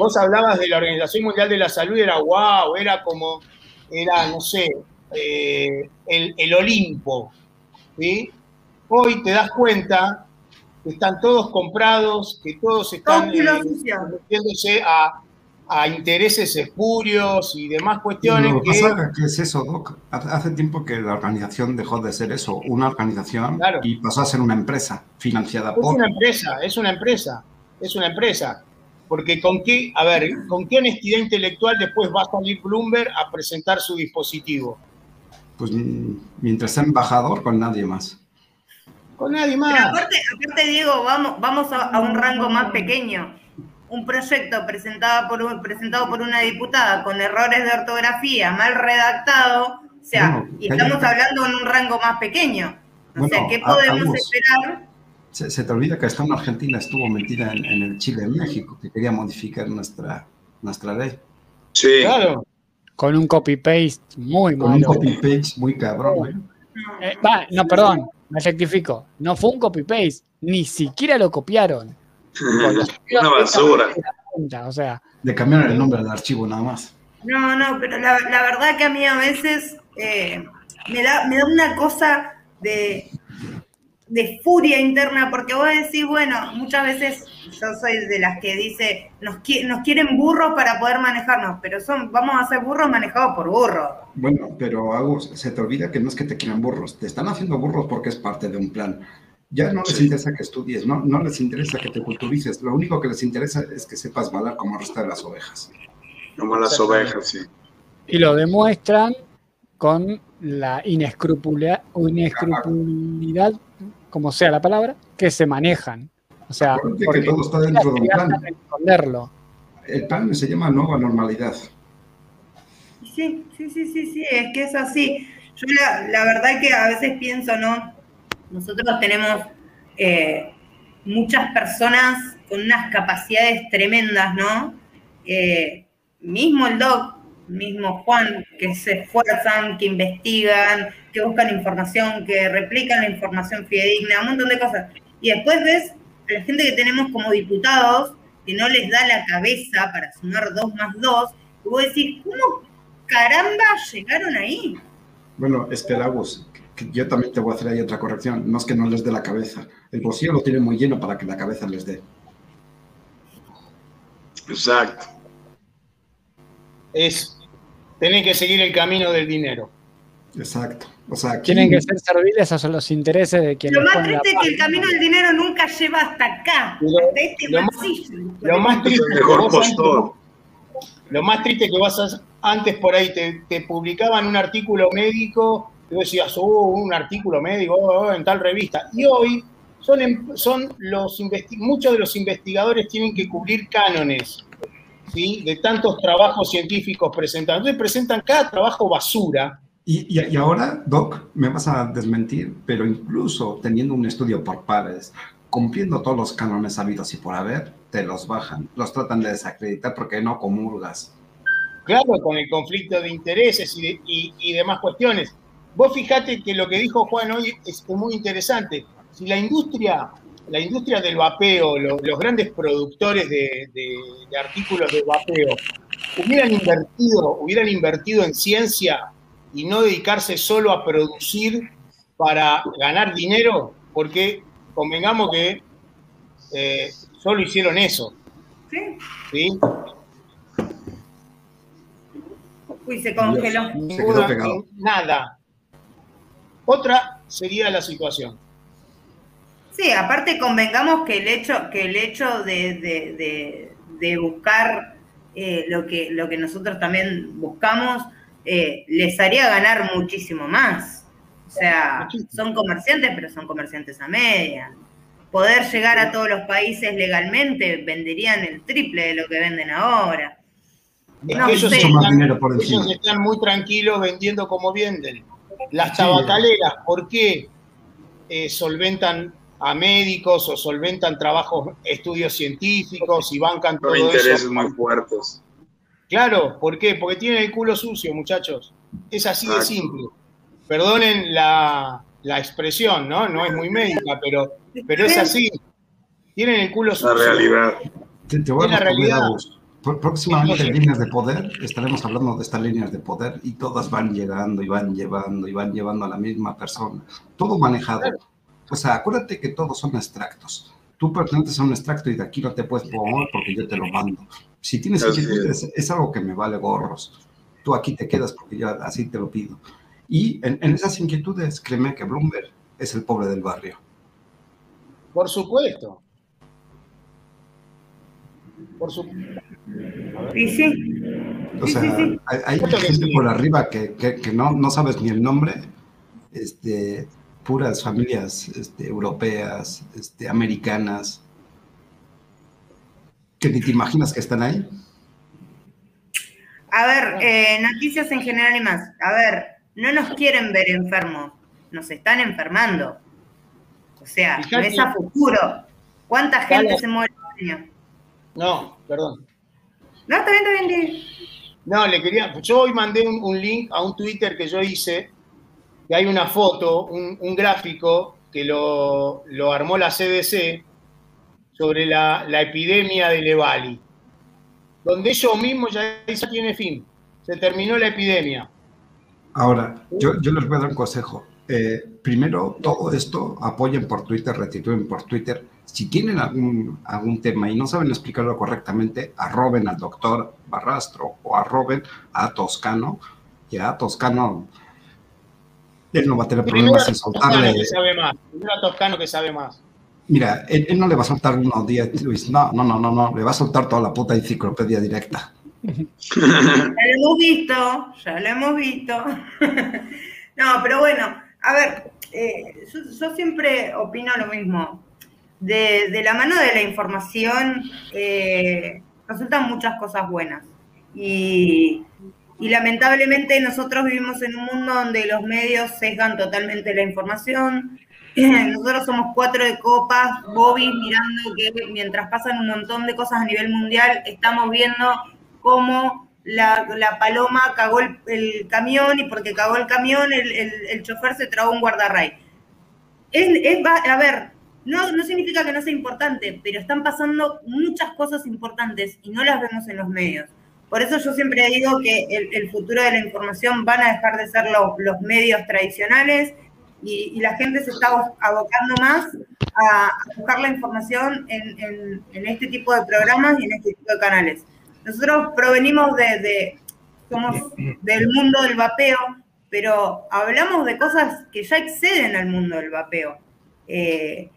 vos hablabas de la Organización Mundial de la Salud, y era wow, era como, era, no sé, eh, el, el Olimpo, ¿sí? Hoy te das cuenta que están todos comprados, que todos están Cómpulo eh, metiéndose a, a intereses espurios y demás cuestiones Lo que pasa que es eso, Doc. Hace tiempo que la organización dejó de ser eso, una organización, Claro. y pasó a ser una empresa financiada Es por... una empresa, es una empresa, es una empresa. Porque con qué, a ver, con qué honestidad intelectual después va a salir Bloomberg a presentar su dispositivo. Pues mm, mientras sea embajador, con nadie más. Con nadie Pero más. aparte, aparte Diego, vamos, vamos a, a un rango más pequeño. Un proyecto presentado por, un- presentado por una diputada con errores de ortografía, mal redactado, o sea, y estamos hablando en un rango más pequeño. O sea, ¿qué podemos ambos. esperar? Se, se te olvida que hasta una Argentina estuvo metida en, en el Chile en México, que quería modificar nuestra, nuestra ley. Sí. Claro. Con un copy-paste muy Con un malo. copy-page muy cabrón. ¿eh? Eh, va, no, perdón, me rectifico. No fue un copy-paste, ni siquiera lo copiaron. Una basura. O sea, Le cambiaron el nombre del archivo nada más. No, no, pero la, la verdad que a mí a veces eh, me, da, me da una cosa de, de furia interna, porque vos decís, bueno, muchas veces yo soy de las que dice, nos, qui- nos quieren burros para poder manejarnos, pero son, vamos a ser burros manejados por burros. Bueno, pero Agus, se te olvida que no es que te quieran burros, te están haciendo burros porque es parte de un plan. Ya no les Sí. interesa que estudies, no, no les interesa que te culturices, lo único que les interesa es que sepas balar como el resto de las ovejas. Como las ovejas, sí. y lo demuestran con la inescrupulidad, como sea la palabra, que se manejan. O sea, Acuérdate que porque todo está dentro de un plan. esconderlo. El plan se llama nueva normalidad. Sí, sí, sí, sí, sí, es que es así. Yo la, la verdad que a veces pienso, ¿no? Nosotros tenemos eh, muchas personas con unas capacidades tremendas, ¿no? Eh, mismo el doc, mismo Juan, que se esfuerzan, que investigan, que buscan información, que replican la información fidedigna, un montón de cosas. Y después ves a la gente que tenemos como diputados, que no les da la cabeza para sumar dos más dos, y vos decís, ¿cómo caramba llegaron ahí? Bueno, espera, Agus, que yo también te voy a hacer ahí otra corrección. No es que no les dé la cabeza. El bolsillo lo tiene muy lleno para que la cabeza les dé. Exacto. Es tener que seguir el camino del dinero. Exacto. O sea, aquí- Tienen que ser serviles a los intereses de quienes Lo más triste es que el camino del dinero nunca lleva hasta acá, Lo- hasta este lo más- masillo. Lo más triste el que vos antes- lo más triste que vas a- antes por ahí te, te publicaban un artículo médico y vos decías, oh, un artículo médico oh, oh, en tal revista. Y hoy son, em- son los investi- muchos de los investigadores tienen que cubrir cánones ¿sí? de tantos trabajos científicos presentados. Entonces presentan cada trabajo basura. Y, y- y ahora, Doc, me vas a desmentir, pero incluso teniendo un estudio por pares, cumpliendo todos los cánones habidos y por haber, te los bajan, los tratan de desacreditar porque no comulgas. Claro, con el conflicto de intereses y, de- y- y demás cuestiones. Vos fijate que lo que dijo Juan hoy es muy interesante. Si la industria, la industria del vapeo, lo- los grandes productores de, de- de artículos de vapeo, hubieran invertido, hubieran invertido en ciencia y no dedicarse solo a producir para ganar dinero, porque convengamos que eh, solo hicieron eso. ¿Sí? ¿sí? Uy, se congeló. Se quedó Ninguna- pegado. Nada. Otra sería la situación. Sí, aparte convengamos que el hecho, que el hecho de, de- de- de buscar eh, lo, que, lo que nosotros también buscamos eh, les haría ganar muchísimo más. O sea, son comerciantes, pero son comerciantes a media. Poder llegar a todos los países legalmente, venderían el triple de lo que venden ahora. Es No que ellos, sé. Están, dinero por ellos están muy tranquilos vendiendo como venden. Las tabacaleras, ¿por qué? eh, solventan a médicos o solventan trabajos, estudios científicos y bancan todo eso. intereses muy fuertes. Claro, ¿por qué? Porque tienen el culo sucio, muchachos. Es así de simple. Perdonen la, la expresión, ¿no? No es muy médica, pero, pero es así. Tienen el culo La sucio. realidad. Te, te voy a la realidad. Próximamente en líneas de poder estaremos hablando de estas líneas de poder y todas van llegando y van llevando y van llevando a la misma persona. Todo manejado. O sea, acuérdate que todos son extractos. Tú perteneces a un extracto y de aquí no te puedes mover porque yo te lo mando. Si tienes Así inquietudes, es algo que me vale gorros. Tú aquí te quedas porque yo así te lo pido. Y en, en esas inquietudes, créeme que Bloomberg es el pobre del barrio. Por supuesto. Por supuesto. Y sí, O Sí, sea, sí, sí. hay, hay gente sí. por arriba que, que- que no, no sabes ni el nombre, este, puras familias este, europeas, este, americanas, que ni te imaginas que están ahí. A ver, eh, noticias en general y más. A ver, no nos quieren ver enfermos, nos están enfermando. O sea, Fíjate. es a futuro. ¿Cuánta gente Claro. se muere al año? No, perdón. No, está bien, está bien. No, le quería. Yo hoy mandé un, un link a un Twitter que yo hice, que hay una foto, un, gráfico que lo, armó la CDC sobre la, epidemia de Levali, donde ellos mismos ya ya tiene fin. Se terminó la epidemia. Ahora, yo, les voy a dar un consejo. Eh, primero, todo esto apoyen por Twitter, retitúen por Twitter. Si tienen algún, tema y no saben explicarlo correctamente, arroben al doctor Barrastro o arroben a Toscano. Y a Toscano, él no va a tener problemas en soltarle. que sabe más. Primero a Toscano que sabe más. Mira, él, él no le va a soltar unos días, Luis. No, no, no, no, no. Le va a soltar toda la puta enciclopedia directa. Ya lo hemos visto, ya lo hemos visto. no, pero bueno, a ver, eh, yo, yo siempre opino lo mismo. De, de la mano de la información eh, resultan muchas cosas buenas. Y, y lamentablemente nosotros vivimos en un mundo donde los medios sesgan totalmente la información. Nosotros somos cuatro de copas, Bobby mirando que mientras pasan un montón de cosas a nivel mundial, estamos viendo cómo la, la paloma cagó el, camión y porque cagó el camión el, el, chofer se tragó un guardarray. Es, es, a ver, no, no significa que no sea importante, pero están pasando muchas cosas importantes y no las vemos en los medios. Por eso yo siempre digo que el, futuro de la información van a dejar de ser lo- los medios tradicionales y, la gente se está abo- abocando más a, buscar la información en, este tipo de programas y en este tipo de canales. Nosotros provenimos de, de- somos del mundo del vapeo, pero hablamos de cosas que ya exceden al mundo del vapeo. Eh,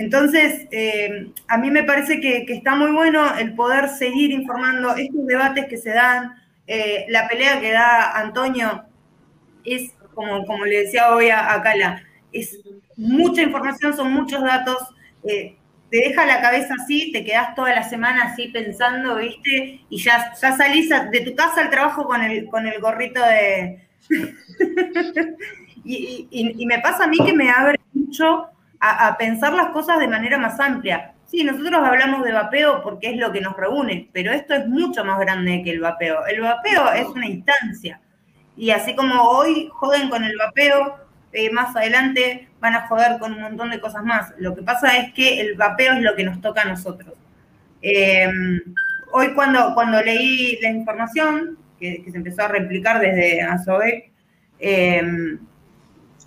entonces, eh, a mí me parece que, está muy bueno el poder seguir informando estos debates que se dan, eh, la pelea que da Antonio es, como, como le decía hoy a, a Cala, es mucha información, son muchos datos, eh, te deja la cabeza así, te quedas toda la semana así pensando, ¿viste? Y ya, ya salís de tu casa al trabajo con el, con el gorrito de... y, y- y me pasa a mí que me abre mucho a, a pensar las cosas de manera más amplia. Sí, nosotros hablamos de vapeo porque es lo que nos reúne, pero esto es mucho más grande que el vapeo. El vapeo es una instancia. Y así como hoy joden con el vapeo, eh, más adelante van a joder con un montón de cosas más. Lo que pasa es que el vapeo es lo que nos toca a nosotros. Eh, hoy cuando, cuando leí la información, que, que se empezó a replicar desde Azobec, eh,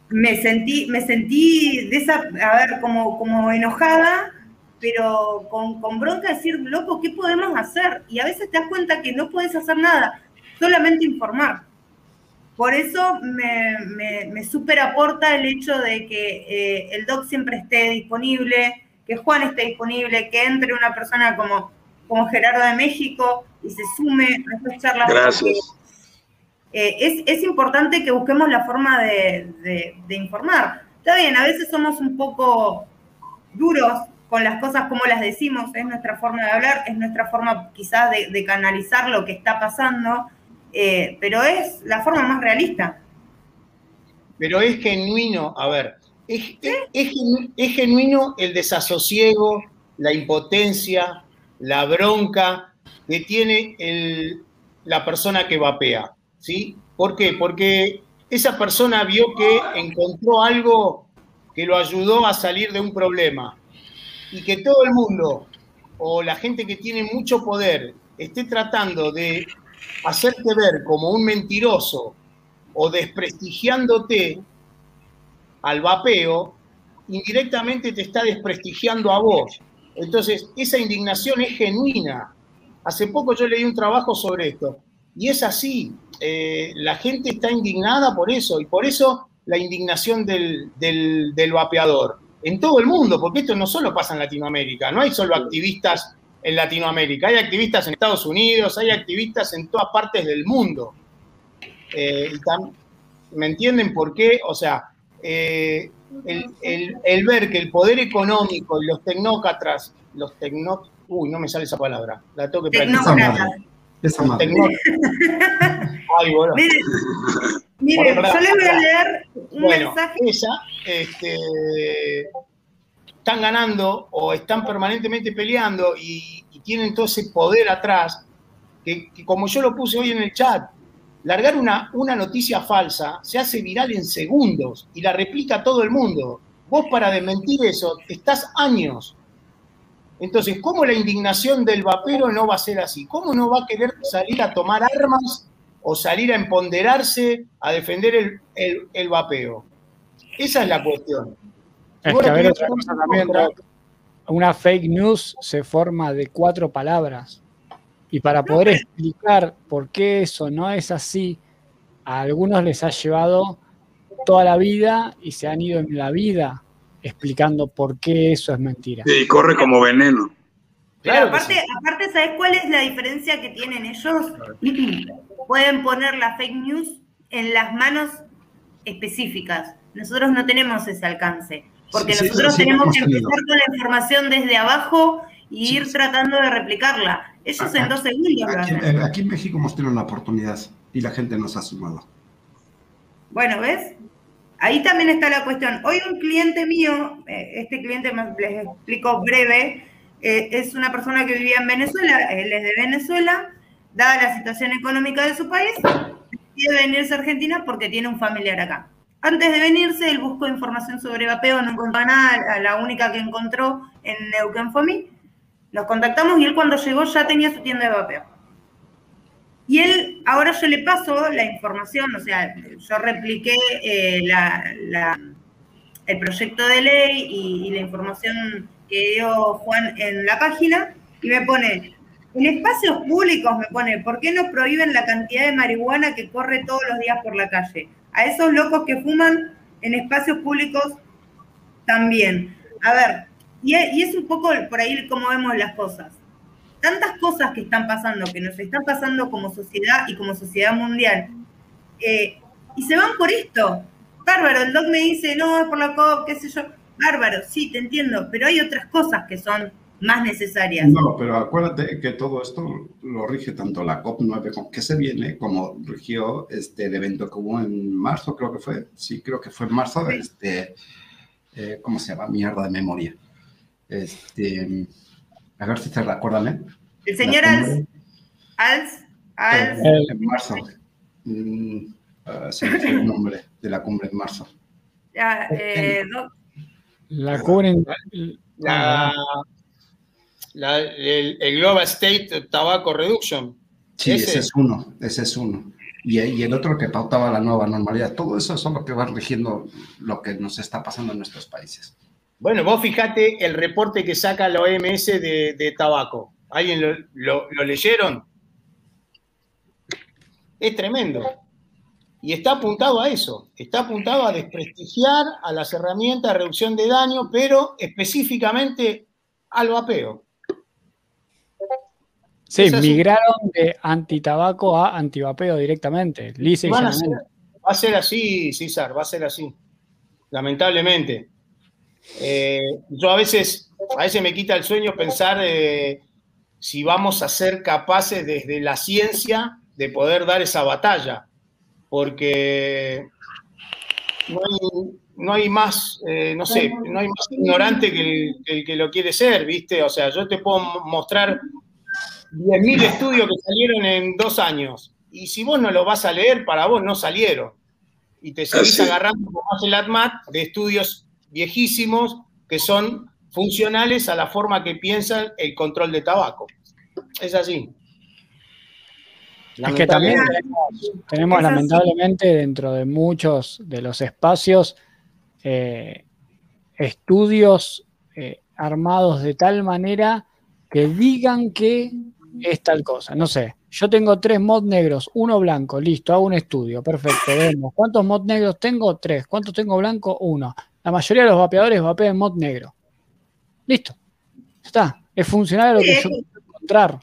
me sentí, me sentí de esa, a ver, como, como enojada, pero con, con bronca de decir, loco, ¿qué podemos hacer? Y a veces te das cuenta que no puedes hacer nada, solamente informar. Por eso me, me, súper aporta el hecho de que eh, el doc siempre esté disponible, que Juan esté disponible, que entre una persona como, como Gerardo de México y se sume a estas charlas. Gracias. Eh, es, es importante que busquemos la forma de, de- de informar. Está bien, a veces somos un poco duros con las cosas como las decimos, es nuestra forma de hablar, es nuestra forma quizás de, de canalizar lo que está pasando, eh, pero es la forma más realista. Pero es genuino, a ver, Es, es- es genuino el desasosiego, la impotencia, la bronca que tiene el- la persona que vapea. ¿Sí? ¿Por qué? Porque esa persona vio que encontró algo que lo ayudó a salir de un problema. Y que todo el mundo, o la gente que tiene mucho poder, esté tratando de hacerte ver como un mentiroso o desprestigiándote al vapeo, indirectamente te está desprestigiando a vos. Entonces, esa indignación es genuina. Hace poco yo leí un trabajo sobre esto. Y es así. eh, la gente está indignada por eso. Y por eso la indignación del, del- del vapeador. En todo el mundo, porque esto no solo pasa en Latinoamérica. No hay solo activistas en Latinoamérica. Hay activistas en Estados Unidos, hay activistas en todas partes del mundo. Eh, ¿Me entienden por qué? O sea, eh, el, ver que el poder económico y los tecnócratas, los tecno... Uy, no me sale esa palabra. La tengo que practicar. Esa madre. Ay. Miren, miren, Bueno, yo les voy a leer un Bueno, mensaje. ella, este, están ganando o están permanentemente peleando y, y tienen todo ese poder atrás, que, que como yo lo puse hoy en el chat, largar una, una noticia falsa se hace viral en segundos y la replica todo el mundo. Vos para desmentir eso estás años. Entonces, ¿cómo la indignación del vapero no va a ser así? ¿Cómo no va a querer salir a tomar armas o salir a empoderarse a defender el, el- el vapeo? Esa es la cuestión. Es que a ver otra cosa también. Una fake news se forma de cuatro palabras. Y para poder explicar por qué eso no es así, a algunos les ha llevado toda la vida y se han ido en la vida explicando por qué eso es mentira. Y corre como veneno. Claro aparte, sí. aparte, ¿sabes cuál es la diferencia que tienen ellos? Pueden poner la fake news en las manos específicas. Nosotros no tenemos ese alcance, porque Sí, sí, nosotros sí, tenemos que tenido. empezar con la información desde abajo y Sí, ir sí. tratando de replicarla. Ellos en dos segundos Aquí, aquí en México hemos tenido una oportunidad y la gente nos ha sumado. Bueno, ¿ves? Ahí también está la cuestión. Hoy un cliente mío, eh, este cliente les explico breve, eh, es una persona que vivía en Venezuela, él es de Venezuela, dada la situación económica de su país, decide venirse a Argentina porque tiene un familiar acá. Antes de venirse, él buscó información sobre vapeo, no encontró nada, la única que encontró en Neuquén fue a mí. Nos contactamos y él cuando llegó ya tenía su tienda de vapeo. Y él, ahora yo le paso la información, o sea, yo repliqué eh, el proyecto de ley y, la información que dio Juan en la página y me pone, en espacios públicos me pone, ¿por qué no prohíben la cantidad de marihuana que corre todos los días por la calle? A esos locos que fuman en espacios públicos también. A ver, y, y es un poco por ahí como vemos las cosas tantas cosas que están pasando, que nos están pasando como sociedad y como sociedad mundial, eh, y se van por esto. Bárbaro, el doc me dice, no, es por la COP, qué sé yo. Bárbaro, sí, te entiendo, pero hay otras cosas que son más necesarias. No, pero acuérdate que todo esto lo rige tanto la COP9 con- que se viene como rigió este el evento que hubo en marzo, creo que fue. Sí, creo que fue en marzo. Sí. Este, eh, ¿Cómo se llama? Mierda de memoria. Este, a ver si te recuerdan, ¿eh? El señor Als, cumbre. Als, En marzo. Mm, ah, se me fue el nombre de la cumbre en marzo. ya, eh, La cubren. La, la- el, el Global State Tobacco Reduction. Sí, Ese. ese, es uno, ese es uno. Y, y el otro que pautaba la nueva normalidad. Todo eso son lo que va rigiendo lo que nos está pasando en nuestros países. Bueno, vos fijate el reporte que saca la OMS de, de tabaco. ¿Alguien lo, lo- lo leyeron? Es tremendo. Y está apuntado a eso. Está apuntado a desprestigiar a las herramientas de reducción de daño, pero específicamente al vapeo. Sí, migraron de antitabaco a antivapeo directamente. Lisa y Van a ser- llanamente. va a ser así, César, va a ser así. Lamentablemente. Eh, yo a veces, a veces me quita el sueño pensar eh, si vamos a ser capaces desde la ciencia de poder dar esa batalla. Porque no hay, no hay más, eh, no sé, no hay más ignorante que el, que el que lo quiere ser, ¿viste? O sea, yo te puedo mostrar 10.000 estudios que salieron en dos años. Y si vos no los vas a leer, para vos no salieron. Y te seguís agarrando como hace el ATMAT de estudios viejísimos que son funcionales a la forma que piensan el control de tabaco. Es así. Es que también tenemos, tenemos así. lamentablemente dentro de muchos de los espacios eh, estudios eh, armados de tal manera que digan que es tal cosa. No sé, yo tengo tres mod negros, uno blanco, listo, hago un estudio, perfecto, vemos. ¿Cuántos mod negros tengo? Tres. ¿Cuántos tengo blanco? Uno. La mayoría de los vapeadores vapean mod negro. Listo. Está. Es funcional a lo que yo quiero encontrar.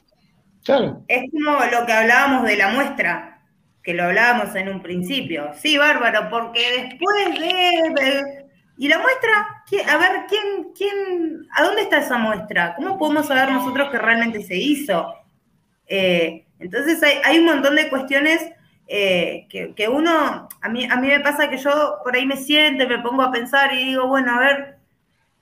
Claro. Es como lo que hablábamos de la muestra, que lo hablábamos en un principio. Sí, bárbaro, porque después de... de- ¿Y la muestra? ¿Quién- a ver, ¿quién, quién, ¿a dónde está esa muestra? ¿Cómo podemos saber nosotros que realmente se hizo? Eh, entonces hay, hay un montón de cuestiones eh, que, uno, a mí, a mí me pasa que yo por ahí me siento, me pongo a pensar y digo, bueno, a ver,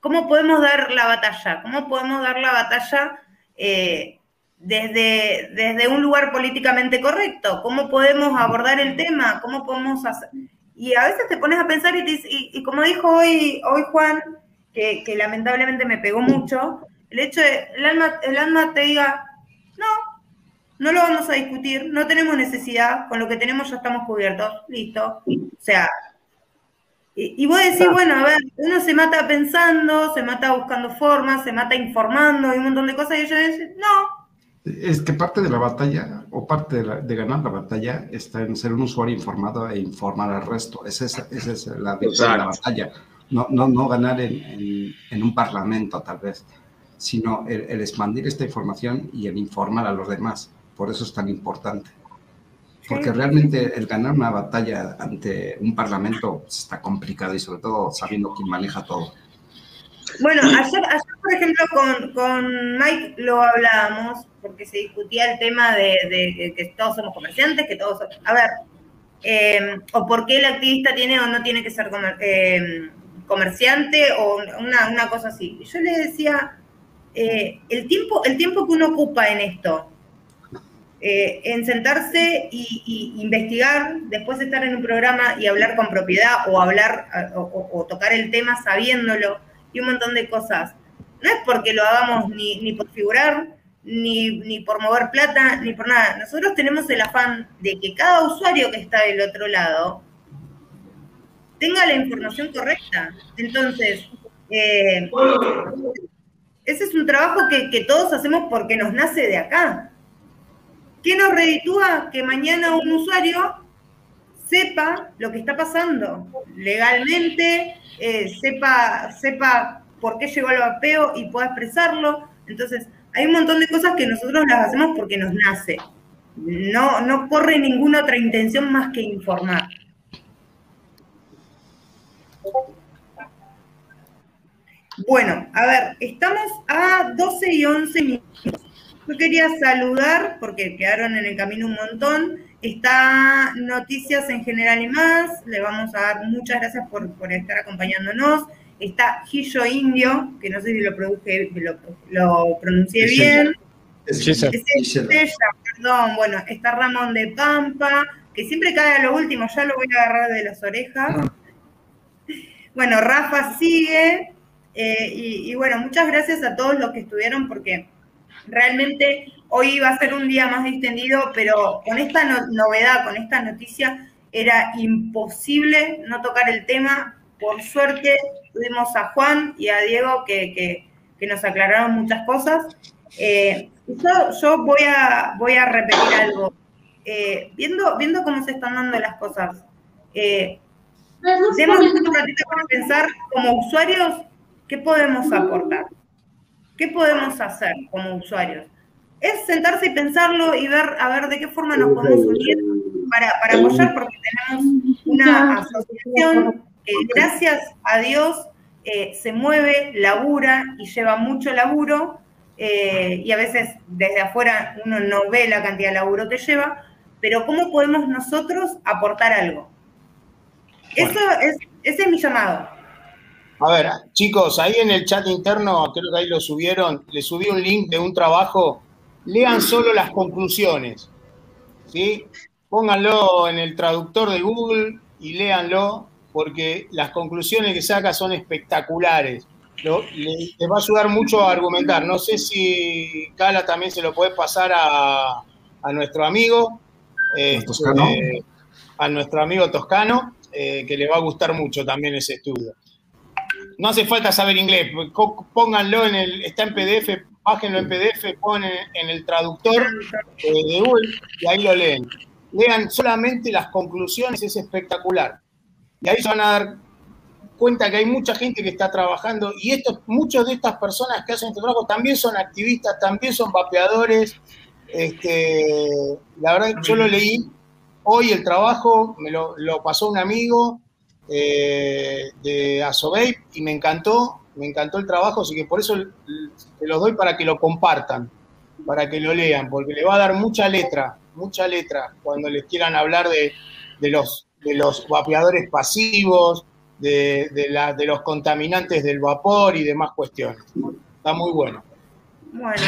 ¿cómo podemos dar la batalla? ¿Cómo podemos dar la batalla eh, desde, desde un lugar políticamente correcto? ¿Cómo podemos abordar el tema? ¿Cómo podemos hacer? Y a veces te pones a pensar y, te y- y como dijo hoy, hoy Juan, que, lamentablemente me pegó mucho, el hecho de el alma, el alma te diga, no lo vamos a discutir, no tenemos necesidad, con lo que tenemos ya estamos cubiertos, listo. O sea, y, y vos decís, bueno, a ver, uno se mata pensando, se mata buscando formas, se mata informando y un montón de cosas, y ellos dicen, no, Es que parte de la batalla, o parte de, la- de ganar la batalla, está en ser un usuario informado e informar al resto. Esa es, esa es la victoria de la batalla. No, no, no ganar en, en- en un parlamento, tal vez, sino el, el expandir esta información y el informar a los demás. Por eso es tan importante. Porque realmente el ganar una batalla ante un parlamento está complicado y sobre todo sabiendo quién maneja todo. Bueno, ayer, ayer por ejemplo, con, con Mike lo hablábamos, porque se discutía el tema de, de que todos somos comerciantes, que todos... son- A ver, eh, o por qué el activista tiene o no tiene que ser comer- eh, comerciante o una, una cosa así. Yo le decía, eh, el, tiempo, el tiempo que uno ocupa en esto, eh, en sentarse y, investigar, después estar en un programa y hablar con propiedad o hablar eh, o tocar el tema sabiéndolo y un montón de cosas. No es porque lo hagamos ni, ni por figurar, ni, ni por mover plata, ni por nada. Nosotros tenemos el afán de que cada usuario que está del otro lado tenga la información correcta. Entonces, eh, ese es un trabajo que, que todos hacemos porque nos nace de acá. ¿Qué nos reditúa? Que mañana un usuario sepa lo que está pasando legalmente, eh, sepa, sepa por qué llegó al vapeo y pueda expresarlo. Entonces, hay un montón de cosas que nosotros las hacemos porque nos nace. No, no corre ninguna otra intención más que informar. Bueno, a ver, estamos a 12 y 11 minutos. Yo quería saludar, porque quedaron en el camino un montón. Está Noticias en General y más. Le vamos a dar muchas gracias por, por estar acompañándonos. Está Gillo Indio, que no sé si lo, produje, lo, lo pronuncié bien. Es Estella, perdón. Bueno, está Ramón de Pampa, que siempre cae a lo último, ya lo voy a agarrar de las orejas. Bueno, Rafa sigue. eh, y, y bueno, muchas gracias a todos los que estuvieron porque realmente hoy iba a ser un día más distendido, pero con esta no- novedad, con esta noticia, era imposible no tocar el tema. Por suerte tuvimos a Juan y a Diego que, que- que nos aclararon muchas cosas. Eh, yo, yo voy, a, voy a repetir algo. Eh, viendo, viendo cómo se están dando las cosas, eh, demos un ratito para pensar como usuarios qué podemos aportar, qué podemos hacer como usuarios. Es sentarse y pensarlo y ver a ver de qué forma nos podemos unir para, para apoyar, porque tenemos una asociación que gracias a Dios eh, se mueve, labura y lleva mucho laburo, eh, y a veces desde afuera uno no ve la cantidad de laburo que lleva, pero ¿cómo podemos nosotros aportar algo? Eso es ese es mi llamado. A ver, chicos, ahí en el chat interno, creo que ahí lo subieron, le subí un link de un trabajo. Lean solo las conclusiones. ¿sí? Pónganlo en el traductor de Google y léanlo, porque las conclusiones que saca son espectaculares. Lo- le- les va a ayudar mucho a argumentar. No sé si Cala también se lo puede pasar a, a nuestro amigo, este, Toscano. a nuestro amigo Toscano, eh, que le va a gustar mucho también ese estudio. No hace falta saber inglés, pónganlo en el, está en PDF, bájenlo en PDF, ponen en el traductor eh, de Google y ahí lo leen. Lean solamente las conclusiones, es espectacular. Y ahí se van a dar cuenta que hay mucha gente que está trabajando y estos, muchos de estas personas que hacen este trabajo también son activistas, también son vapeadores. Este, la verdad, yo lo leí hoy el trabajo, me lo pasó un amigo eh, de Asobey y me encantó, me encantó el trabajo, así que por eso te los doy para que lo compartan, para que lo lean, porque le va a dar mucha letra, mucha letra cuando les quieran hablar de, de los, de los vapeadores pasivos, de, de los contaminantes del vapor y demás cuestiones. Está muy bueno. Bueno,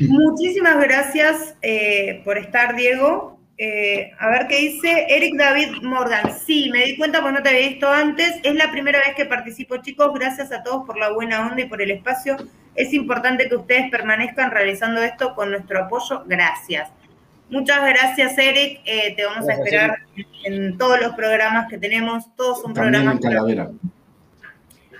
muchísimas gracias eh, por estar, Diego. Eh, a ver qué dice Eric David Morgan. Sí, me di cuenta porque no te había visto antes. Es la primera vez que participo, chicos. Gracias a todos por la buena onda y por el espacio. Es importante que ustedes permanezcan realizando esto con nuestro apoyo. Gracias. Muchas gracias, Eric. Eh, te vamos a esperar en todos los programas que tenemos. Todos son También programas en Calavera.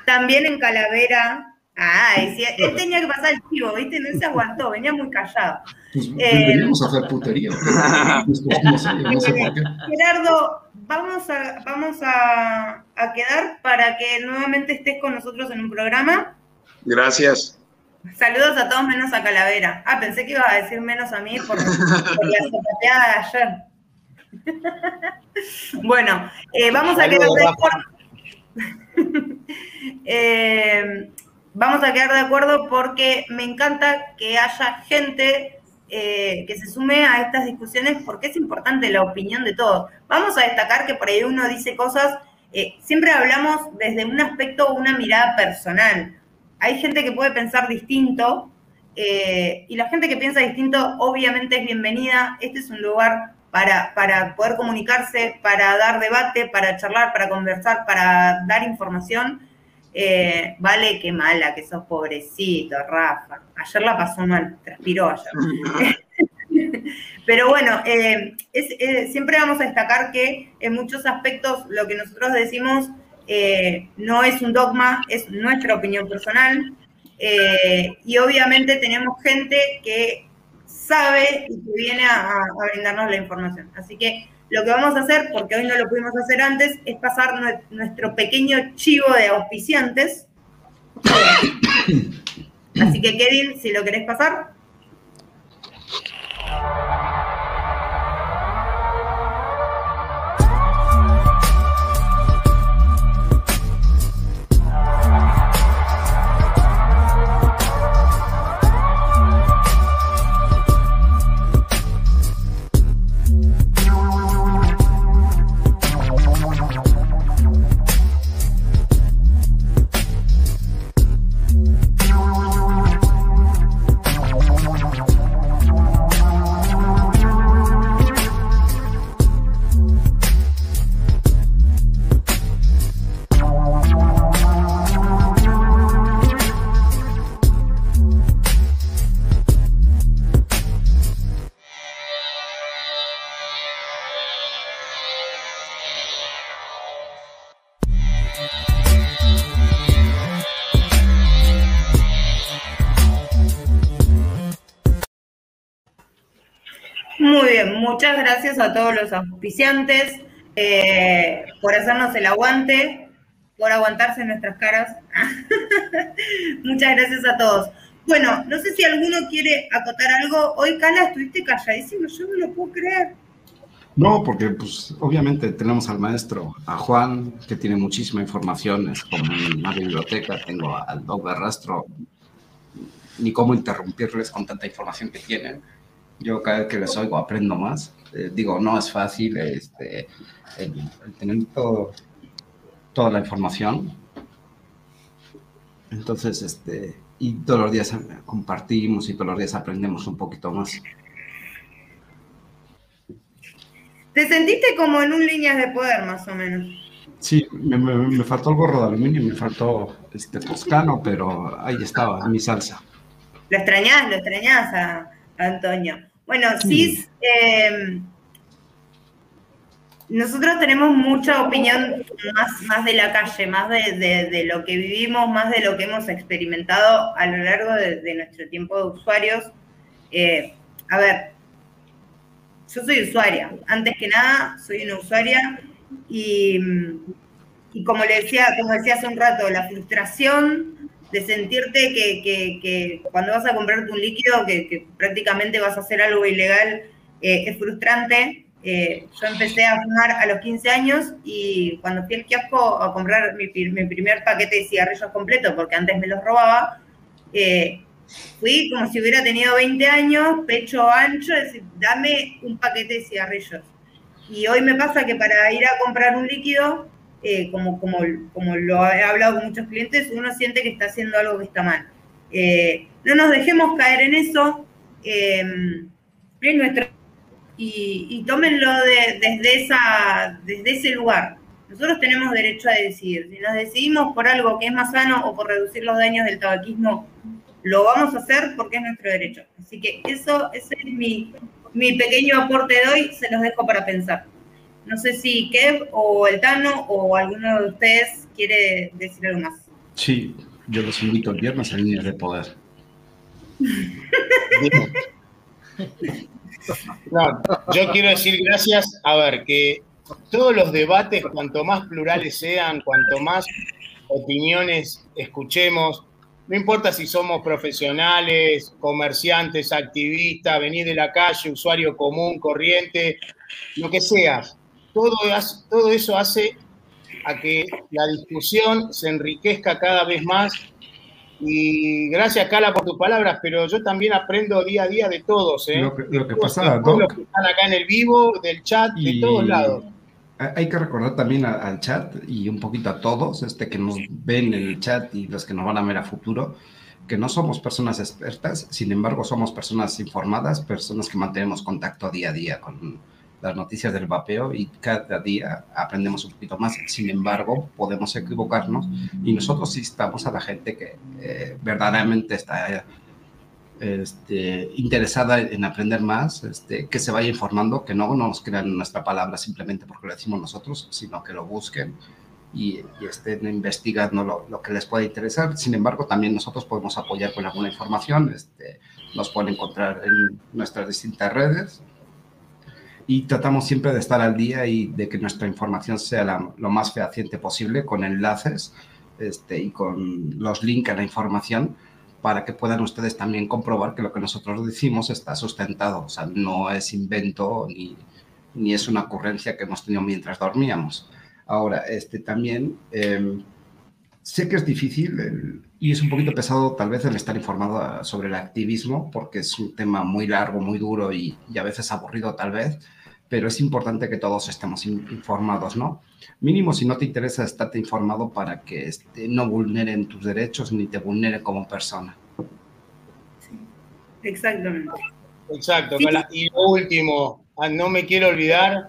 también en Calavera. Ah, él tenía que pasar el chivo, ¿viste? No se aguantó, venía muy callado. Pues Eh, venimos a hacer putería. No sé por qué. Gerardo, vamos a, vamos a, a quedar para que nuevamente estés con nosotros en un programa. Gracias. Saludos a todos menos a Calavera. Ah, pensé que ibas a decir menos a mí por, por la zapateada de ayer. bueno, eh, vamos a quedar de acuerdo. Eh, vamos a quedar de acuerdo porque me encanta que haya gente eh, que se sume a estas discusiones porque es importante la opinión de todos. Vamos a destacar que por ahí uno dice cosas, eh, siempre hablamos desde un aspecto o una mirada personal. Hay gente que puede pensar distinto eh, y la gente que piensa distinto obviamente es bienvenida. Este es un lugar para, para poder comunicarse, para dar debate, para charlar, para conversar, para dar información. Eh, vale, qué mala que sos pobrecito, Rafa. Ayer la pasó mal, transpiró ayer. Pero bueno, eh, es- eh, siempre vamos a destacar que en muchos aspectos lo que nosotros decimos no es un dogma, es nuestra opinión personal. Y obviamente tenemos gente que sabe y que viene a, a brindarnos la información. Así que lo que vamos a hacer, porque hoy no lo pudimos hacer antes, es pasar nue- nuestro pequeño chivo de auspiciantes. Así que Kevin, si lo querés pasar. Muchas gracias a todos los auspiciantes eh, por hacernos el aguante, por aguantarse en nuestras caras. muchas gracias a todos. Bueno, no sé si alguno quiere acotar algo. Hoy, Cala, estuviste calladísimo, yo no lo puedo creer. No, porque pues obviamente tenemos al maestro, a Juan, que tiene muchísima información, es como una biblioteca, tengo al Doc de Rastro, ni cómo interrumpirles con tanta información que tienen. Yo cada vez que les oigo aprendo más. Eh, digo, no es fácil este, el, el tener todo, toda la información. Entonces, este, y todos los días compartimos y todos los días aprendemos un poquito más. ¿Te sentiste como en un líneas de poder, más o menos? Sí, me, me- me faltó el gorro de aluminio, me faltó este toscano, pero ahí estaba, mi salsa. Lo extrañás, lo extrañás a, a Antonio. Bueno, Cis, eh, nosotros tenemos mucha opinión más, más de la calle, más de, de- de lo que vivimos, más de lo que hemos experimentado a lo largo de, de nuestro tiempo de usuarios. Eh, a ver, yo soy usuaria, antes que nada soy una usuaria y, y como le decía, como decía hace un rato, la frustración de sentirte que, que- que cuando vas a comprarte un líquido, que, que prácticamente vas a hacer algo ilegal, eh, es frustrante. Eh, yo empecé a fumar a los 15 años y cuando fui al kiosco a comprar mi, mi primer paquete de cigarrillos completo, porque antes me los robaba, eh, fui como si hubiera tenido 20 años, pecho ancho, decir, dame un paquete de cigarrillos. Y hoy me pasa que para ir a comprar un líquido, eh, como, como, como lo he hablado con muchos clientes, uno siente que está haciendo algo que está mal. Eh, no nos dejemos caer en eso. eh, es nuestro y, y tómenlo de- desde, ese lugar. Nosotros tenemos derecho a decidir. Si nos decidimos por algo que es más sano o por reducir los daños del tabaquismo, lo vamos a hacer porque es nuestro derecho. Así que eso, ese es mi pequeño aporte de hoy, se los dejo para pensar. No sé si Kev o el Tano o alguno de ustedes quiere decir algo más. Sí, yo los invito el viernes a Líneas de Poder. No, yo quiero decir gracias, a ver, que todos los debates, cuanto más plurales sean, cuanto más opiniones escuchemos, no importa si somos profesionales, comerciantes, activistas, venir de la calle, usuario común, corriente, lo que seas, todo, todo eso hace a que la discusión se enriquezca cada vez más y gracias, Carla, por tus palabras, pero yo también aprendo día a día de todos, ¿eh? Lo que, lo que pasa, de todos Doc, los que están acá en el vivo, del chat, de Y todos lados. ha- Hay que recordar también a- al chat y un poquito a todos, este, que nos ven en el chat y los que nos van a ver a futuro, que no somos personas expertas, sin embargo somos personas informadas, personas que mantenemos contacto día a día con las noticias del vapeo y cada día aprendemos un poquito más. Sin embargo, podemos equivocarnos y nosotros instamos a la gente que eh, verdaderamente está este, interesada en aprender más, este, que se vaya informando, que no nos crean nuestra palabra simplemente porque lo decimos nosotros, sino que lo busquen y, y estén investigando lo, lo que les pueda interesar. Sin embargo, también nosotros podemos apoyar con alguna información. Este, nos pueden encontrar en nuestras distintas redes y tratamos siempre de estar al día y de que nuestra información sea la- lo más fehaciente posible con enlaces este, y con los links a la información para que puedan ustedes también comprobar que lo que nosotros decimos está sustentado, o sea, no es invento ni, ni es una ocurrencia que hemos tenido mientras dormíamos. Ahora, este también eh, sé que es difícil el- y es un poquito pesado tal vez el estar informado ah, sobre el activismo porque es un tema muy largo, muy duro y, y a veces aburrido tal vez, pero es importante que todos estemos in- informados, ¿no? Mínimo si no te interesa, estate informado para que este, no vulneren tus derechos ni te vulneren como persona. Exactamente. Exacto, Sí. Y lo último, ah, no me quiero olvidar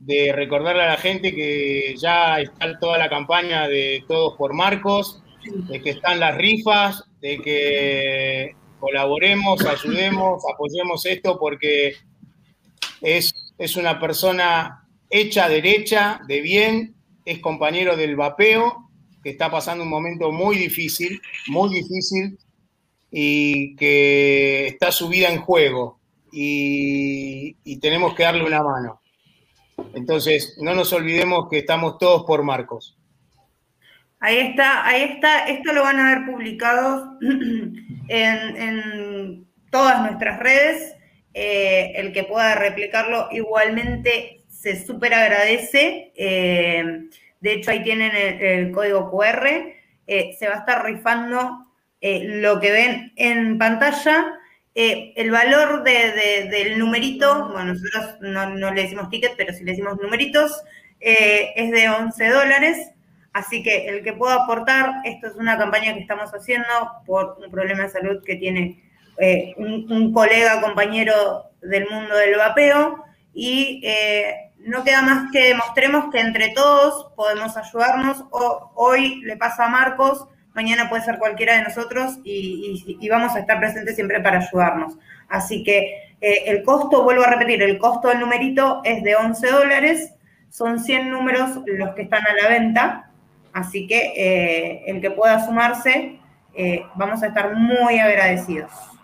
de recordarle a la gente que ya está toda la campaña de Todos por Marcos, de que están las rifas, de que colaboremos, ayudemos, apoyemos esto porque es, una persona hecha derecha, de bien, es compañero del vapeo, que está pasando un momento muy difícil, muy difícil, y que está su vida en juego y, tenemos que darle una mano. Entonces, no nos olvidemos que estamos todos por Marcos. Ahí está, ahí está. Esto lo van a ver publicado en, en todas nuestras redes. Eh, el que pueda replicarlo igualmente se súper agradece. Eh, de hecho, ahí tienen el, código QR. Eh, se va a estar rifando lo que ven en pantalla. El valor de- de- del numerito, bueno, nosotros no, no le decimos ticket, pero si le decimos numeritos, es de 11 dólares. Así que el que pueda aportar, esto es una campaña que estamos haciendo por un problema de salud que tiene eh, un, colega, compañero del mundo del vapeo, y eh, no queda más que demostremos que entre todos podemos ayudarnos. O, hoy le pasa a Marcos, mañana puede ser cualquiera de nosotros y, vamos a estar presentes siempre para ayudarnos. Así que eh, el costo, vuelvo a repetir, el costo del numerito es de 11 dólares, son 100 números los que están a la venta, así que el que pueda sumarse, vamos a estar muy agradecidos.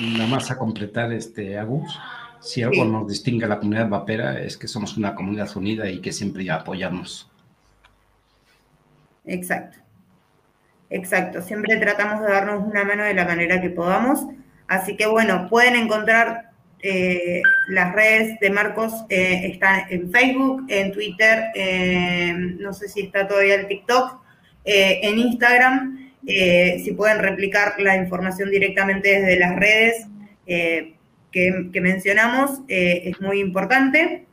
Nada más a completar, este, Agus, si algo nos distingue a la comunidad vapera es que somos una comunidad unida y que siempre apoyamos. Exacto. Exacto. Siempre tratamos de darnos una mano de la manera que podamos. Así que bueno, pueden encontrar eh, las redes de Marcos, eh, están en Facebook, en Twitter, no sé si está todavía el TikTok, eh, en Instagram. Si pueden replicar la información directamente desde las redes, que, mencionamos eh, es muy importante.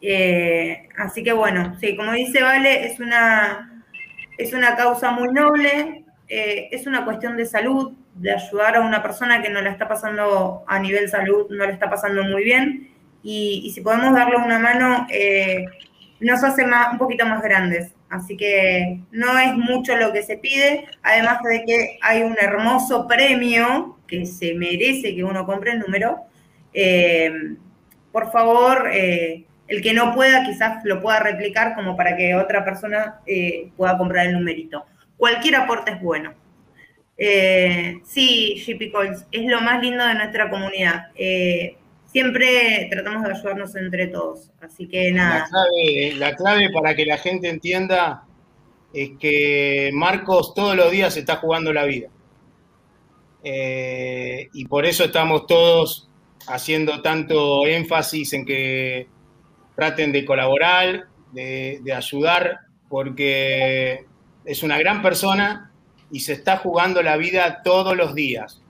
Eh, así que bueno, sí, como dice Vale, es una, es una causa muy noble, eh, es una cuestión de salud, de ayudar a una persona que no la está pasando a nivel salud, no la está pasando muy bien, y, si podemos darle una mano, nos hace un poquito más grandes. Así que no es mucho lo que se pide, además de que hay un hermoso premio que se merece que uno compre el número, eh, por favor, eh, el que no pueda quizás lo pueda replicar como para que otra persona eh, pueda comprar el numerito. Cualquier aporte es bueno. sí, GP Calls, es lo más lindo de nuestra comunidad. Siempre tratamos de ayudarnos entre todos, así que nada. La clave, para que la gente entienda es que Marcos todos los días está jugando la vida. y por eso estamos todos haciendo tanto énfasis en que traten de colaborar, de, ayudar, porque es una gran persona y se está jugando la vida todos los días.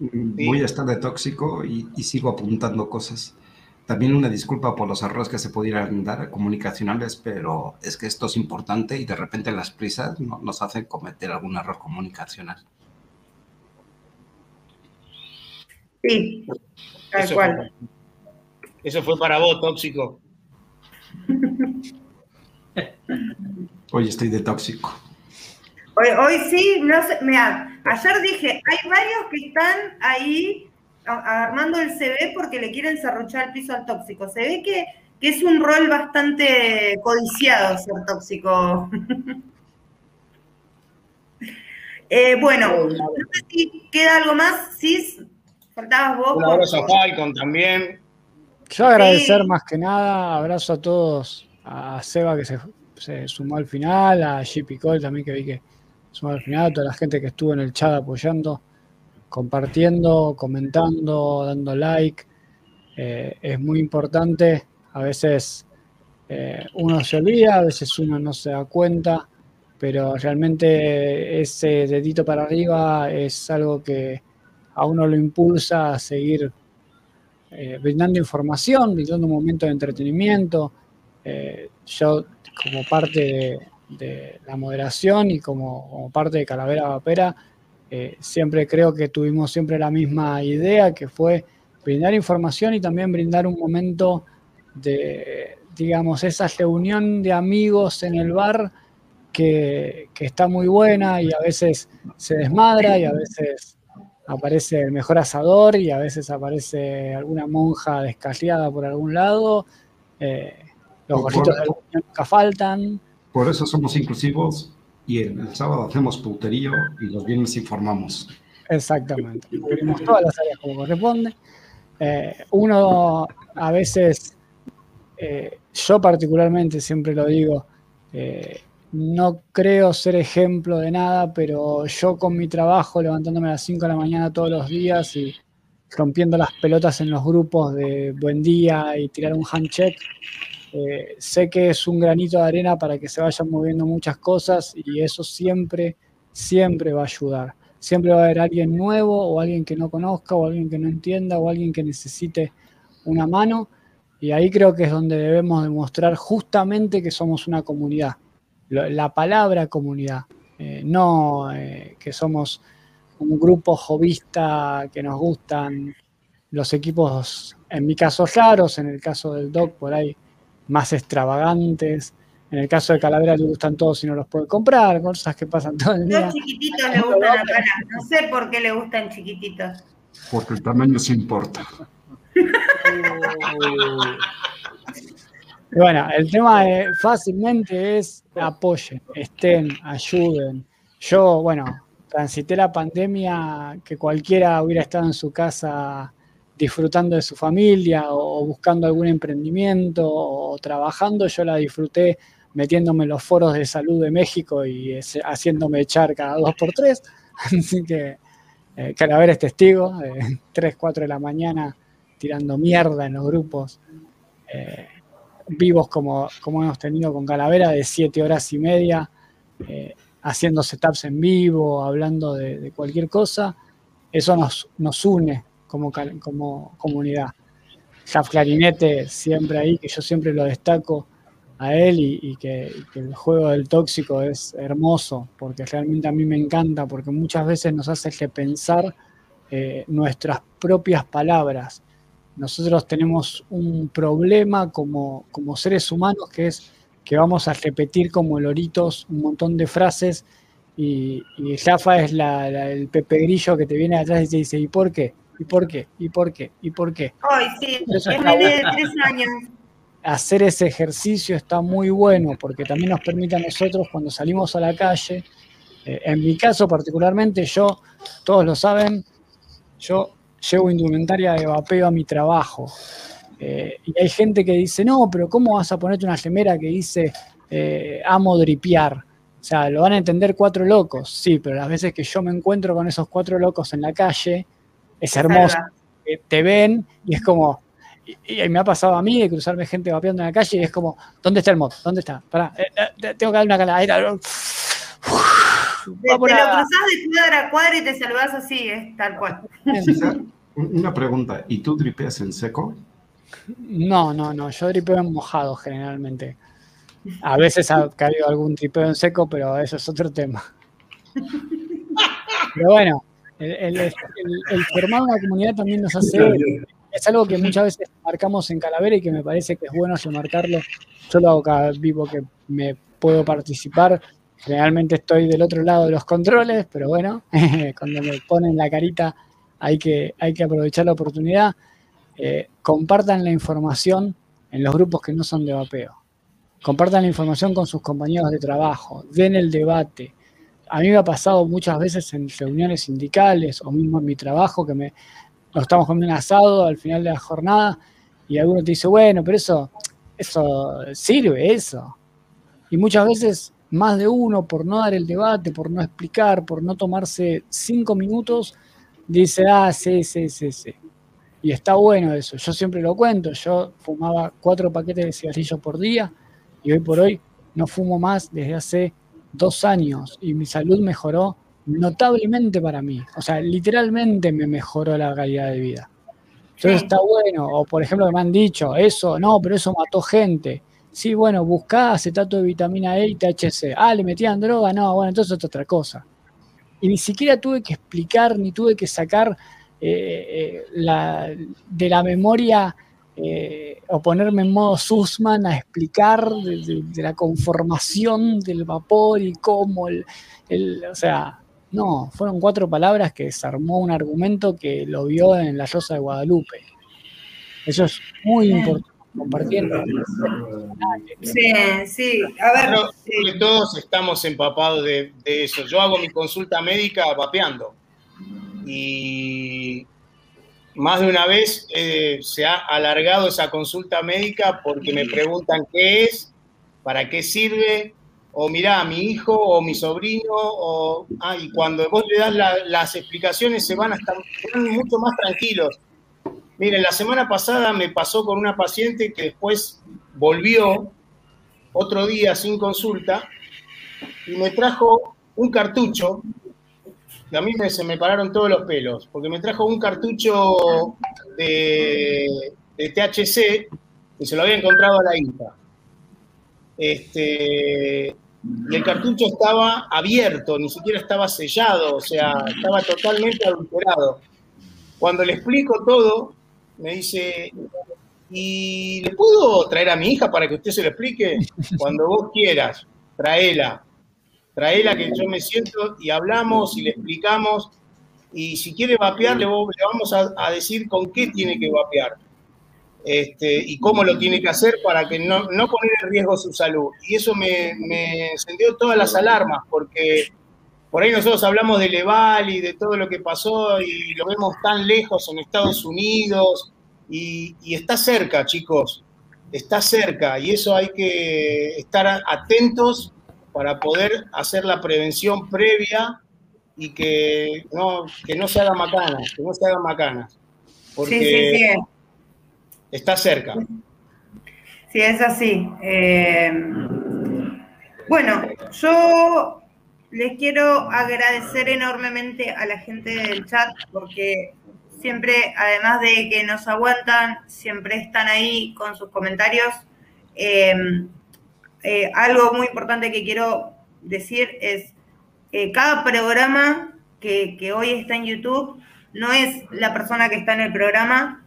Voy a estar de tóxico y, sigo apuntando cosas. También una disculpa por los errores que se pudieran dar comunicacionales, pero es que esto es importante y de repente las prisas nos hacen cometer algún error comunicacional. Sí, tal eso cual. Fue, eso fue para vos, tóxico. Hoy estoy de tóxico. Hoy, hoy sí, no sé, mira, ayer dije, hay varios que están ahí armando el CV porque le quieren serruchar el piso al tóxico. Se ve que, que es un rol bastante codiciado ser tóxico. eh, bueno, no sé si queda algo más, Cis. Un abrazo a Falcon también. Yo agradecer más que nada, abrazo a todos, a Seba que se, sumó al final, a JP Cole también que vi que sumó al final, a toda la gente que estuvo en el chat apoyando, compartiendo, comentando, dando like. Eh, es muy importante, a veces eh, uno se olvida, a veces uno no se da cuenta, pero realmente ese dedito para arriba es algo que a uno lo impulsa a seguir eh, brindando información, brindando un momento de entretenimiento. Yo, como parte de, la moderación y como, parte de Calavera Vapera, eh, siempre creo que tuvimos siempre la misma idea, que fue brindar información y también brindar un momento de, digamos, esa reunión de amigos en el bar que, que está muy buena y a veces se desmadra y a veces aparece el mejor asador y a veces aparece alguna monja descaliada por algún lado. Eh, los gorritos de nunca faltan. Por eso somos inclusivos y el, sábado hacemos puterío y los viernes informamos. Exactamente, cubrimos todas las áreas como corresponde. Eh, uno a veces, eh, yo particularmente siempre lo digo, no creo ser ejemplo de nada, pero yo con mi trabajo, levantándome a las 5 de la mañana todos los días y rompiendo las pelotas en los grupos de buen día y tirar un handcheck, eh, sé que es un granito de arena para que se vayan moviendo muchas cosas y eso siempre, siempre va a ayudar. Siempre va a haber alguien nuevo o alguien que no conozca o alguien que no entienda o alguien que necesite una mano Y ahí creo que es donde debemos demostrar justamente que somos una comunidad. La palabra comunidad, eh, no eh, que somos un grupo jovista que nos gustan los equipos, en mi caso raros, en el caso del Doc por ahí más extravagantes, en el caso de Calavera le gustan todos y no los puede comprar, cosas que pasan todo el día. Los chiquititos le gustan a. No sé por qué le gustan chiquititos. Porque el tamaño se importa. bueno, el tema fácilmente es apoyen, estén, ayuden. Yo, bueno, transité la pandemia que cualquiera hubiera estado en su casa disfrutando de su familia o buscando algún emprendimiento o trabajando, yo la disfruté metiéndome en los foros de salud de México y haciéndome echar cada dos por tres. Así que eh, es testigo, de 3, 4 de la mañana tirando mierda en los grupos eh, vivos como, como hemos tenido con Calavera de 7 horas y media, eh, haciendo setups en vivo, hablando de, cualquier cosa. Eso nos, nos une como, comunidad. Jaf Clarinete siempre ahí, que yo siempre lo destaco a él y, que, el juego del tóxico es hermoso, porque realmente a mí me encanta, porque muchas veces nos hace repensar eh, nuestras propias palabras. Nosotros tenemos un problema como, como seres humanos que es que vamos a repetir como loritos un montón de frases y, y es el pepe grillo que te viene atrás y te dice, ¿y por qué? ¿Y por qué? ¿Y por qué? ¿Y por qué? Ay, sí, es de tres años hacer ese ejercicio está muy bueno porque también nos permite a nosotros cuando salimos a la calle, eh, en mi caso particularmente, yo, todos lo saben, yo llevo indumentaria de vapeo a mi trabajo. Eh, y hay gente que dice, no, pero ¿cómo vas a ponerte una gemera que dice eh, amo dripear? O sea, lo van a entender cuatro locos, sí, pero las veces que yo me encuentro con esos cuatro locos en la calle, es hermoso. te ven y es como, y, me ha pasado a mí de cruzarme gente vapeando en la calle y es como, ¿dónde está el mod? ¿Dónde está? Pará, eh, eh, tengo que dar una caladera. Te, te lo cruzás de cuadra a cuadra y te saludás así, es tal cual. Una pregunta, ¿y tú dripeas en seco? No, no, no, yo dripeo en mojado generalmente. A veces ha caído algún tripeo en seco, pero eso es otro tema. Pero bueno, el, el formar una comunidad también nos hace es algo que muchas veces marcamos en Calavera y que me parece que es bueno remarcarlo. Yo lo hago cada vivo que me puedo participar. Generalmente estoy del otro lado de los controles, pero bueno, cuando me ponen la carita hay que, hay que aprovechar la oportunidad. Eh, compartan la información en los grupos que no son de vapeo. Compartan la información con sus compañeros de trabajo, den el debate. A mí me ha pasado muchas veces en reuniones sindicales o mismo en mi trabajo que me, nos estamos comiendo un asado al final de la jornada y alguno te dice, bueno, pero eso, eso sirve, eso. Y muchas veces más de uno, por no dar el debate, por no explicar, por no tomarse cinco minutos, dice, ah, sí, sí, sí, sí. Y está bueno eso. Yo siempre lo cuento. Yo fumaba cuatro paquetes de cigarrillos por día y hoy por hoy no fumo más desde hace dos años y mi salud mejoró notablemente para mí. O sea, literalmente me mejoró la calidad de vida. Entonces está bueno. O por ejemplo, me han dicho, eso, no, pero eso mató gente. Sí, bueno, buscá acetato de vitamina E y THC. Ah, le metían droga, no, bueno, entonces es otra cosa. Y ni siquiera tuve que explicar, ni tuve que sacar eh, eh, de la memoria eh, o ponerme en modo Sussman a explicar de, la conformación del vapor y cómo el, el, o sea, no, fueron cuatro palabras que desarmó un argumento que lo vio en La Rosa de Guadalupe. Eso es muy importante compartiendo. Sí, sí. A ver, todos estamos empapados de, eso. Yo hago mi consulta médica vapeando. Y más de una vez eh, se ha alargado esa consulta médica porque me preguntan qué es, para qué sirve, o mirá, mi hijo o mi sobrino, o, ah, y cuando vos le das las explicaciones se van a estar mucho más tranquilos. Miren, la semana pasada me pasó con una paciente que después volvió otro día sin consulta y me trajo un cartucho, y a mí se me pararon todos los pelos, porque me trajo un cartucho de, de THC que se lo había encontrado a la hija. Este, y el cartucho estaba abierto, ni siquiera estaba sellado, o sea, estaba totalmente adulterado. Cuando le explico todo, me dice, ¿y le puedo traer a mi hija para que usted se lo explique? Cuando vos quieras, traela. Traela que yo me siento y hablamos y le explicamos. Y si quiere vapear, le, vamos a, decir con qué tiene que vapear. Este, y cómo lo tiene que hacer para que no, no poner en riesgo su salud. Y eso me, encendió todas las alarmas, porque por ahí nosotros hablamos de Leval y de todo lo que pasó y lo vemos tan lejos en Estados Unidos y está cerca, chicos, está cerca y eso hay que estar atentos para poder hacer la prevención previa y que no, que no se haga macanas, que no se hagan macanas. Porque sí, sí, sí. está cerca. Sí, es así. Eh, bueno, yo les quiero agradecer enormemente a la gente del chat porque siempre, además de que nos aguantan, siempre están ahí con sus comentarios. Eh, eh, algo muy importante que quiero decir es, que cada programa que, que hoy está en YouTube no es la persona que está en el programa,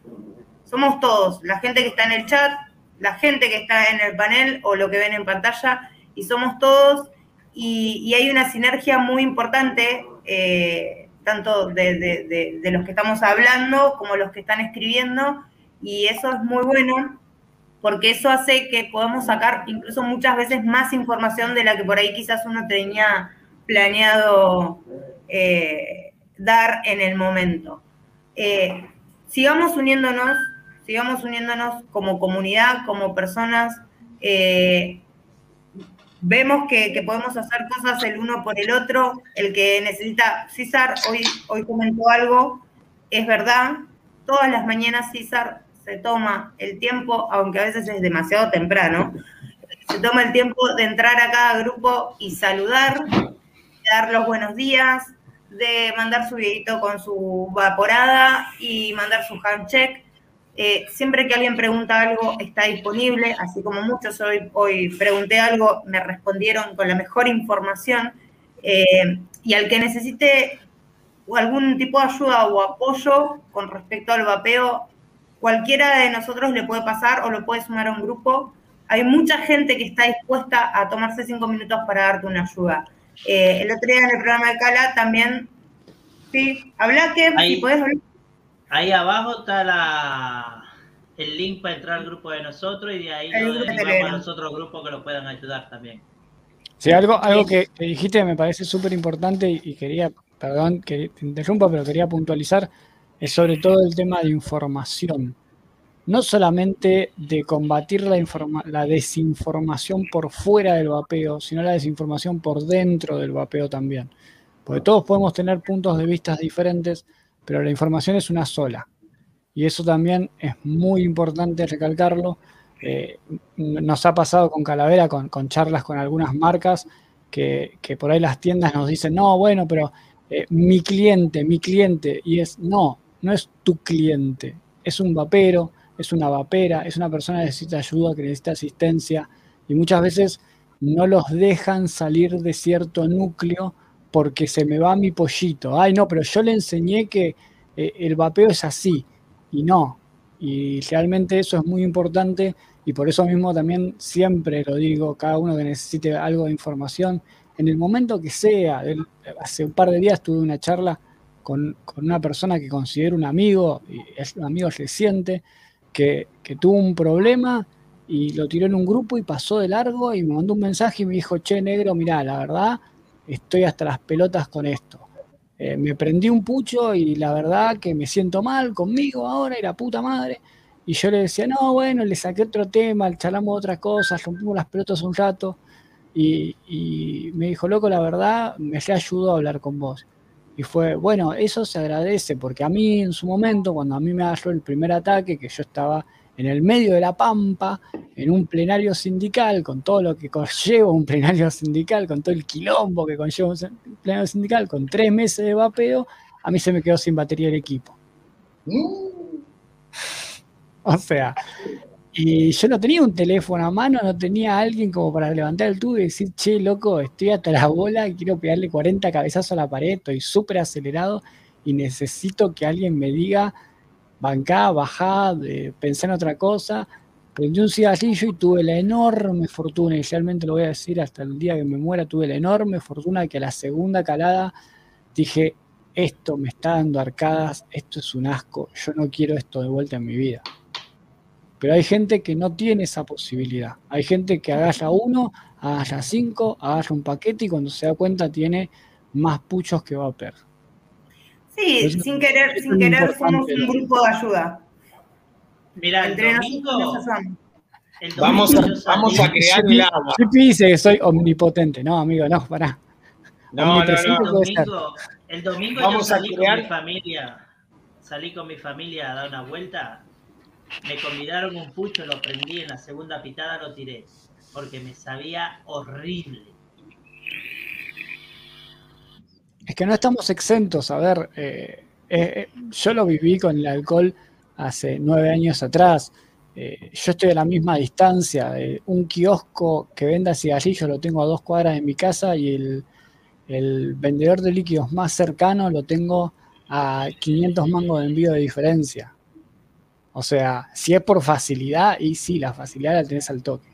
somos todos, la gente que está en el chat, la gente que está en el panel o lo que ven en pantalla, y somos todos, y, hay una sinergia muy importante, eh, tanto de, de, de, los que estamos hablando como los que están escribiendo, y eso es muy bueno, porque eso hace que podamos sacar incluso muchas veces más información de la que por ahí quizás uno tenía planeado eh, dar en el momento. Eh, sigamos uniéndonos, sigamos uniéndonos como comunidad, como personas. Eh, vemos que, podemos hacer cosas el uno por el otro. El que necesita, César hoy, hoy comentó algo, es verdad. Todas las mañanas César se toma el tiempo, aunque a veces es demasiado temprano, se toma el tiempo de entrar a cada grupo y saludar, de dar los buenos días, de mandar su videito con su vaporada y mandar su handcheck. Eh, siempre que alguien pregunta algo, está disponible, así como muchos hoy, hoy pregunté algo, me respondieron con la mejor información. Eh, y al que necesite algún tipo de ayuda o apoyo con respecto al vapeo, cualquiera de nosotros le puede pasar o lo puede sumar a un grupo. Hay mucha gente que está dispuesta a tomarse cinco minutos para darte una ayuda. Eh, el otro día en el programa de Cala también, sí, habla que, ahí, puedes hablar. Ahí abajo está la, el link para entrar al grupo de nosotros y de ahí lo derivamos a los otros grupos que lo puedan ayudar también. Sí, algo, algo que, dijiste me parece súper importante y, y, quería, perdón que te interrumpa, pero quería puntualizar es sobre todo el tema de información. No solamente de combatir la, la desinformación por fuera del vapeo, sino la desinformación por dentro del vapeo también. Porque todos podemos tener puntos de vista diferentes, pero la información es una sola. Y eso también es muy importante recalcarlo. Eh, nos ha pasado con Calavera, con, charlas con algunas marcas, que, por ahí las tiendas nos dicen, no, bueno, pero eh, mi cliente, mi cliente, y es, no, no es tu cliente, es un vapero, es una vapera, es una persona que necesita ayuda, que necesita asistencia y muchas veces no los dejan salir de cierto núcleo porque se me va mi pollito. Ay, no, pero yo le enseñé que eh, el vapeo es así y no. Y realmente eso es muy importante y por eso mismo también siempre lo digo, cada uno que necesite algo de información, en el momento que sea, hace un par de días tuve una charla con, una persona que considero un amigo, y es un amigo reciente, que, que tuvo un problema y lo tiró en un grupo y pasó de largo y me mandó un mensaje y me dijo, che, negro, mirá, la verdad, estoy hasta las pelotas con esto. Eh, me prendí un pucho y la verdad que me siento mal conmigo ahora y la puta madre. Y yo le decía, no, bueno, le saqué otro tema, charlamos otras cosas, rompimos las pelotas un rato. Y, y me dijo, loco, la verdad, me ayudó a hablar con vos. Y fue, bueno, eso se agradece, porque a mí en su momento, cuando a mí me agarró el primer ataque, que yo estaba en el medio de la pampa, en un plenario sindical, con todo lo que conlleva un plenario sindical, con todo el quilombo que conlleva un plenario sindical, con tres meses de vapeo, a mí se me quedó sin batería el equipo. Mm. O sea, Y yo no tenía un teléfono a mano, no tenía a alguien como para levantar el tubo y decir, che, loco, estoy hasta la bola, quiero pegarle 40 cabezazos a la pared, estoy súper acelerado y necesito que alguien me diga, bancá, bajá, pensá en otra cosa. Prendí un cigarrillo y tuve la enorme fortuna, y realmente lo voy a decir hasta el día que me muera, tuve la enorme fortuna que a la segunda calada dije, esto me está dando arcadas, esto es un asco, yo no quiero esto de vuelta en mi vida. Pero hay gente que no tiene esa posibilidad. Hay gente que agarra uno, agarra cinco, agarra un paquete y cuando se da cuenta tiene más puchos que va a perder. Sí, Eso- sin querer, sin querer somos un grupo de ayuda. Mira, el Entre domingo, el Vamos a, salí- vamos a crear el agua. Chipi dice que soy omnipotente. No, amigo, no, pará. No, no, no. puede ser. domingo, el domingo Vamos yo a salí crear- con mi familia, salí con mi familia a dar una vuelta, me convidaron un pucho, lo prendí en la segunda pitada, lo tiré, porque me sabía horrible. Es que no estamos exentos. A ver, eh, eh, eh, yo lo viví con el alcohol hace nueve años atrás. Eh, yo estoy a la misma distancia. Un kiosco que venda cigarrillos lo tengo a dos cuadras de mi casa y el, el vendedor de líquidos más cercano lo tengo a 500 mangos de envío de diferencia. O sea, si es por facilidad, y sí, la facilidad la tenés al toque.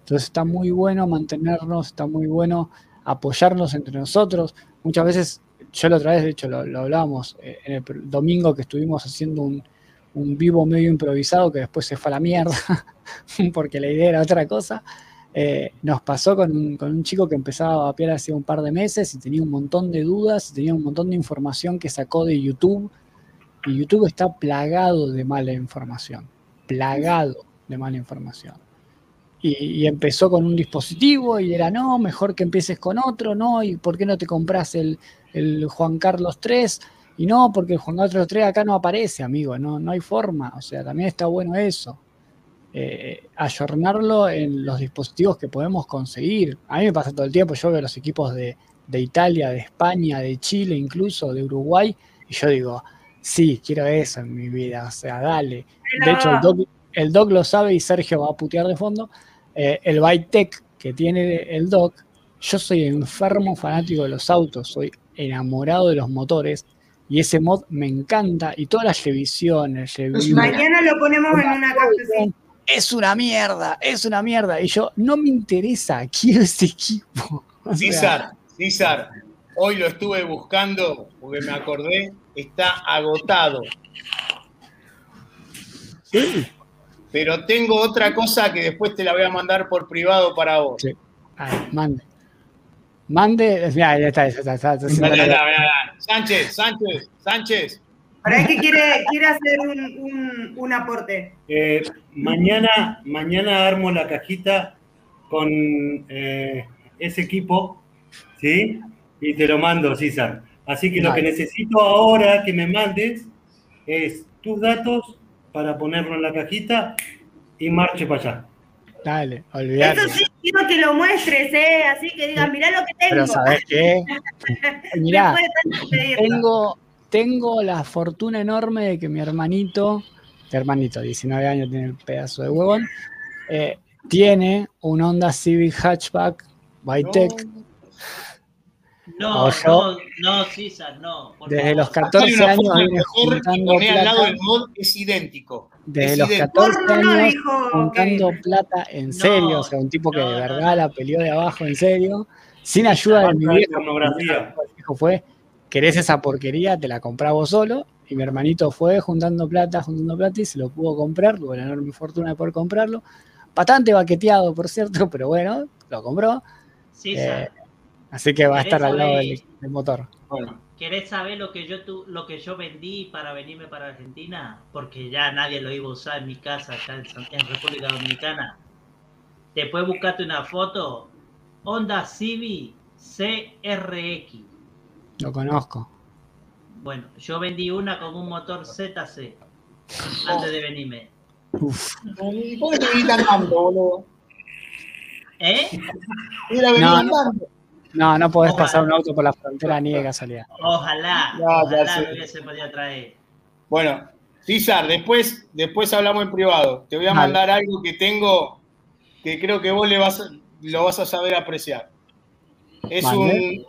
Entonces está muy bueno mantenernos, está muy bueno apoyarnos entre nosotros. Muchas veces, yo la otra vez, de hecho, lo, lo hablábamos eh, en el domingo que estuvimos haciendo un, vivo medio improvisado que después se fue a la mierda, porque la idea era otra cosa. Eh, nos pasó con un, con un chico que empezaba a vapear hace un par de meses y tenía un montón de dudas, tenía un montón de información que sacó de YouTube. Y YouTube está plagado de mala información, plagado de mala información. Y, empezó con un dispositivo y era, no, mejor que empieces con otro, no, y ¿por qué no te compras el, Juan Carlos 3? Y no, porque el Juan Carlos 3 acá no aparece, amigo, no, no hay forma, o sea, también está bueno eso. Eh, ayornarlo en los dispositivos que podemos conseguir. A mí me pasa todo el tiempo, yo veo los equipos de Italia, de España, de Chile, incluso de Uruguay, y yo digo, sí, quiero eso en mi vida, o sea, dale. De hecho, el doc, el doc lo sabe y Sergio va a putear de fondo. Eh, el Bytec que tiene el doc, yo soy enfermo fanático de los autos, soy enamorado de los motores y ese mod me encanta y todas las revisiones, reviews, Mañana lo ponemos en una cafecita. es una mierda, es una mierda. Y yo, no me interesa, quiero ese equipo. O sea, César, César, hoy lo estuve buscando porque me acordé, está agotado. sí. Pero tengo otra cosa que después te la voy a mandar por privado para vos. Sí. Ay, mande. Mande, mira, ya está, ya está, ya ya. Sánchez, Sánchez, Sánchez. Para que quiere, quiere hacer un, un, un aporte. Eh, mañana, mañana armo la cajita con eh, ese equipo, ¿sí? Y te lo mando, César. Así que lo que necesito ahora que me mandes es tus datos para ponerlo en la cajita y marche para allá. Dale, olvídate. Eso sí, quiero que lo muestres, ¿eh? Así que digan, mirá lo que tengo. Pero ¿sabes qué? Mirá, tengo, tengo la fortuna enorme de que mi hermanito, mi hermanito, 19 años, tiene el pedazo de huevón, eh, tiene un Honda Civic Hatchback Bytec No, O yo- no, no, César, no. desde los Acá hay 14 una años viene juntando al lado del mod, es idéntico. Desde es los idéntico. 14 Porno no años dijo juntando que- plata en No, serio, o sea, un tipo que no, de no, verdad no. la peleó de abajo en serio, sin ayuda de mi viejo. viejo fue, querés esa porquería, te la comprás vos solo, y mi hermanito fue juntando plata, juntando plata, y se lo pudo comprar, tuvo la enorme fortuna de poder comprarlo, bastante baqueteado, por cierto, pero bueno, lo compró, César, Eh, así que va a ¿Querés estar al lado saber? del, del motor. Bueno, ¿querés saber lo que yo tu, lo que yo vendí para venirme para Argentina? Porque ya nadie lo iba a usar en mi casa acá en, República Dominicana. Después buscate una foto. Honda Civic CRX. Lo conozco. Bueno, yo vendí una con un motor ZC antes de venirme. Uf. ¿y por qué te viniste andando, boludo? ¿Eh? Era venir No, no. andando. No, no podés Ojalá. pasar un auto por la frontera ni de casualidad. Ojalá, Ya, ya ojalá lo hubiese podido traer. Bueno, César, después, después hablamos en privado. Te voy a Vale. mandar algo que tengo que creo que vos le vas a- lo vas a saber apreciar. Es Vale. un,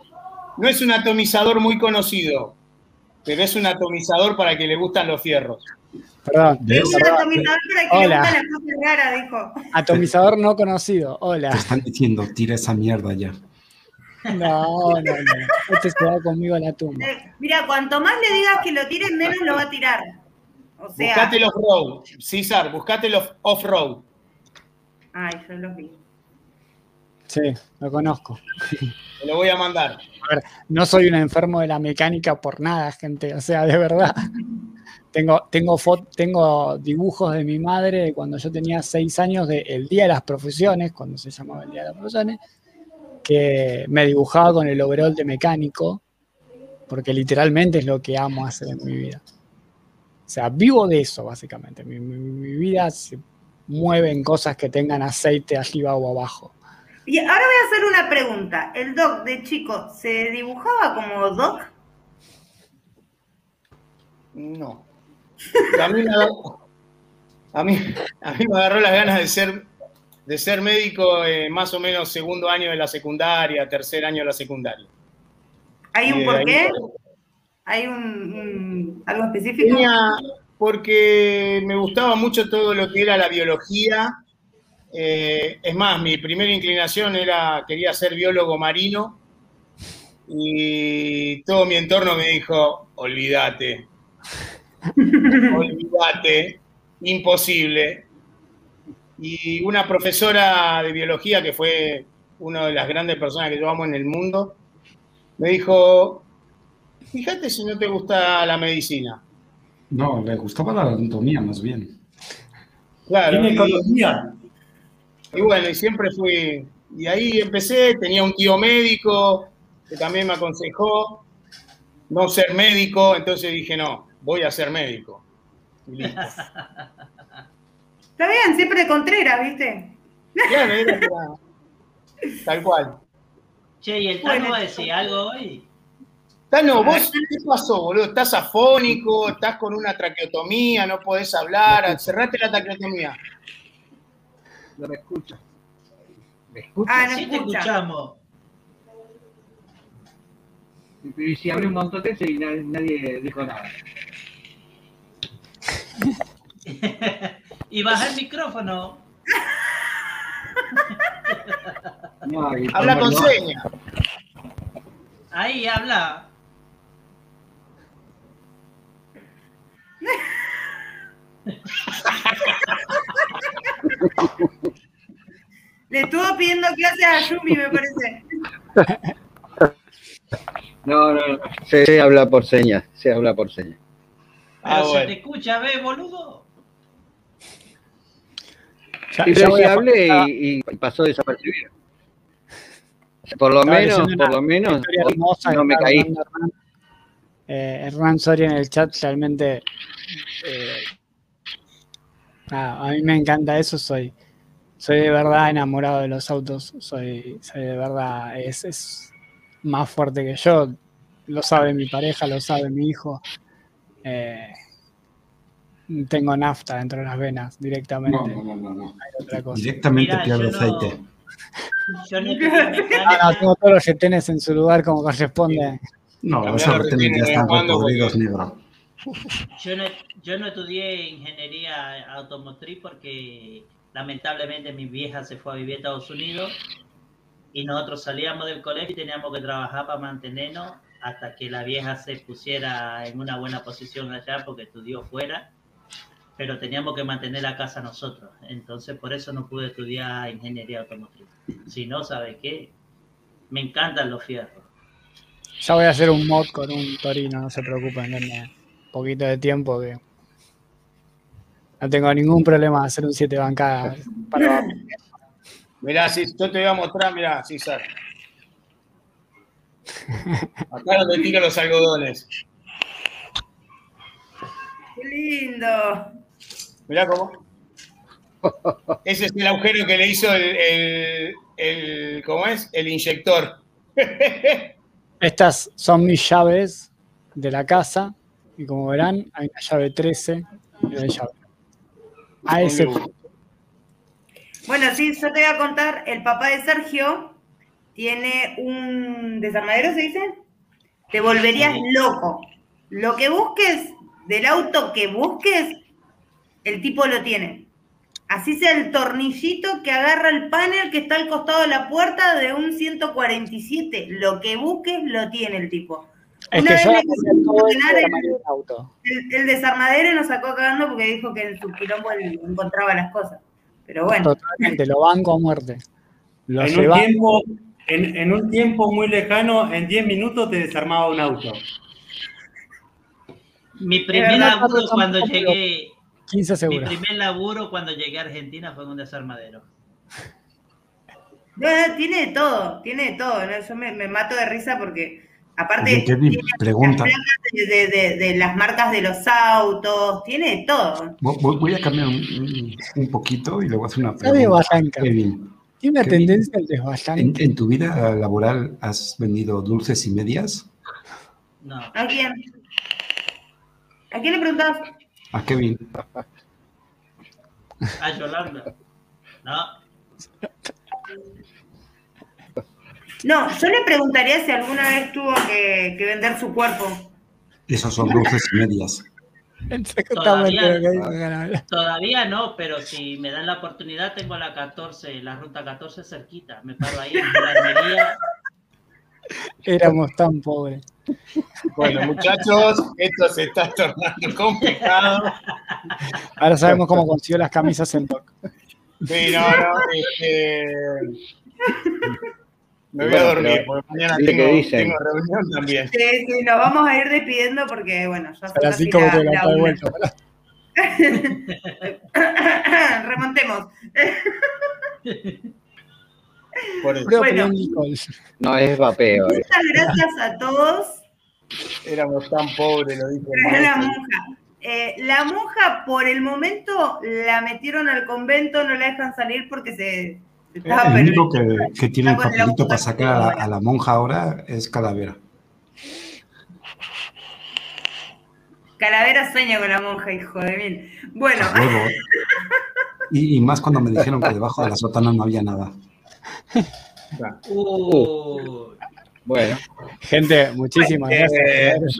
no es un atomizador muy conocido, pero es un atomizador para que le gustan los fierros. Perdón. Es un atomizador para que le gustan las cosas raras, dijo. Atomizador no conocido. Hola. Te están diciendo, tira esa mierda ya. No, no, no. Este se va conmigo a la tumba. Eh, mira, cuanto más le digas que lo tires, menos lo va a tirar. O sea, Buscate el off-road, César, buscate el off- off-road. ay, yo los vi. Sí, lo conozco. Te lo voy a mandar. No soy un enfermo de la mecánica por nada, gente. O sea, de verdad. Tengo, tengo, tengo dibujos de mi madre de cuando yo tenía seis años del Día de las Profesiones, cuando se llamaba el Día de las Profesiones, que me dibujaba con el overall de mecánico, porque literalmente es lo que amo hacer en mi vida. O sea, vivo de eso, básicamente. Mi, mi- mi vida se mueve en cosas que tengan aceite arriba o abajo. Y ahora voy a hacer una pregunta. ¿El Doc de chico se dibujaba como Doc? No. A mí, me, agarró- a, mí, a mí me agarró las ganas de ser, de ser médico eh, más o menos segundo año de la secundaria, tercer año de la secundaria. ¿Hay un de por ahí- qué? ¿Hay un, un- algo específico? Tenía, porque me gustaba mucho todo lo que era la biología. Eh, es más, mi primera inclinación era, quería ser biólogo marino. Y todo mi entorno me dijo, olvídate, olvídate, imposible. Y una profesora de biología, que fue una de las grandes personas que yo amo en el mundo, me dijo, fíjate si no te gusta la medicina. No, le gustaba la anatomía más bien. Claro, y, y bueno, y siempre fui, y ahí empecé, tenía un tío médico que también me aconsejó no ser médico, entonces dije, no, voy a ser médico. Y listo. Está bien, siempre de Contreras, ¿viste? Claro, era para- tal cual. Che, ¿y el Bueno, Tano va a decir algo hoy? Tano, ¿vos qué pasó, boludo? ¿Estás afónico? ¿Estás con una traqueotomía? ¿No podés hablar? Cerrate la traqueotomía. No me escucha. ¿Me escucha? Ah, no Sí te escucha. escuchamos. Y si hablé un montón de y nadie, nadie dijo nada. y baja el micrófono. No, Habla con no- señas. Ahí habla. Le estuvo pidiendo clases a Yumi, me parece. No, no, no. Se, se habla por señas, se habla por señas. Ah, Pero se te escucha, ve, boludo. Ya- Y y, pasó desapercibido. Por lo Estaba menos, por lo menos, hermosa no me caí. Hernán. Eh, Hernán Soria en el chat realmente. eh, nada, a mí me encanta eso. Soy, soy de verdad enamorado de los autos. Soy, soy de verdad. Es, es más fuerte que yo. Lo sabe mi pareja, lo sabe mi hijo. Eh, tengo nafta dentro de las venas directamente. No, no, no, no. no. Hay otra cosa. Directamente Mira, pierde yo no- aceite. Yo no Ah, no, tengo todos los retenes en su lugar como corresponde. No, Cambiar esos retenes ya están porque- negro. Yo no, yo no estudié ingeniería automotriz porque lamentablemente mi vieja se fue a vivir a Estados Unidos y nosotros salíamos del colegio y teníamos que trabajar para mantenernos hasta que la vieja se pusiera en una buena posición allá porque estudió fuera, pero teníamos que mantener la casa nosotros. Entonces por eso no pude estudiar ingeniería automotriz. Si no, ¿sabes qué? Me encantan los fierros. Ya voy a hacer un mod con un Torino, no se preocupen, denme un poquito de tiempo que no tengo ningún problema de hacer un 7 bancada. Para, Mirá, si yo te voy a mostrar, mirá, César. Acá donde tiro los algodones. Qué lindo. Mirá cómo. Ese es el agujero que le hizo el, el, el- ¿cómo es? El inyector. estas son mis llaves de la casa y como verán hay una llave 13 el llavero. A ese punto. Bueno, sí, yo te voy a contar, el papá de Sergio tiene un desarmadero, ¿se dice? Te volverías loco. Lo que busques, del auto que busques, el tipo lo tiene. Así sea el tornillito que agarra el panel que está al costado de la puerta de un 147. Lo que busques, lo tiene el tipo. Es Una que vez yo el- auto. desarmadero nos sacó cagando porque dijo que en su quilombo él encontraba las cosas. Pero bueno, Totalmente, lo banco a muerte. Lo En un, tiempo, en, en un tiempo muy lejano, en 10 minutos te desarmaba un auto. Mi primer Pato, cuando llegué, 15 mi primer laburo cuando llegué a Argentina fue en un desarmadero. no, no, tiene de todo, tiene de todo. ¿no? Yo me, me mato de risa porque, aparte, Oye, Kevin, tiene pregunta. las de, de- de- de las marcas de los autos, tiene de todo. Voy, a cambiar un, poquito y le voy a hacer una pregunta. Tiene una tendencia al ¿en, desbalance. en tu vida laboral has vendido dulces y medias? No, ¿A quién? ¿A quién le preguntabas? A Kevin. a Yolanda. No, No, yo le preguntaría si alguna vez tuvo que, que vender su cuerpo. Esos son dulces y medias. Exactamente Todavía- lo que dijo Ganabela. todavía no, pero si me dan la oportunidad, tengo la 14, la ruta 14 cerquita. Me paro ahí en la armería. Éramos tan pobres. Bueno, muchachos, esto se está tornando complicado. Ahora sabemos cómo consiguió las camisas en TOC. Sí, no, no, este, Me voy a dormir, pero, porque mañana ¿viste tengo, tengo reunión también. Sí, sí, nos vamos a ir despidiendo porque, bueno, ya A son las casi 5 la, de vuelta. Remontemos. Por eso. Propio Bueno. No, es vapeo. eh. Muchas gracias a todos. Éramos tan pobres, lo Traje la monja. Eh, la monja, por el momento, la metieron al convento, no la dejan salir porque se, estaba El único que, que tiene el papelito para sacar a la, a la monja ahora es Calavera. Calavera sueña con la monja, hijo de mil. Bueno. Y, y más cuando me dijeron que debajo de la sotana no había nada. Uh, Bueno, Gente, muchísimas Eh, gracias.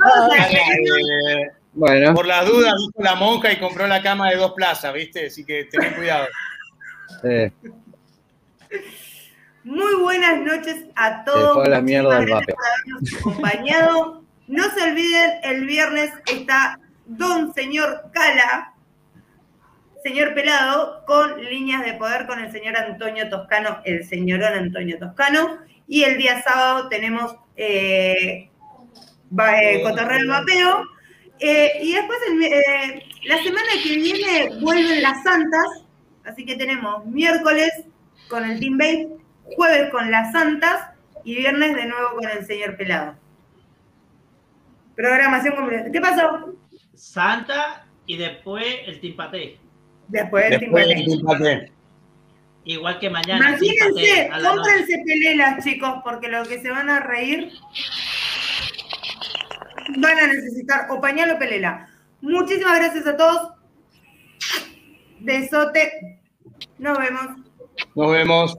Eh, bueno. por las dudas, dijo la monja y compró la cama de dos plazas, ¿viste? Así que tened cuidado. eh, Muy buenas noches a todos. la mierda el Muchísimas vape. gracias por habernos acompañado. No se olviden, el viernes está Don Señor Cala, señor Pelado, con líneas de poder con el señor Antonio Toscano, el señorón Antonio Toscano. Y el día sábado tenemos eh, eh, Cotorreo del Vapeo. Eh, y después, el eh, la semana que viene vuelven las Santas. Así que tenemos miércoles con el Team Base, jueves con las Santas y viernes de nuevo con el señor Pelado. Programación completa. ¿Qué pasó? Santa y después el timpaté. Después del Team Después Base. del empate. Igual que mañana. Imagínense, cómprense pelelas, chicos, porque lo que se van a reír van a necesitar o pañal o pelela. Muchísimas gracias a todos. Besote. Nos vemos. Nos vemos.